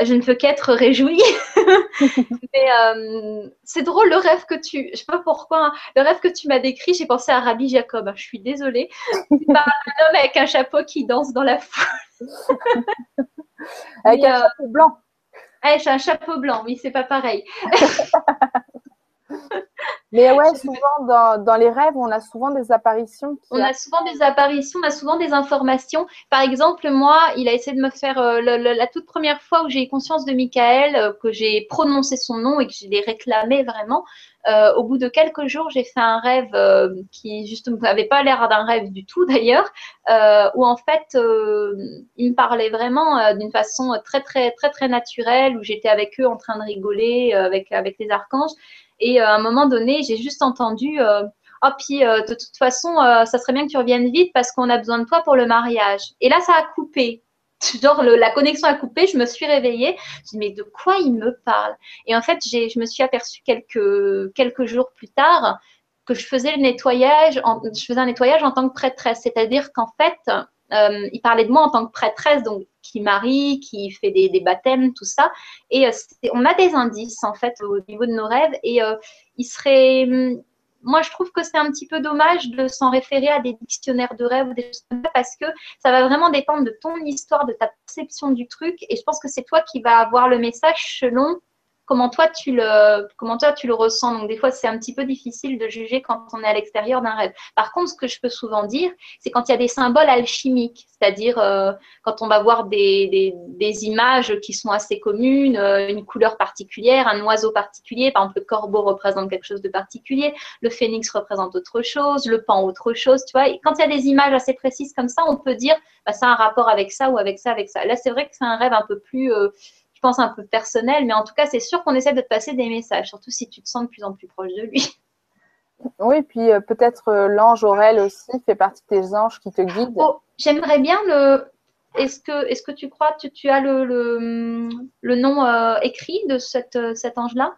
je ne peux qu'être réjouie. Mais euh, c'est drôle le rêve que tu, je sais pas pourquoi, hein, le rêve que tu m'as décrit, j'ai pensé à Rabbi Jacob. Je suis désolée. C'est un homme avec un chapeau qui danse dans la foule. avec un chapeau blanc. Ouais, j'ai un chapeau blanc, oui, c'est pas pareil. Mais ouais, souvent dans, dans, les rêves, on a souvent des apparitions. on a souvent des apparitions, on a souvent des informations. Par exemple, moi, il a essayé de me faire euh, la toute première fois où j'ai eu conscience de Michael, euh, que j'ai prononcé son nom et que je l'ai réclamé vraiment. Euh, au bout de quelques jours, j'ai fait un rêve qui justement n'avait pas l'air d'un rêve du tout d'ailleurs, où en fait, il me parlait vraiment d'une façon très très très très naturelle, où j'étais avec eux en train de rigoler avec avec les archanges. Et euh, à un moment donné, j'ai juste entendu euh, Oh, puis euh, de toute façon, ça serait bien que tu reviennes vite parce qu'on a besoin de toi pour le mariage. Et là, ça a coupé. Genre, la connexion a coupé, je me suis réveillée. Je dis, mais de quoi il me parle? Et en fait, je me suis aperçue quelques, quelques jours plus tard que je faisais le nettoyage, je faisais un nettoyage en tant que prêtresse. C'est-à-dire qu'en fait, euh, il parlait de moi en tant que prêtresse, donc qui marie, qui fait des, baptêmes, tout ça. Et euh, on a des indices en fait au niveau de nos rêves. Et euh, il serait, hum, moi je trouve que c'est un petit peu dommage de s'en référer à des dictionnaires de rêves ou des choses comme ça parce que ça va vraiment dépendre de ton histoire, de ta perception du truc. Et je pense que c'est toi qui vas avoir le message selon comment toi tu le comment toi tu le ressens. Donc des fois c'est un petit peu difficile de juger quand on est à l'extérieur d'un rêve. Par contre, ce que je peux souvent dire, c'est quand il y a des symboles alchimiques, c'est-à-dire euh, quand on va voir des, des, images qui sont assez communes, euh, une couleur particulière, un oiseau particulier, par exemple le corbeau représente quelque chose de particulier, le phénix représente autre chose, le pan autre chose, tu vois. Quand il y a des images assez précises comme ça, on peut dire bah, ça a un rapport avec ça ou avec ça, avec ça. Là, c'est vrai que c'est un rêve un peu plus euh, je pense, un peu personnel, mais en tout cas, c'est sûr qu'on essaie de te passer des messages, surtout si tu te sens de plus en plus proche de lui. Oui, puis euh, peut-être euh, l'ange Aurel aussi fait partie des anges qui te guident. Oh, J'aimerais bien le. Est-ce que, est que tu crois que tu as le, le, nom euh, écrit de cette, cet ange-là?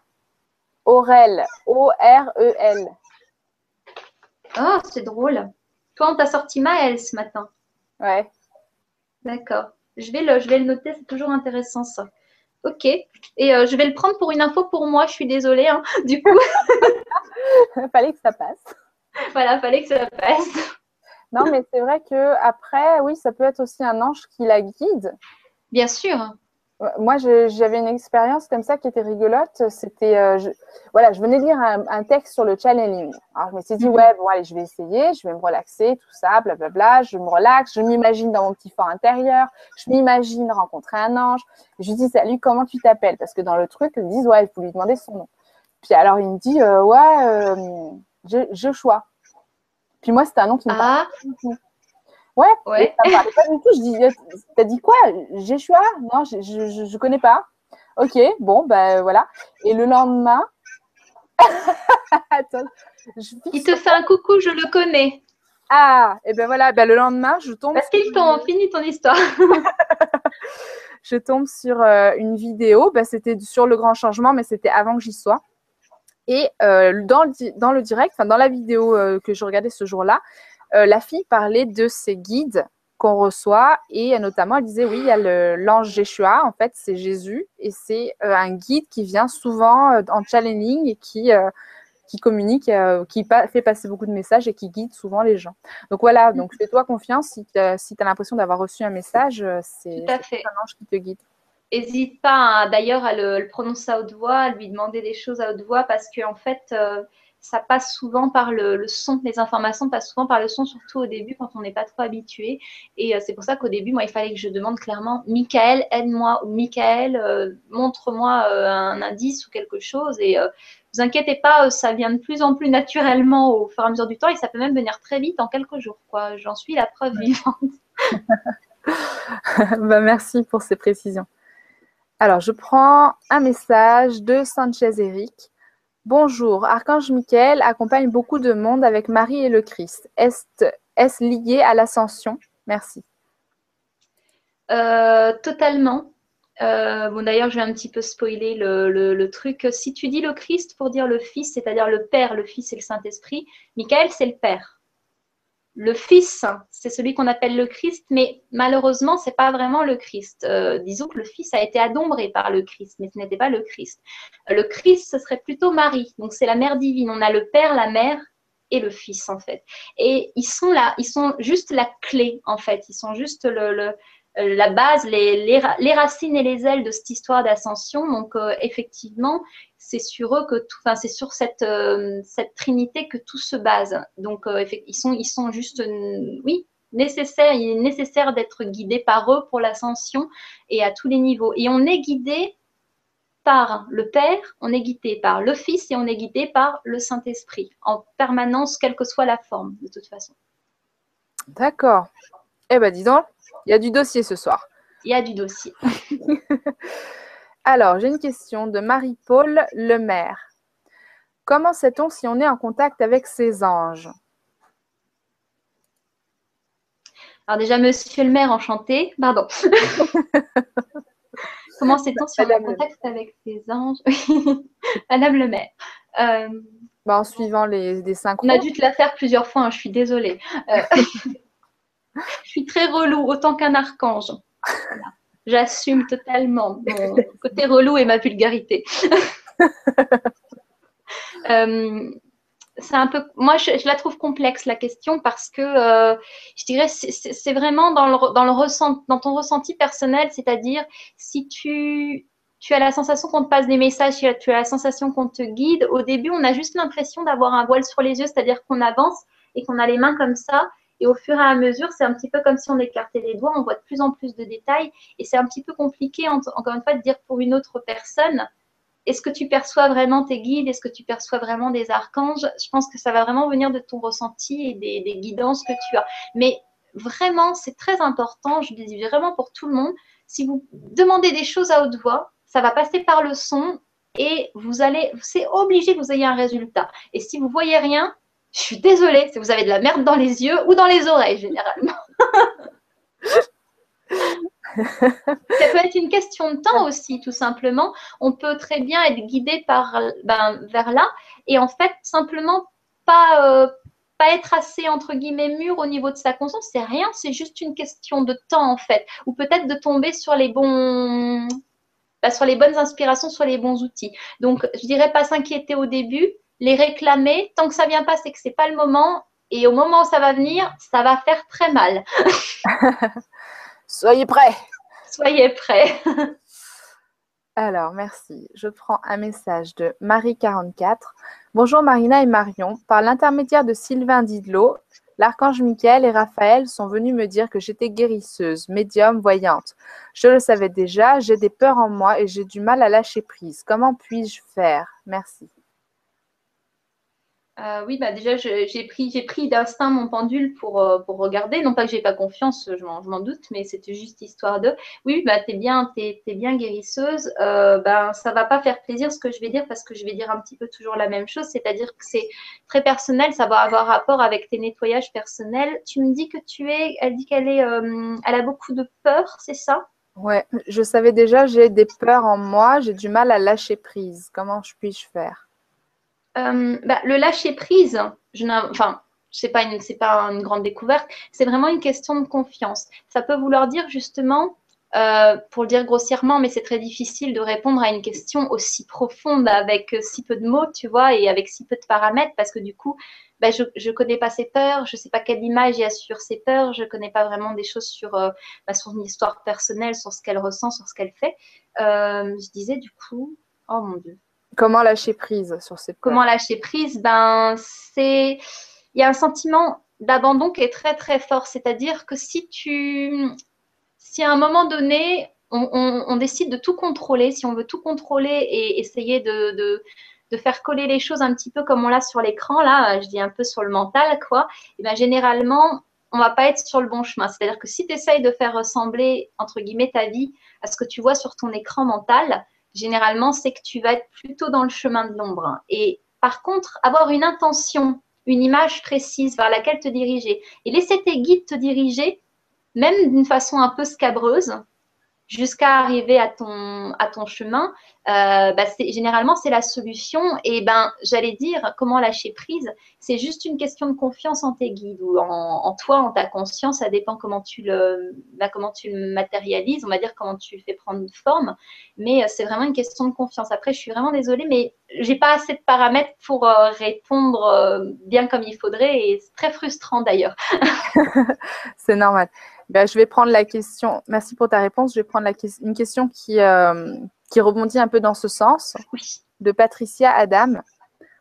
Aurel, O-R-E-L. Oh, c'est drôle. Toi, on t'a sorti Maël ce matin. Ouais. D'accord. Je vais le, je vais le noter, c'est toujours intéressant ça. Ok. Et euh, je vais le prendre pour une info pour moi. Je suis désolée. Hein, du coup. fallait que ça passe. Voilà, fallait que ça passe. Non, mais c'est vrai que après, oui, ça peut être aussi un ange qui la guide. Bien sûr. Moi, j'avais une expérience comme ça qui était rigolote. C'était, euh, voilà, je venais de lire un, texte sur le channeling. Alors, je me suis dit, mhm. ouais, bon, allez, je vais essayer, je vais me relaxer, tout ça, blablabla. Je me relaxe, je m'imagine dans mon petit fort intérieur, je m'imagine rencontrer un ange. Je lui dis, salut, comment tu t'appelles? Parce que dans le truc, ils me disent, ouais, il faut lui demander son nom. Puis alors, il me dit, euh, ouais, euh, Joshua. Puis moi, c'était un nom qui me ah. Ouais, ouais. ça me parlait pas du tout. Je dis, euh, t'as dit quoi? Jéchua Non, je, je, je, connais pas. Ok, bon, ben voilà. Et le lendemain, Attends, il te fait un coucou, je le connais. Ah, et ben voilà, ben le lendemain, je tombe. Parce qu'ils t'ont fini ton histoire. je tombe sur euh, une vidéo, ben, c'était sur le grand changement, mais c'était avant que j'y sois. Et euh, dans, le, dans le direct, enfin dans la vidéo que je regardais ce jour-là, euh, la fille parlait de ces guides qu'on reçoit et notamment elle disait oui il y a l'ange Jéshua en fait c'est Jésus et c'est euh, un guide qui vient souvent euh, en channeling et qui qui communique qui fait passer beaucoup de messages et qui guide souvent les gens. Donc voilà donc fais-toi confiance si tu as, l'impression d'avoir reçu un message c'est un ange qui te guide. N'hésite pas d'ailleurs à le, prononcer à haute voix, à lui demander des choses à haute voix parce qu'en en fait, ça passe souvent par le, son. Les informations passent souvent par le son, surtout au début quand on n'est pas trop habitué. Et euh, c'est pour ça qu'au début, moi, il fallait que je demande clairement Michael, aide-moi ou Michael, euh, montre-moi euh, un indice ou quelque chose. Et vous inquiétez pas, ça vient de plus en plus naturellement au fur et à mesure du temps et ça peut même venir très vite en quelques jours. Quoi. J'en suis la preuve vivante. bah, merci pour ces précisions. Alors, je prends un message de Sanchez Eric. Bonjour, Archange Michael accompagne beaucoup de monde avec Marie et le Christ. Est-ce lié à l'ascension? Merci. Euh, totalement. Euh, bon, d'ailleurs, je vais un petit peu spoiler le, truc. Si tu dis le Christ pour dire le Fils, c'est-à-dire le Père, le Fils et le Saint-Esprit, Michael, c'est le Père. Le Fils, c'est celui qu'on appelle le Christ, mais malheureusement, c'est pas vraiment le Christ. Euh, disons que le Fils a été adombré par le Christ, mais ce n'était pas le Christ. Le Christ, ce serait plutôt Marie, donc c'est la mère divine. On a le Père, la mère et le Fils, en fait. Et ils sont là, ils sont juste la clé, en fait. Ils sont juste le, la base, les, les, racines et les ailes de cette histoire d'ascension. Donc, euh, effectivement, c'est sur eux que tout, enfin, c'est sur cette, euh, cette trinité que tout se base. Donc, euh, ils, sont, ils sont juste, oui, nécessaires. Il est nécessaire d'être guidé par eux pour l'ascension et à tous les niveaux. Et on est guidé par le Père, on est guidé par le Fils et on est guidé par le Saint-Esprit en permanence, quelle que soit la forme, de toute façon. D'accord. Eh bien, dis donc, il y a du dossier ce soir. Il y a du dossier. Alors, j'ai une question de Marie-Paul Lemaire. Comment sait-on si on est en contact avec ces anges? Alors déjà, monsieur le maire, enchanté. Pardon. Comment sait-on si on est en contact avec ces anges? Madame le maire. Euh, bah, en suivant les, des cinq On a dû te la faire plusieurs fois, hein, je suis désolée. Euh, je suis très relou, autant qu'un archange. J'assume totalement mon côté relou et ma vulgarité. Euh, c'est un peu, moi, je, la trouve complexe la question parce que euh, je dirais c'est vraiment dans le, dans le dans ton ressenti personnel, c'est-à-dire si tu tu as la sensation qu'on te passe des messages, tu as la sensation qu'on te guide. Au début, on a juste l'impression d'avoir un voile sur les yeux, c'est-à-dire qu'on avance et qu'on a les mains comme ça. Et au fur et à mesure, c'est un petit peu comme si on écartait les doigts, on voit de plus en plus de détails. Et c'est un petit peu compliqué, encore une fois, de dire pour une autre personne, est-ce que tu perçois vraiment tes guides? Est-ce que tu perçois vraiment des archanges? Je pense que ça va vraiment venir de ton ressenti et des, guidances que tu as. Mais vraiment, c'est très important, je le dis vraiment pour tout le monde, si vous demandez des choses à haute voix, ça va passer par le son et vous allez, c'est obligé que vous ayez un résultat. Et si vous voyez rien, je suis désolée si vous avez de la merde dans les yeux ou dans les oreilles, généralement. Ça peut être une question de temps aussi, tout simplement. On peut très bien être guidé par, ben, vers là et en fait, simplement pas, euh, pas être assez, entre guillemets, mûr au niveau de sa conscience. C'est rien, c'est juste une question de temps, en fait. Ou peut-être de tomber sur les bons. Ben, sur les bonnes inspirations, sur les bons outils. Donc, je dirais pas s'inquiéter au début, les réclamer. Tant que ça vient pas, c'est que c'est pas le moment. Et au moment où ça va venir, ça va faire très mal. Soyez prêts. Soyez prêts. Alors, merci. Je prends un message de Marie44. Bonjour Marina et Marion. Par l'intermédiaire de Sylvain Didlot, l'archange Michael et Raphaël sont venus me dire que j'étais guérisseuse, médium, voyante. Je le savais déjà, j'ai des peurs en moi et j'ai du mal à lâcher prise. Comment puis-je faire? Merci. Euh, oui, bah déjà, j'ai pris, pris d'instinct mon pendule pour, euh, pour regarder. Non pas que j'ai pas confiance, je m'en doute, mais c'était juste histoire de. Oui, bah t'es es bien guérisseuse. Euh, ben ça va pas faire plaisir ce que je vais dire parce que je vais dire un petit peu toujours la même chose, c'est-à-dire que c'est très personnel, ça va avoir rapport avec tes nettoyages personnels. Tu me dis que tu es, elle dit qu'elle est, elle a beaucoup de peur, c'est ça? Ouais, je savais déjà, j'ai des peurs en moi, j'ai du mal à lâcher prise. Comment je puis-je faire? Euh, bah, le lâcher prise, je enfin, c'est pas une, grande découverte. C'est vraiment une question de confiance. Ça peut vouloir dire justement, euh, pour le dire grossièrement, mais c'est très difficile de répondre à une question aussi profonde avec si peu de mots, tu vois, et avec si peu de paramètres, parce que du coup, bah, je ne connais pas ses peurs, je sais pas quelle image il y a sur ses peurs, je connais pas vraiment des choses sur, euh, bah, son histoire personnelle, sur ce qu'elle ressent, sur ce qu'elle fait. je disais du coup, oh mon Dieu, Comment lâcher prise sur ces peurs Comment lâcher prise? Ben, c'est. Il y a un sentiment d'abandon qui est très très fort. C'est-à-dire que si tu. Si à un moment donné, on, décide de tout contrôler, si on veut tout contrôler et essayer de, faire coller les choses un petit peu comme on l'a sur l'écran, là, je dis un peu sur le mental, et bien généralement, on va pas être sur le bon chemin. C'est-à-dire que si tu essayes de faire ressembler, entre guillemets, ta vie à ce que tu vois sur ton écran mental, généralement, c'est que tu vas être plutôt dans le chemin de l'ombre. Et par contre, avoir une intention, une image précise vers laquelle te diriger et laisser tes guides te diriger, même d'une façon un peu scabreuse, jusqu'à arriver à ton, chemin, euh, bah, généralement, c'est la solution. Et ben, j'allais dire, comment lâcher prise C'est juste une question de confiance en tes guides ou en, toi, en ta conscience. Ça dépend comment tu, le, bah, comment tu le matérialises, on va dire comment tu le fais prendre forme. Mais euh, c'est vraiment une question de confiance. Après, je suis vraiment désolée, mais j'ai pas assez de paramètres pour euh, répondre bien comme il faudrait. Et c'est très frustrant d'ailleurs. c'est normal. Ben, je vais prendre la question. Merci pour ta réponse. Je vais prendre la une question qui, euh, qui rebondit un peu dans ce sens. De Patricia Adam.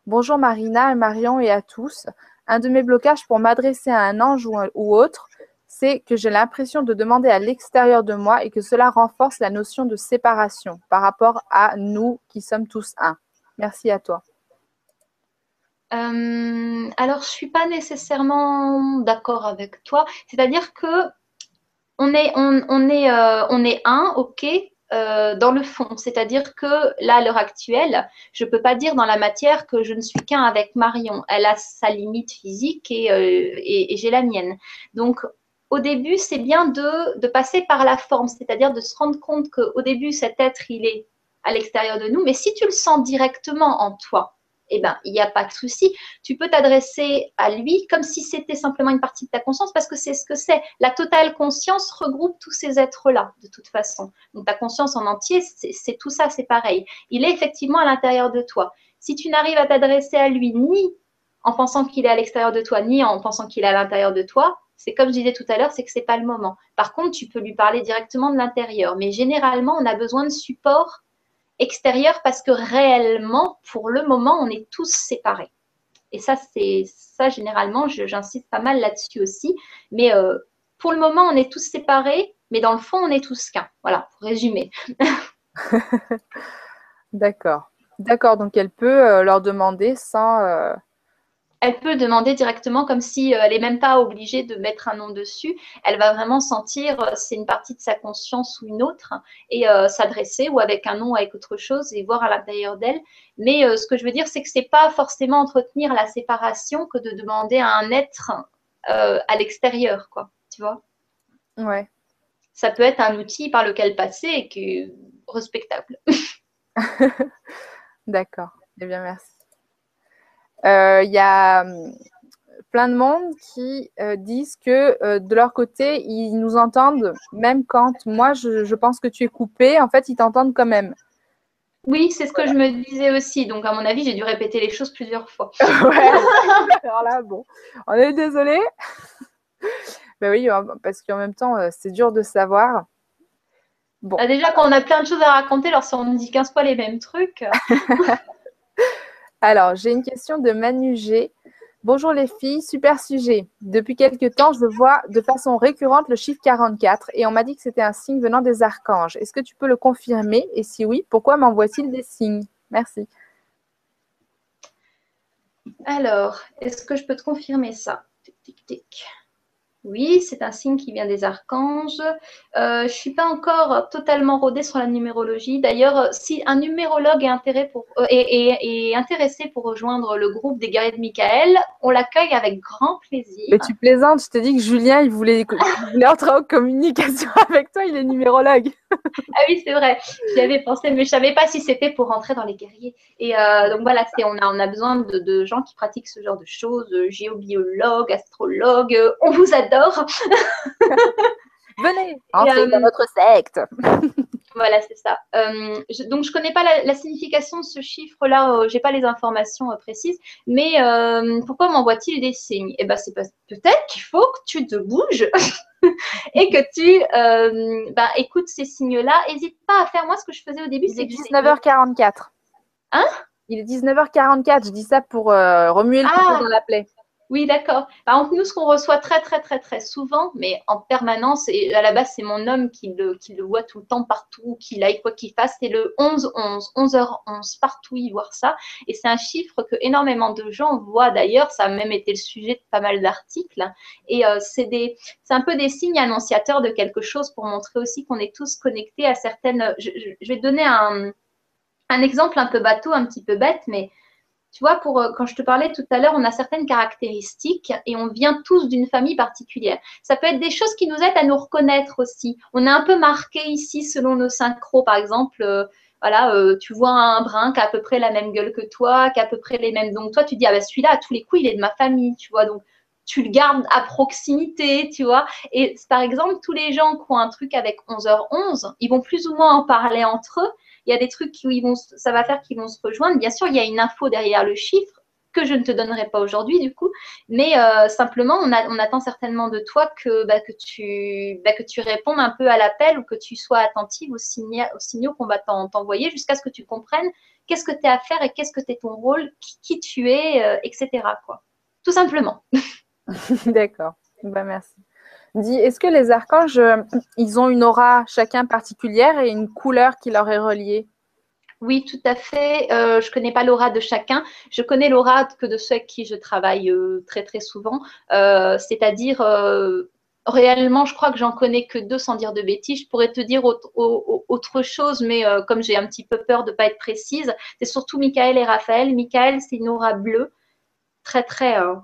Bonjour Marina, Marion et à tous. Un de mes blocages pour m'adresser à un ange ou, ou autre, c'est que j'ai l'impression de demander à l'extérieur de moi et que cela renforce la notion de séparation par rapport à nous qui sommes tous un. Merci à toi. Euh, alors, je suis pas nécessairement d'accord avec toi. C'est-à-dire que on est, on, est, euh, on est un, ok, euh, dans le fond. C'est-à-dire que là, à l'heure actuelle, je ne peux pas dire dans la matière que je ne suis qu'un avec Marion. Elle a sa limite physique et, euh, et, j'ai la mienne. Donc, au début, c'est bien de, de, passer par la forme, c'est-à-dire de se rendre compte qu'au début, cet être, il est à l'extérieur de nous. Mais si tu le sens directement en toi, eh ben, il n'y a pas de souci. Tu peux t'adresser à lui comme si c'était simplement une partie de ta conscience parce que c'est ce que c'est. La totale conscience regroupe tous ces êtres-là, de toute façon. Donc, ta conscience en entier, c'est tout ça, c'est pareil. Il est effectivement à l'intérieur de toi. Si tu n'arrives à t'adresser à lui ni en pensant qu'il est à l'extérieur de toi, ni en pensant qu'il est à l'intérieur de toi, c'est comme je disais tout à l'heure, c'est que c'est pas le moment. Par contre, tu peux lui parler directement de l'intérieur. Mais généralement, on a besoin de support extérieur parce que réellement, pour le moment, on est tous séparés. Et ça, c'est ça généralement, j'insiste pas mal là-dessus aussi. Mais euh, pour le moment, on est tous séparés, mais dans le fond, on est tous qu'un. Voilà, pour résumer. D'accord. D'accord, donc elle peut euh, leur demander sans, euh, elle peut demander directement comme si euh, elle n'est même pas obligée de mettre un nom dessus. Elle va vraiment sentir euh, c'est une partie de sa conscience ou une autre et euh, s'adresser ou avec un nom ou avec autre chose et voir à l'intérieur d'elle. Mais ce que je veux dire, c'est que c'est pas forcément entretenir la séparation que de demander à un être à l'extérieur, quoi. Tu vois Ouais. Ça peut être un outil par lequel passer et qui est respectable. D'accord. Eh bien, merci. Il euh, y a hum, plein de monde qui euh, disent que euh, de leur côté, ils nous entendent, même quand moi, je, pense que tu es coupé, en fait, ils t'entendent quand même. Oui, c'est ce que je me disais aussi. Donc, à mon avis, j'ai dû répéter les choses plusieurs fois. ouais. Alors là, bon, on est désolé. ben oui, parce qu'en même temps, c'est dur de savoir. Bon. Ah, déjà, quand on a plein de choses à raconter, alors si on nous dit 15 fois les mêmes trucs. Alors, j'ai une question de Manu G. Bonjour les filles, super sujet. Depuis quelques temps, je vois de façon récurrente le chiffre 44 et on m'a dit que c'était un signe venant des archanges. Est-ce que tu peux le confirmer? Et si oui, pourquoi m'envoie-t-il des signes? Merci. Alors, est-ce que je peux te confirmer ça? Tic, tic, tic. Oui, c'est un signe qui vient des archanges. Euh, je ne suis pas encore totalement rodée sur la numérologie. D'ailleurs, si un numérologue est, pour, euh, intéressé pour rejoindre le groupe des guerriers de Michael, on l'accueille avec grand plaisir. Mais tu plaisantes, je te dis que Julien, il voulait, il voulait entrer en communication avec toi, il est numérologue. ah oui, c'est vrai, j'y avais pensé, mais je ne savais pas si c'était pour rentrer dans les guerriers. Et euh, donc voilà, on a, on a besoin de, de, gens qui pratiquent ce genre de choses, géobiologues, astrologues, on vous adore Venez, entrez dans notre secte. voilà, c'est ça. Euh, donc, je ne connais pas la, signification de ce chiffre-là, euh, je n'ai pas les informations euh, précises, mais pourquoi m'envoie-t-il des signes? Eh bien, c'est peut-être qu'il faut que tu te bouges et que tu bah, écoutes ces signes-là. N'hésite pas à faire moi ce que je faisais au début. Il est 19h44. Hein? Il est 19h44, je dis ça pour remuer le ah. dans la plaie. Oui, d'accord. Par contre, nous, ce qu'on reçoit très, très, très, très souvent, mais en permanence, et à la base, c'est mon homme qui le, voit tout le temps partout, qui like quoi qu'il fasse, c'est le 11-11, 11h11, partout il voit ça. Et c'est un chiffre que énormément de gens voient d'ailleurs. Ça a même été le sujet de pas mal d'articles. Et euh, c'est un peu des signes annonciateurs de quelque chose pour montrer aussi qu'on est tous connectés à certaines. Je, vais donner un exemple un peu bateau, un petit peu bête, mais Tu vois, pour, quand je te parlais tout à l'heure, on a certaines caractéristiques et on vient tous d'une famille particulière. Ça peut être des choses qui nous aident à nous reconnaître aussi. On est un peu marqué ici selon nos synchros. Par exemple, voilà, tu vois un brun qui a à peu près la même gueule que toi, qui a à peu près les mêmes. Donc toi, tu dis, ah ben celui-là, à tous les coups, il est de ma famille, tu vois. Donc tu le gardes à proximité, tu vois. Et par exemple, tous les gens qui ont un truc avec 11h11, ils vont plus ou moins en parler entre eux. Il y a des trucs qui vont, ça va faire qu'ils vont se rejoindre. Bien sûr, il y a une info derrière le chiffre que je ne te donnerai pas aujourd'hui du coup, mais euh, simplement on, attend certainement de toi que, bah, que, tu, bah, que tu répondes un peu à l'appel ou que tu sois attentive aux, signaux qu'on va t'envoyer jusqu'à ce que tu comprennes qu'est-ce que tu as à faire et qu'est-ce que tu es ton rôle, qui, tu es, euh, etc. Quoi. Tout simplement. D'accord. Bah, merci. Dis, est-ce que les archanges, euh, ils ont une aura chacun particulière et une couleur qui leur est reliée? Oui, tout à fait. Euh, je ne connais pas l'aura de chacun. Je connais l'aura que de ceux avec qui je travaille euh, très très souvent. C'est-à-dire, réellement, je crois que j'en connais que deux sans dire de bêtises. Je pourrais te dire autre, chose, mais comme j'ai un petit peu peur de ne pas être précise, c'est surtout Michael et Raphaël. Michael, c'est une aura bleue très, très. Euh,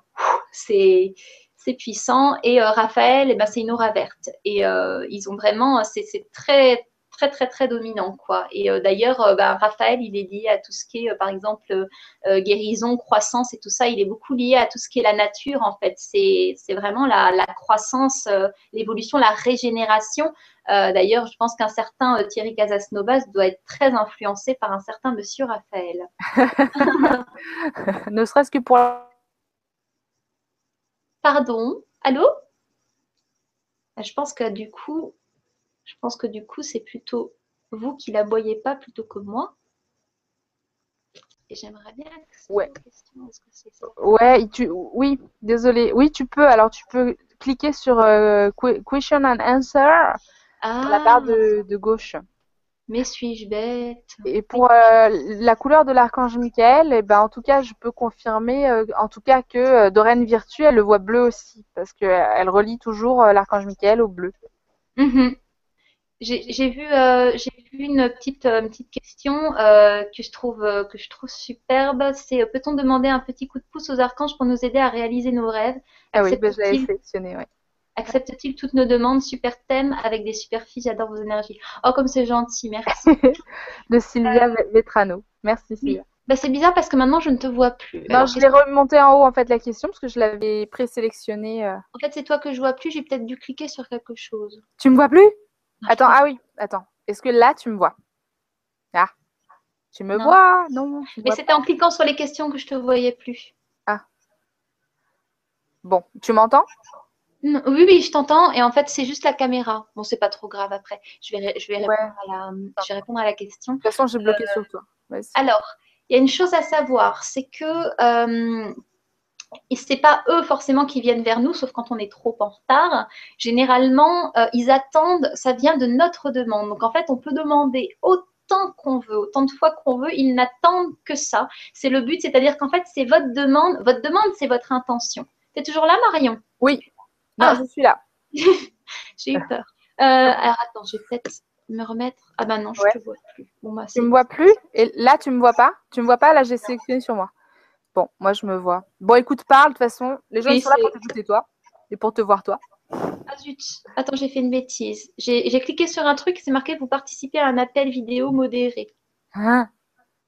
c'est puissant. Et euh, Raphaël, eh ben, c'est une aura verte. Et euh, ils ont vraiment. C'est très très très très dominant quoi. Et d'ailleurs, ben, Raphaël, il est lié à tout ce qui est, par exemple, guérison, croissance et tout ça. Il est beaucoup lié à tout ce qui est la nature en fait. C'est vraiment la, la croissance, l'évolution, la régénération. d'ailleurs, je pense qu'un certain Thierry Casasnovas doit être très influencé par un certain Monsieur Raphaël. ne serait-ce que pour Pardon? Allô? Ah, Je pense que du coup, je pense que du coup, c'est plutôt vous qui la voyez pas plutôt que moi. Et j'aimerais bien. Ouais. ouais, tu, oui, désolé. Oui, tu peux. Alors, tu peux cliquer sur euh, Question and Answer à la barre de, de gauche. Mais suis-je bête? Et pour euh, la couleur de l'archange Michael, eh ben, en tout cas, je peux confirmer euh, en tout cas que euh, Virtue, elle le voit bleu aussi, parce qu'elle relie toujours l'archange Michael au bleu. Mhm. J'ai vu, vu une petite, petite question que, je trouve, que je trouve superbe. C'est peut-on demander un petit coup de pouce aux archanges pour nous aider à réaliser nos rêves? Ah oui, ben, je l'avais sélectionné, oui. Accepte-t-il toutes nos demandes Super thème avec des super filles, j'adore vos énergies. Oh, comme c'est gentil, merci. de Sylvia Vetrano. Merci Sylvia. Bah, c'est bizarre parce que maintenant je ne te vois plus. Non, je l'ai remonté en haut en fait la question parce que je l'avais présélectionnée. Euh. En fait, c'est toi que je vois plus. J'ai peut-être dû cliquer sur quelque chose. Tu me vois plus? Attends, ah oui, attends. Est-ce que là tu me vois? Ah, tu me vois? Non. Mais c'était en cliquant sur les questions que je te voyais plus. Ah. Bon, tu m'entends? Oui, oui, je t'entends. Et en fait, c'est juste la caméra. Bon, c'est pas trop grave après. Je vais, je vais, répondre, à la, je vais répondre à la question. De toute façon, j'ai bloqué sur toi. Alors, il y a une chose à savoir, c'est que euh, c'est pas eux forcément qui viennent vers nous, sauf quand on est trop en retard. Généralement, euh, ils attendent, ça vient de notre demande. Donc en fait, on peut demander autant qu'on veut, autant de fois qu'on veut, ils n'attendent que ça. C'est le but, c'est-à-dire qu'en fait, c'est votre demande. Votre demande, c'est votre intention. Tu es toujours là, Marion? Oui. Non, ah. je suis là. j'ai eu peur. Euh, alors attends, je vais peut-être me remettre. Ah bah non, je ne te vois plus. Bon, bah, tu me vois plus Et là, tu me vois pas Tu me vois pas Là, j'ai sélectionné sur moi. Bon, moi, je me vois. Bon, écoute, parle. De toute façon, les gens sont là pour t'écouter toi et pour te voir toi. Ah zut, attends, j'ai fait une bêtise. J'ai cliqué sur un truc, c'est marqué vous participez à un appel vidéo modéré. Hein?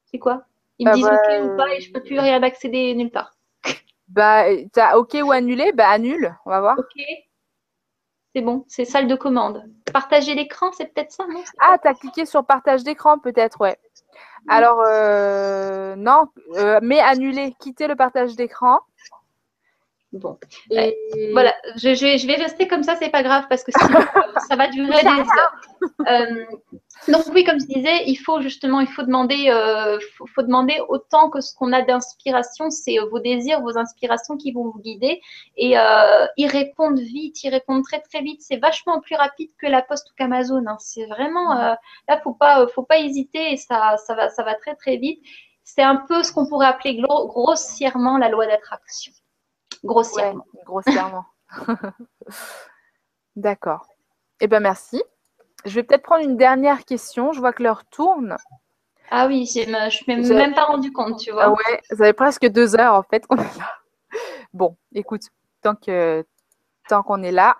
C'est quoi? Ils me bah, disent OK ou pas et je peux plus rien accéder nulle part. Bah, t'as OK ou annulé Bah, annule, on va voir. OK. C'est bon, c'est salle de commande. Partager l'écran, c'est peut-être ça, non? Ah, t'as cliqué sur partage d'écran, peut-être, ouais. Alors, euh, non, euh, mais annuler, quitter le partage d'écran. Bon. Et... Voilà, je, je, vais rester comme ça, c'est pas grave parce que sinon, ça va durer des heures. Euh, donc oui, comme je disais, il faut justement, il faut demander, euh, faut, demander autant que ce qu'on a d'inspiration, c'est euh, vos désirs, vos inspirations qui vont vous guider et euh, ils répondent vite, ils répondent très très vite. C'est vachement plus rapide que la Poste ou qu'Amazon. Hein. C'est vraiment euh, là, faut pas, faut pas hésiter et ça, ça va, ça va très très vite. C'est un peu ce qu'on pourrait appeler grossièrement la loi d'attraction. Grossièrement. grossièrement. D'accord. Eh bien, merci. Je vais peut-être prendre une dernière question. Je vois que l'heure tourne. Ah oui, je ne suis même pas rendu compte, tu vois. Ah ouais, ça fait presque deux heures en fait qu'on est là. Bon, écoute, tant que tant qu'on est là,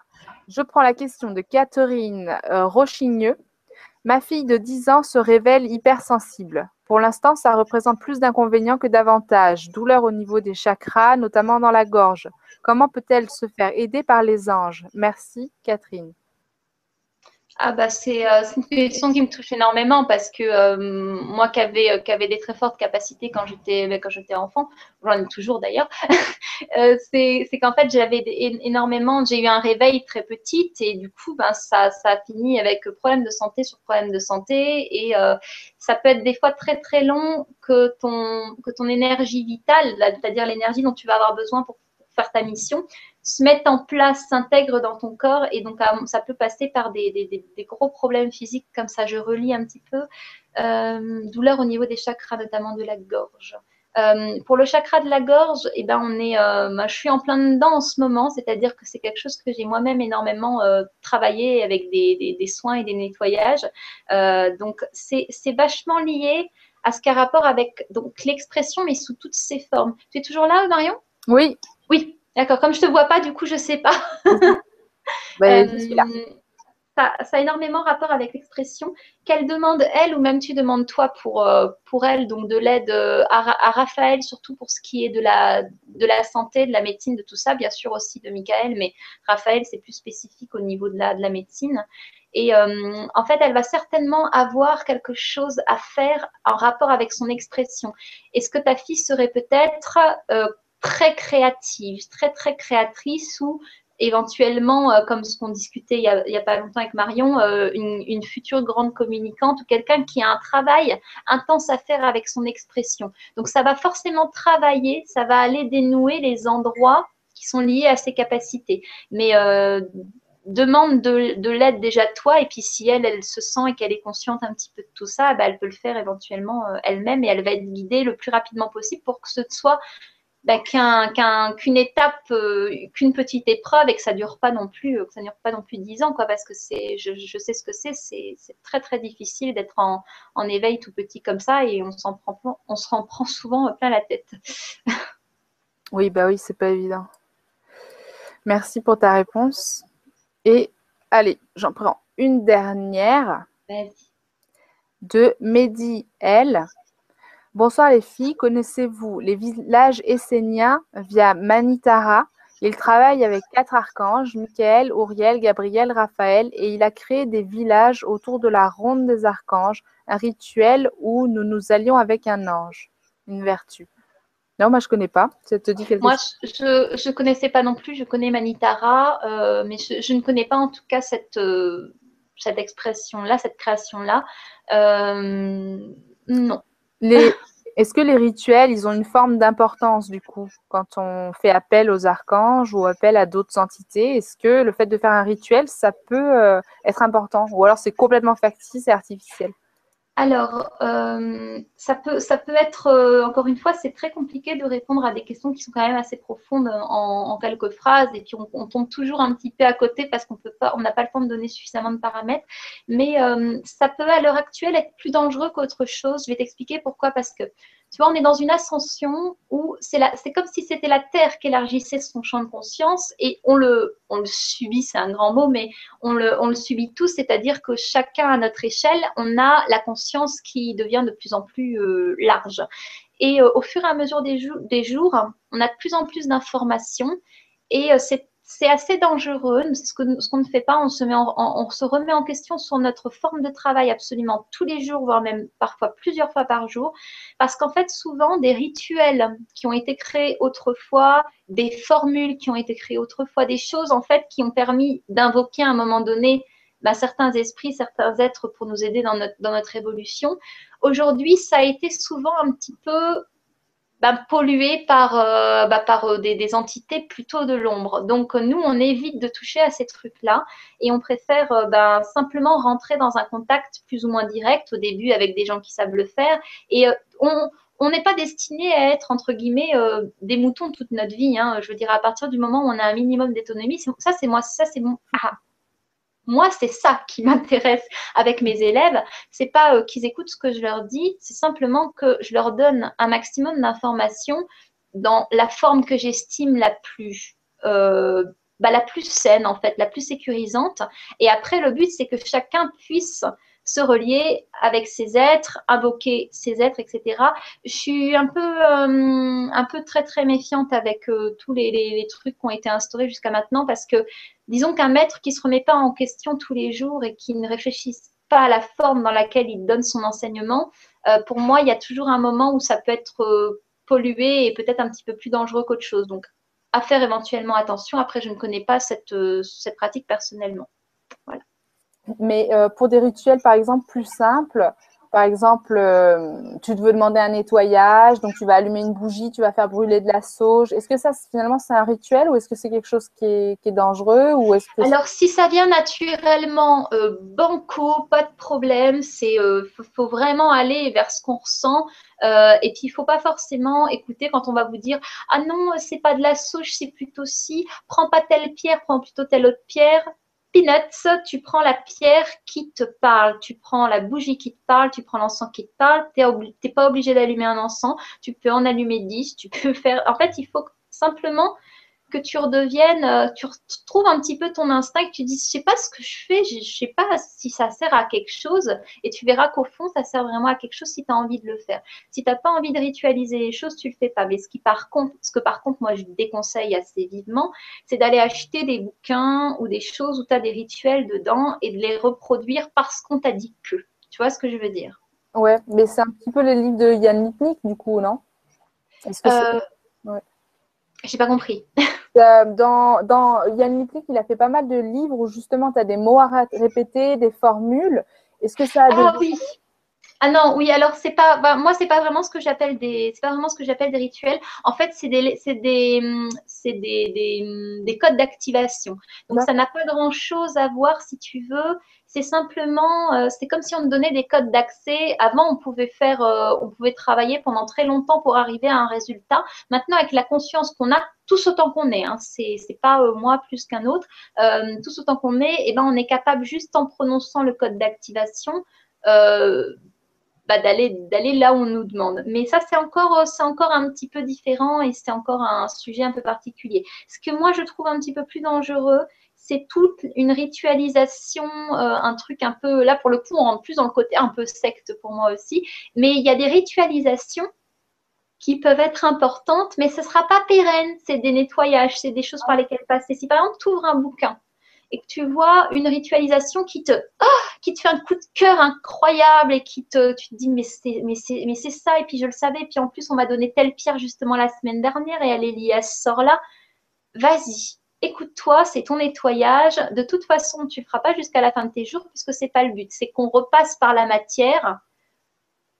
je prends la question de Catherine euh, Rochigneux. Ma fille de 10 ans se révèle hypersensible. Pour l'instant, ça représente plus d'inconvénients que d'avantages. Douleur au niveau des chakras, notamment dans la gorge. Comment peut-elle se faire aider par les anges? Merci, Catherine. Ah bah c'est euh, une question qui me touche énormément parce que euh, moi qui avais, euh, qui avait des très fortes capacités quand j'étais quand j'étais enfant, j'en ai toujours d'ailleurs, c'est qu'en fait j'avais énormément, j'ai eu un réveil très petite et du coup ben, ça, ça a fini avec problème de santé sur problème de santé et ça peut être des fois très très long que ton, que ton énergie vitale, c'est-à-dire l'énergie dont tu vas avoir besoin pour faire ta mission, se mettent en place, s'intègrent dans ton corps et donc ça peut passer par des, gros problèmes physiques comme ça. Je relis un petit peu. Euh, douleur au niveau des chakras, notamment de la gorge. Euh, pour le chakra de la gorge, eh ben on est, euh, je suis en plein dedans en ce moment, c'est-à-dire que c'est quelque chose que j'ai moi-même énormément travaillé avec des, soins et des nettoyages. donc c'est vachement lié à ce qui a rapport avec l'expression, mais sous toutes ses formes. Tu es toujours là, Marion? Oui. Oui, D'accord, comme je ne te vois pas, du coup, je ne sais pas. Ben, euh, ça, a énormément rapport avec l'expression. Qu'elle demande, elle, ou même tu demandes toi pour, euh, pour elle, donc de l'aide euh, à, Raphaël, surtout pour ce qui est de la, de la santé, de la médecine, de tout ça, bien sûr aussi de Michael, mais Raphaël, c'est plus spécifique au niveau de la, de la médecine. Et en fait, elle va certainement avoir quelque chose à faire en rapport avec son expression. Est-ce que ta fille serait peut-être très créative, très très créatrice ou éventuellement, euh, comme ce qu'on discutait il n'y a, pas longtemps avec Marion, euh, une, future grande communicante ou quelqu'un qui a un travail intense à faire avec son expression. Donc ça va forcément travailler, ça va aller dénouer les endroits qui sont liés à ses capacités. Mais euh, demande de, l'aide déjà toi et puis si elle, elle se sent et qu'elle est consciente un petit peu de tout ça, bah, elle peut le faire éventuellement elle-même et elle va être guidée le plus rapidement possible pour que ce soit bah, qu'une étape, euh, qu'une petite épreuve et que ça dure pas non plus, euh, que ça dure pas non plus dix ans, quoi, parce que c'est, je, sais ce que c'est, c'est, très très difficile d'être en, éveil tout petit comme ça et on s'en prend, on se en prend souvent plein la tête. oui, bah oui, c'est pas évident. Merci pour ta réponse. Et allez, j'en prends une dernière. De Mehdi L. Bonsoir les filles, connaissez-vous les villages esséniens via Manitara? Il travaille avec quatre archanges, Michael, Uriel, Gabriel, Raphaël, et il a créé des villages autour de la ronde des archanges, un rituel où nous nous allions avec un ange, une vertu. Non, moi je connais pas. Ça te dit quelque moi, je ne connaissais pas non plus. Je connais Manitara, euh, mais je, ne connais pas en tout cas cette, euh, cette expression-là, cette création-là. Euh, non. Est-ce que les rituels, ils ont une forme d'importance du coup quand on fait appel aux archanges ou appel à d'autres entités? Est-ce que le fait de faire un rituel, ça peut euh, être important? Ou alors c'est complètement factice et artificiel? Alors, euh, ça, peut, ça peut être, euh, encore une fois, c'est très compliqué de répondre à des questions qui sont quand même assez profondes en, quelques phrases, et puis on, tombe toujours un petit peu à côté parce qu'on peut pas, on n'a pas le temps de donner suffisamment de paramètres. Mais euh, ça peut à l'heure actuelle être plus dangereux qu'autre chose. Je vais t'expliquer pourquoi. Parce que tu vois, on est dans une ascension où c'est comme si c'était la Terre qui élargissait son champ de conscience et on le, on le subit, c'est un grand mot, mais on le, subit tous, c'est-à-dire que chacun à notre échelle, on a la conscience qui devient de plus en plus euh, large. Et euh, au fur et à mesure des, des, jours, on a de plus en plus d'informations et euh, c'est c'est assez dangereux. Ce qu'on ne fait pas, on se, remet en question sur notre forme de travail absolument tous les jours, voire même parfois plusieurs fois par jour. Parce qu'en fait, souvent, des rituels qui ont été créés autrefois, des formules qui ont été créées autrefois, des choses en fait qui ont permis d'invoquer à un moment donné bah, certains esprits, certains êtres pour nous aider dans notre évolution. Aujourd'hui, ça a été souvent un petit peu bah, pollués par, euh, bah, par euh, des, entités plutôt de l'ombre. Donc nous, on évite de toucher à ces trucs-là et on préfère euh, bah, simplement rentrer dans un contact plus ou moins direct au début avec des gens qui savent le faire. Et on n'est pas destiné à être, entre guillemets, des moutons toute notre vie. Hein. Je veux dire, à partir du moment où on a un minimum d'autonomie, ça c'est moi, ça c'est mon... Ah, moi, c'est ça qui m'intéresse avec mes élèves. C'est pas euh, qu'ils écoutent ce que je leur dis, c'est simplement que je leur donne un maximum d'informations dans la forme que j'estime la plus euh, bah, la plus saine en fait, la plus sécurisante. Et après, le but c'est que chacun puisse se relier avec ses êtres, invoquer ses êtres, etc. Je suis un peu, euh, un peu très très méfiante avec euh, tous les, trucs qui ont été instaurés jusqu'à maintenant parce que disons qu'un maître qui se remet pas en question tous les jours et qui ne réfléchisse pas à la forme dans laquelle il donne son enseignement, euh, pour moi, il y a toujours un moment où ça peut être pollué et peut-être un petit peu plus dangereux qu'autre chose. Donc, à faire éventuellement attention. Après, je ne connais pas cette, cette pratique personnellement. Voilà. Mais euh, pour des rituels, par exemple, plus simples, par exemple, euh, tu te veux demander un nettoyage, donc tu vas allumer une bougie, tu vas faire brûler de la sauge. Est-ce que ça, finalement, c'est un rituel ou est-ce que c'est quelque chose qui est, dangereux ou Alors, si ça vient naturellement, euh, banco, pas de problème. C'est faut, faut, vraiment aller vers ce qu'on ressent. et puis, il faut pas forcément écouter quand on va vous dire Ah non, c'est pas de la sauge, c'est plutôt si. Prends pas telle pierre, prends plutôt telle autre pierre. Tu prends la pierre qui te parle, tu prends la bougie qui te parle, tu prends l'encens qui te parle. Tu n'es pas obligé d'allumer un encens, tu peux en allumer 10, tu peux faire. En fait, il faut simplement que tu redeviennes, euh, tu trouves un petit peu ton instinct, que tu dis, je sais pas ce que je fais, je, ne sais pas si ça sert à quelque chose, et tu verras qu'au fond, ça sert vraiment à quelque chose si tu as envie de le faire. Si tu n'as pas envie de ritualiser les choses, tu le fais pas. Mais ce qui par contre, ce que par contre, moi, je déconseille assez vivement, c'est d'aller acheter des bouquins ou des choses où tu as des rituels dedans et de les reproduire parce qu'on t'a dit que. Tu vois ce que je veux dire? Ouais, mais c'est un petit peu les livres de Yann Mitnick, du coup, non? Est-ce que euh... ouais. J'ai pas compris. Euh, dans, dans Yann Mitnick, il a fait pas mal de livres où justement tu as des mots à répéter, des formules. Est-ce que ça a Ah oui. Ah non, oui, alors c'est pas, bah, moi c'est pas vraiment ce que j'appelle des, c'est pas vraiment ce que j'appelle des rituels. En fait, c'est des, c'est des, c'est des, des, des codes d'activation. Donc ça n'a pas grand chose à voir si tu veux c'est simplement, euh, c'est comme si on nous donnait des codes d'accès. Avant, on pouvait faire, euh, on pouvait travailler pendant très longtemps pour arriver à un résultat. Maintenant, avec la conscience qu'on a, tous autant qu'on est, hein, c'est, pas euh, moi plus qu'un autre, tous autant qu'on est, et eh ben on est capable juste en prononçant le code d'activation. Bah, d'aller d'aller là où on nous demande. Mais ça, c'est encore, c'est encore un petit peu différent et c'est encore un sujet un peu particulier. Ce que moi, je trouve un petit peu plus dangereux, c'est toute une ritualisation, euh, un truc un peu, là pour le coup, on rentre plus dans le côté un peu secte pour moi aussi, mais il y a des ritualisations qui peuvent être importantes, mais ce ne sera pas pérenne, c'est des nettoyages, c'est des choses par lesquelles passer. Si par exemple tu ouvres un bouquin et que tu vois une ritualisation qui te, oh, qui te fait un coup de cœur incroyable et qui te, tu te dis mais c'est, mais c'est, ça et puis je le savais, et puis en plus on m'a donné telle pierre justement la semaine dernière et elle est liée à ce sort-là, vas-y, écoute-toi, c'est ton nettoyage. De toute façon, tu ne feras pas jusqu'à la fin de tes jours puisque ce n'est pas le but. C'est qu'on repasse par la matière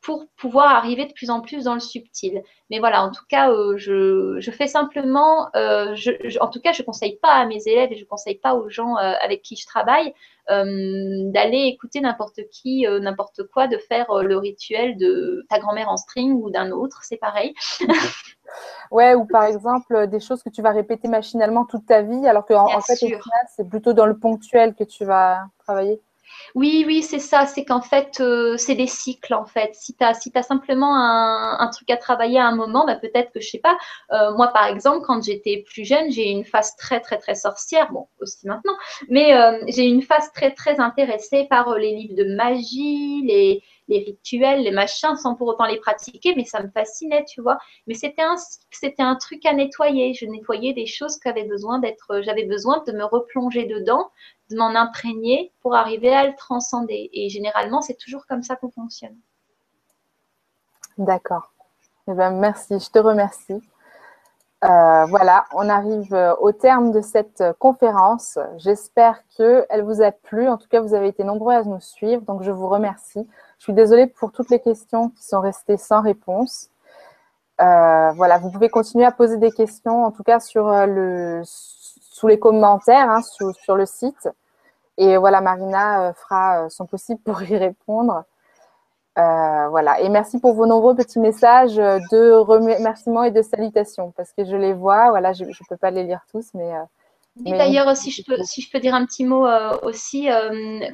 pour pouvoir arriver de plus en plus dans le subtil. Mais voilà, en tout cas, euh, je, fais simplement, euh, en tout cas, je ne conseille pas à mes élèves et je ne conseille pas aux gens euh, avec qui je travaille d'aller écouter n'importe qui, n'importe quoi, de faire le rituel de ta grand-mère en string ou d'un autre, c'est pareil. ouais, ou par exemple, des choses que tu vas répéter machinalement toute ta vie, alors qu'en en fait, c'est plutôt dans le ponctuel que tu vas travailler. Oui, oui, c'est ça. C'est qu'en fait, euh, c'est des cycles, en fait. Si tu si simplement un, truc à travailler à un moment, bah, peut-être que, je sais pas, euh, moi, par exemple, quand j'étais plus jeune, j'ai une phase très, très, très sorcière. Bon, aussi maintenant. Mais euh, j'ai une phase très, très intéressée par les livres de magie, les, les rituels, les machins, sans pour autant les pratiquer, mais ça me fascinait, tu vois. Mais c'était un, c'était un truc à nettoyer. Je nettoyais des choses qui avaient besoin d'être, j'avais besoin de me replonger dedans, de m'en imprégner pour arriver à le transcender. Et généralement, c'est toujours comme ça qu'on fonctionne. D'accord. Eh ben, merci, je te remercie. Euh, voilà, on arrive euh, au terme de cette conférence. J'espère qu'elle vous a plu. En tout cas, vous avez été nombreux à nous suivre, donc je vous remercie. Je suis désolée pour toutes les questions qui sont restées sans réponse. Euh, voilà, vous pouvez continuer à poser des questions, en tout cas sur le, sous les commentaires hein, sur, le site. Et voilà, Marina euh, fera euh, son possible pour y répondre. Euh, voilà. Et merci pour vos nombreux petits messages de remerciements et de salutations parce que je les vois. Voilà, je ne peux pas les lire tous, mais d'ailleurs, si je peux, si je peux dire un petit mot euh, aussi,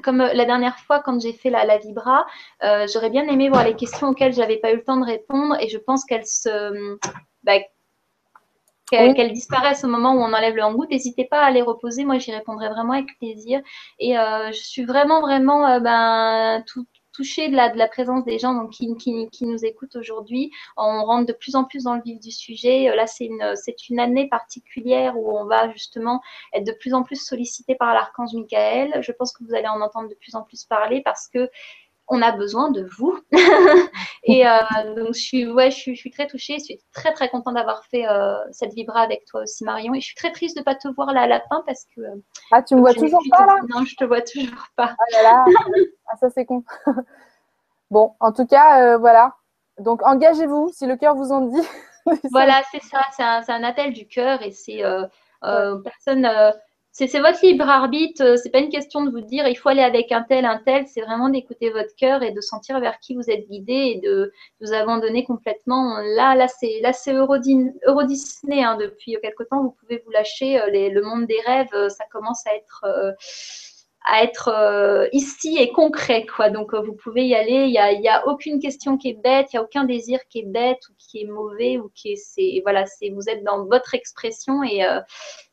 comme la dernière fois quand j'ai fait la, la Vibra, j'aurais bien aimé voir les questions auxquelles j'avais pas eu le temps de répondre, et je pense qu'elles se, bah, qu'elles disparaissent au moment où on enlève le hang N'hésitez pas à les reposer, moi j'y répondrai vraiment avec plaisir. Et je suis vraiment, vraiment ben, tout, touché de la, présence des gens qui, nous écoutent aujourd'hui. On rentre de plus en plus dans le vif du sujet. Euh, là, c'est une, une année particulière où on va justement être de plus en plus sollicité par l'archange Michael. Je pense que vous allez en entendre de plus en plus parler parce que on a besoin de vous. et euh, donc, je suis, ouais, je suis, je suis, très touchée. Je suis très, très contente d'avoir fait euh, cette vibra avec toi aussi, Marion. Et je suis très triste de ne pas te voir là à la fin parce que. Euh, ah, tu me vois toujours pas là? Non, je te vois toujours pas. Ah là là. ah, ça, c'est con. bon, en tout cas, voilà. Donc, engagez-vous si le cœur vous en dit. voilà, c'est ça. C'est un, un, appel du cœur et c'est. personne c'est votre libre arbitre. Euh, c'est pas une question de vous dire il faut aller avec un tel, un tel. C'est vraiment d'écouter votre cœur et de sentir vers qui vous êtes guidé et de, vous abandonner complètement. Là, là, c'est là, c'est Euro, Disney. Hein, depuis quelque temps, vous pouvez vous lâcher. Euh, le monde des rêves, euh, ça commence à être à être ici et concret, quoi. Donc, vous pouvez y aller. Il n'y a, a aucune question qui est bête, il n'y a aucun désir qui est bête ou qui est mauvais ou qui est, c'est, voilà, c'est, vous êtes dans votre expression et,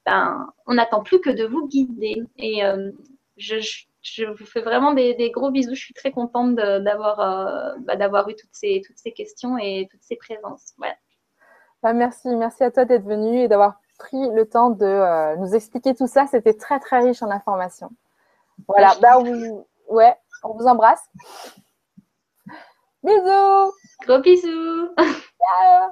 ben, on n'attend plus que de vous guider. Et euh, je, vous fais vraiment des, gros bisous. Je suis très contente d'avoir euh, bah, d'avoir eu toutes ces, toutes ces questions et toutes ces présences. Bah, merci, merci à toi d'être venu et d'avoir pris le temps de euh, nous expliquer tout ça. C'était très très riche en informations. Voilà, bah, on, ouais, on vous embrasse. Bisous. Gros bisous. Ciao.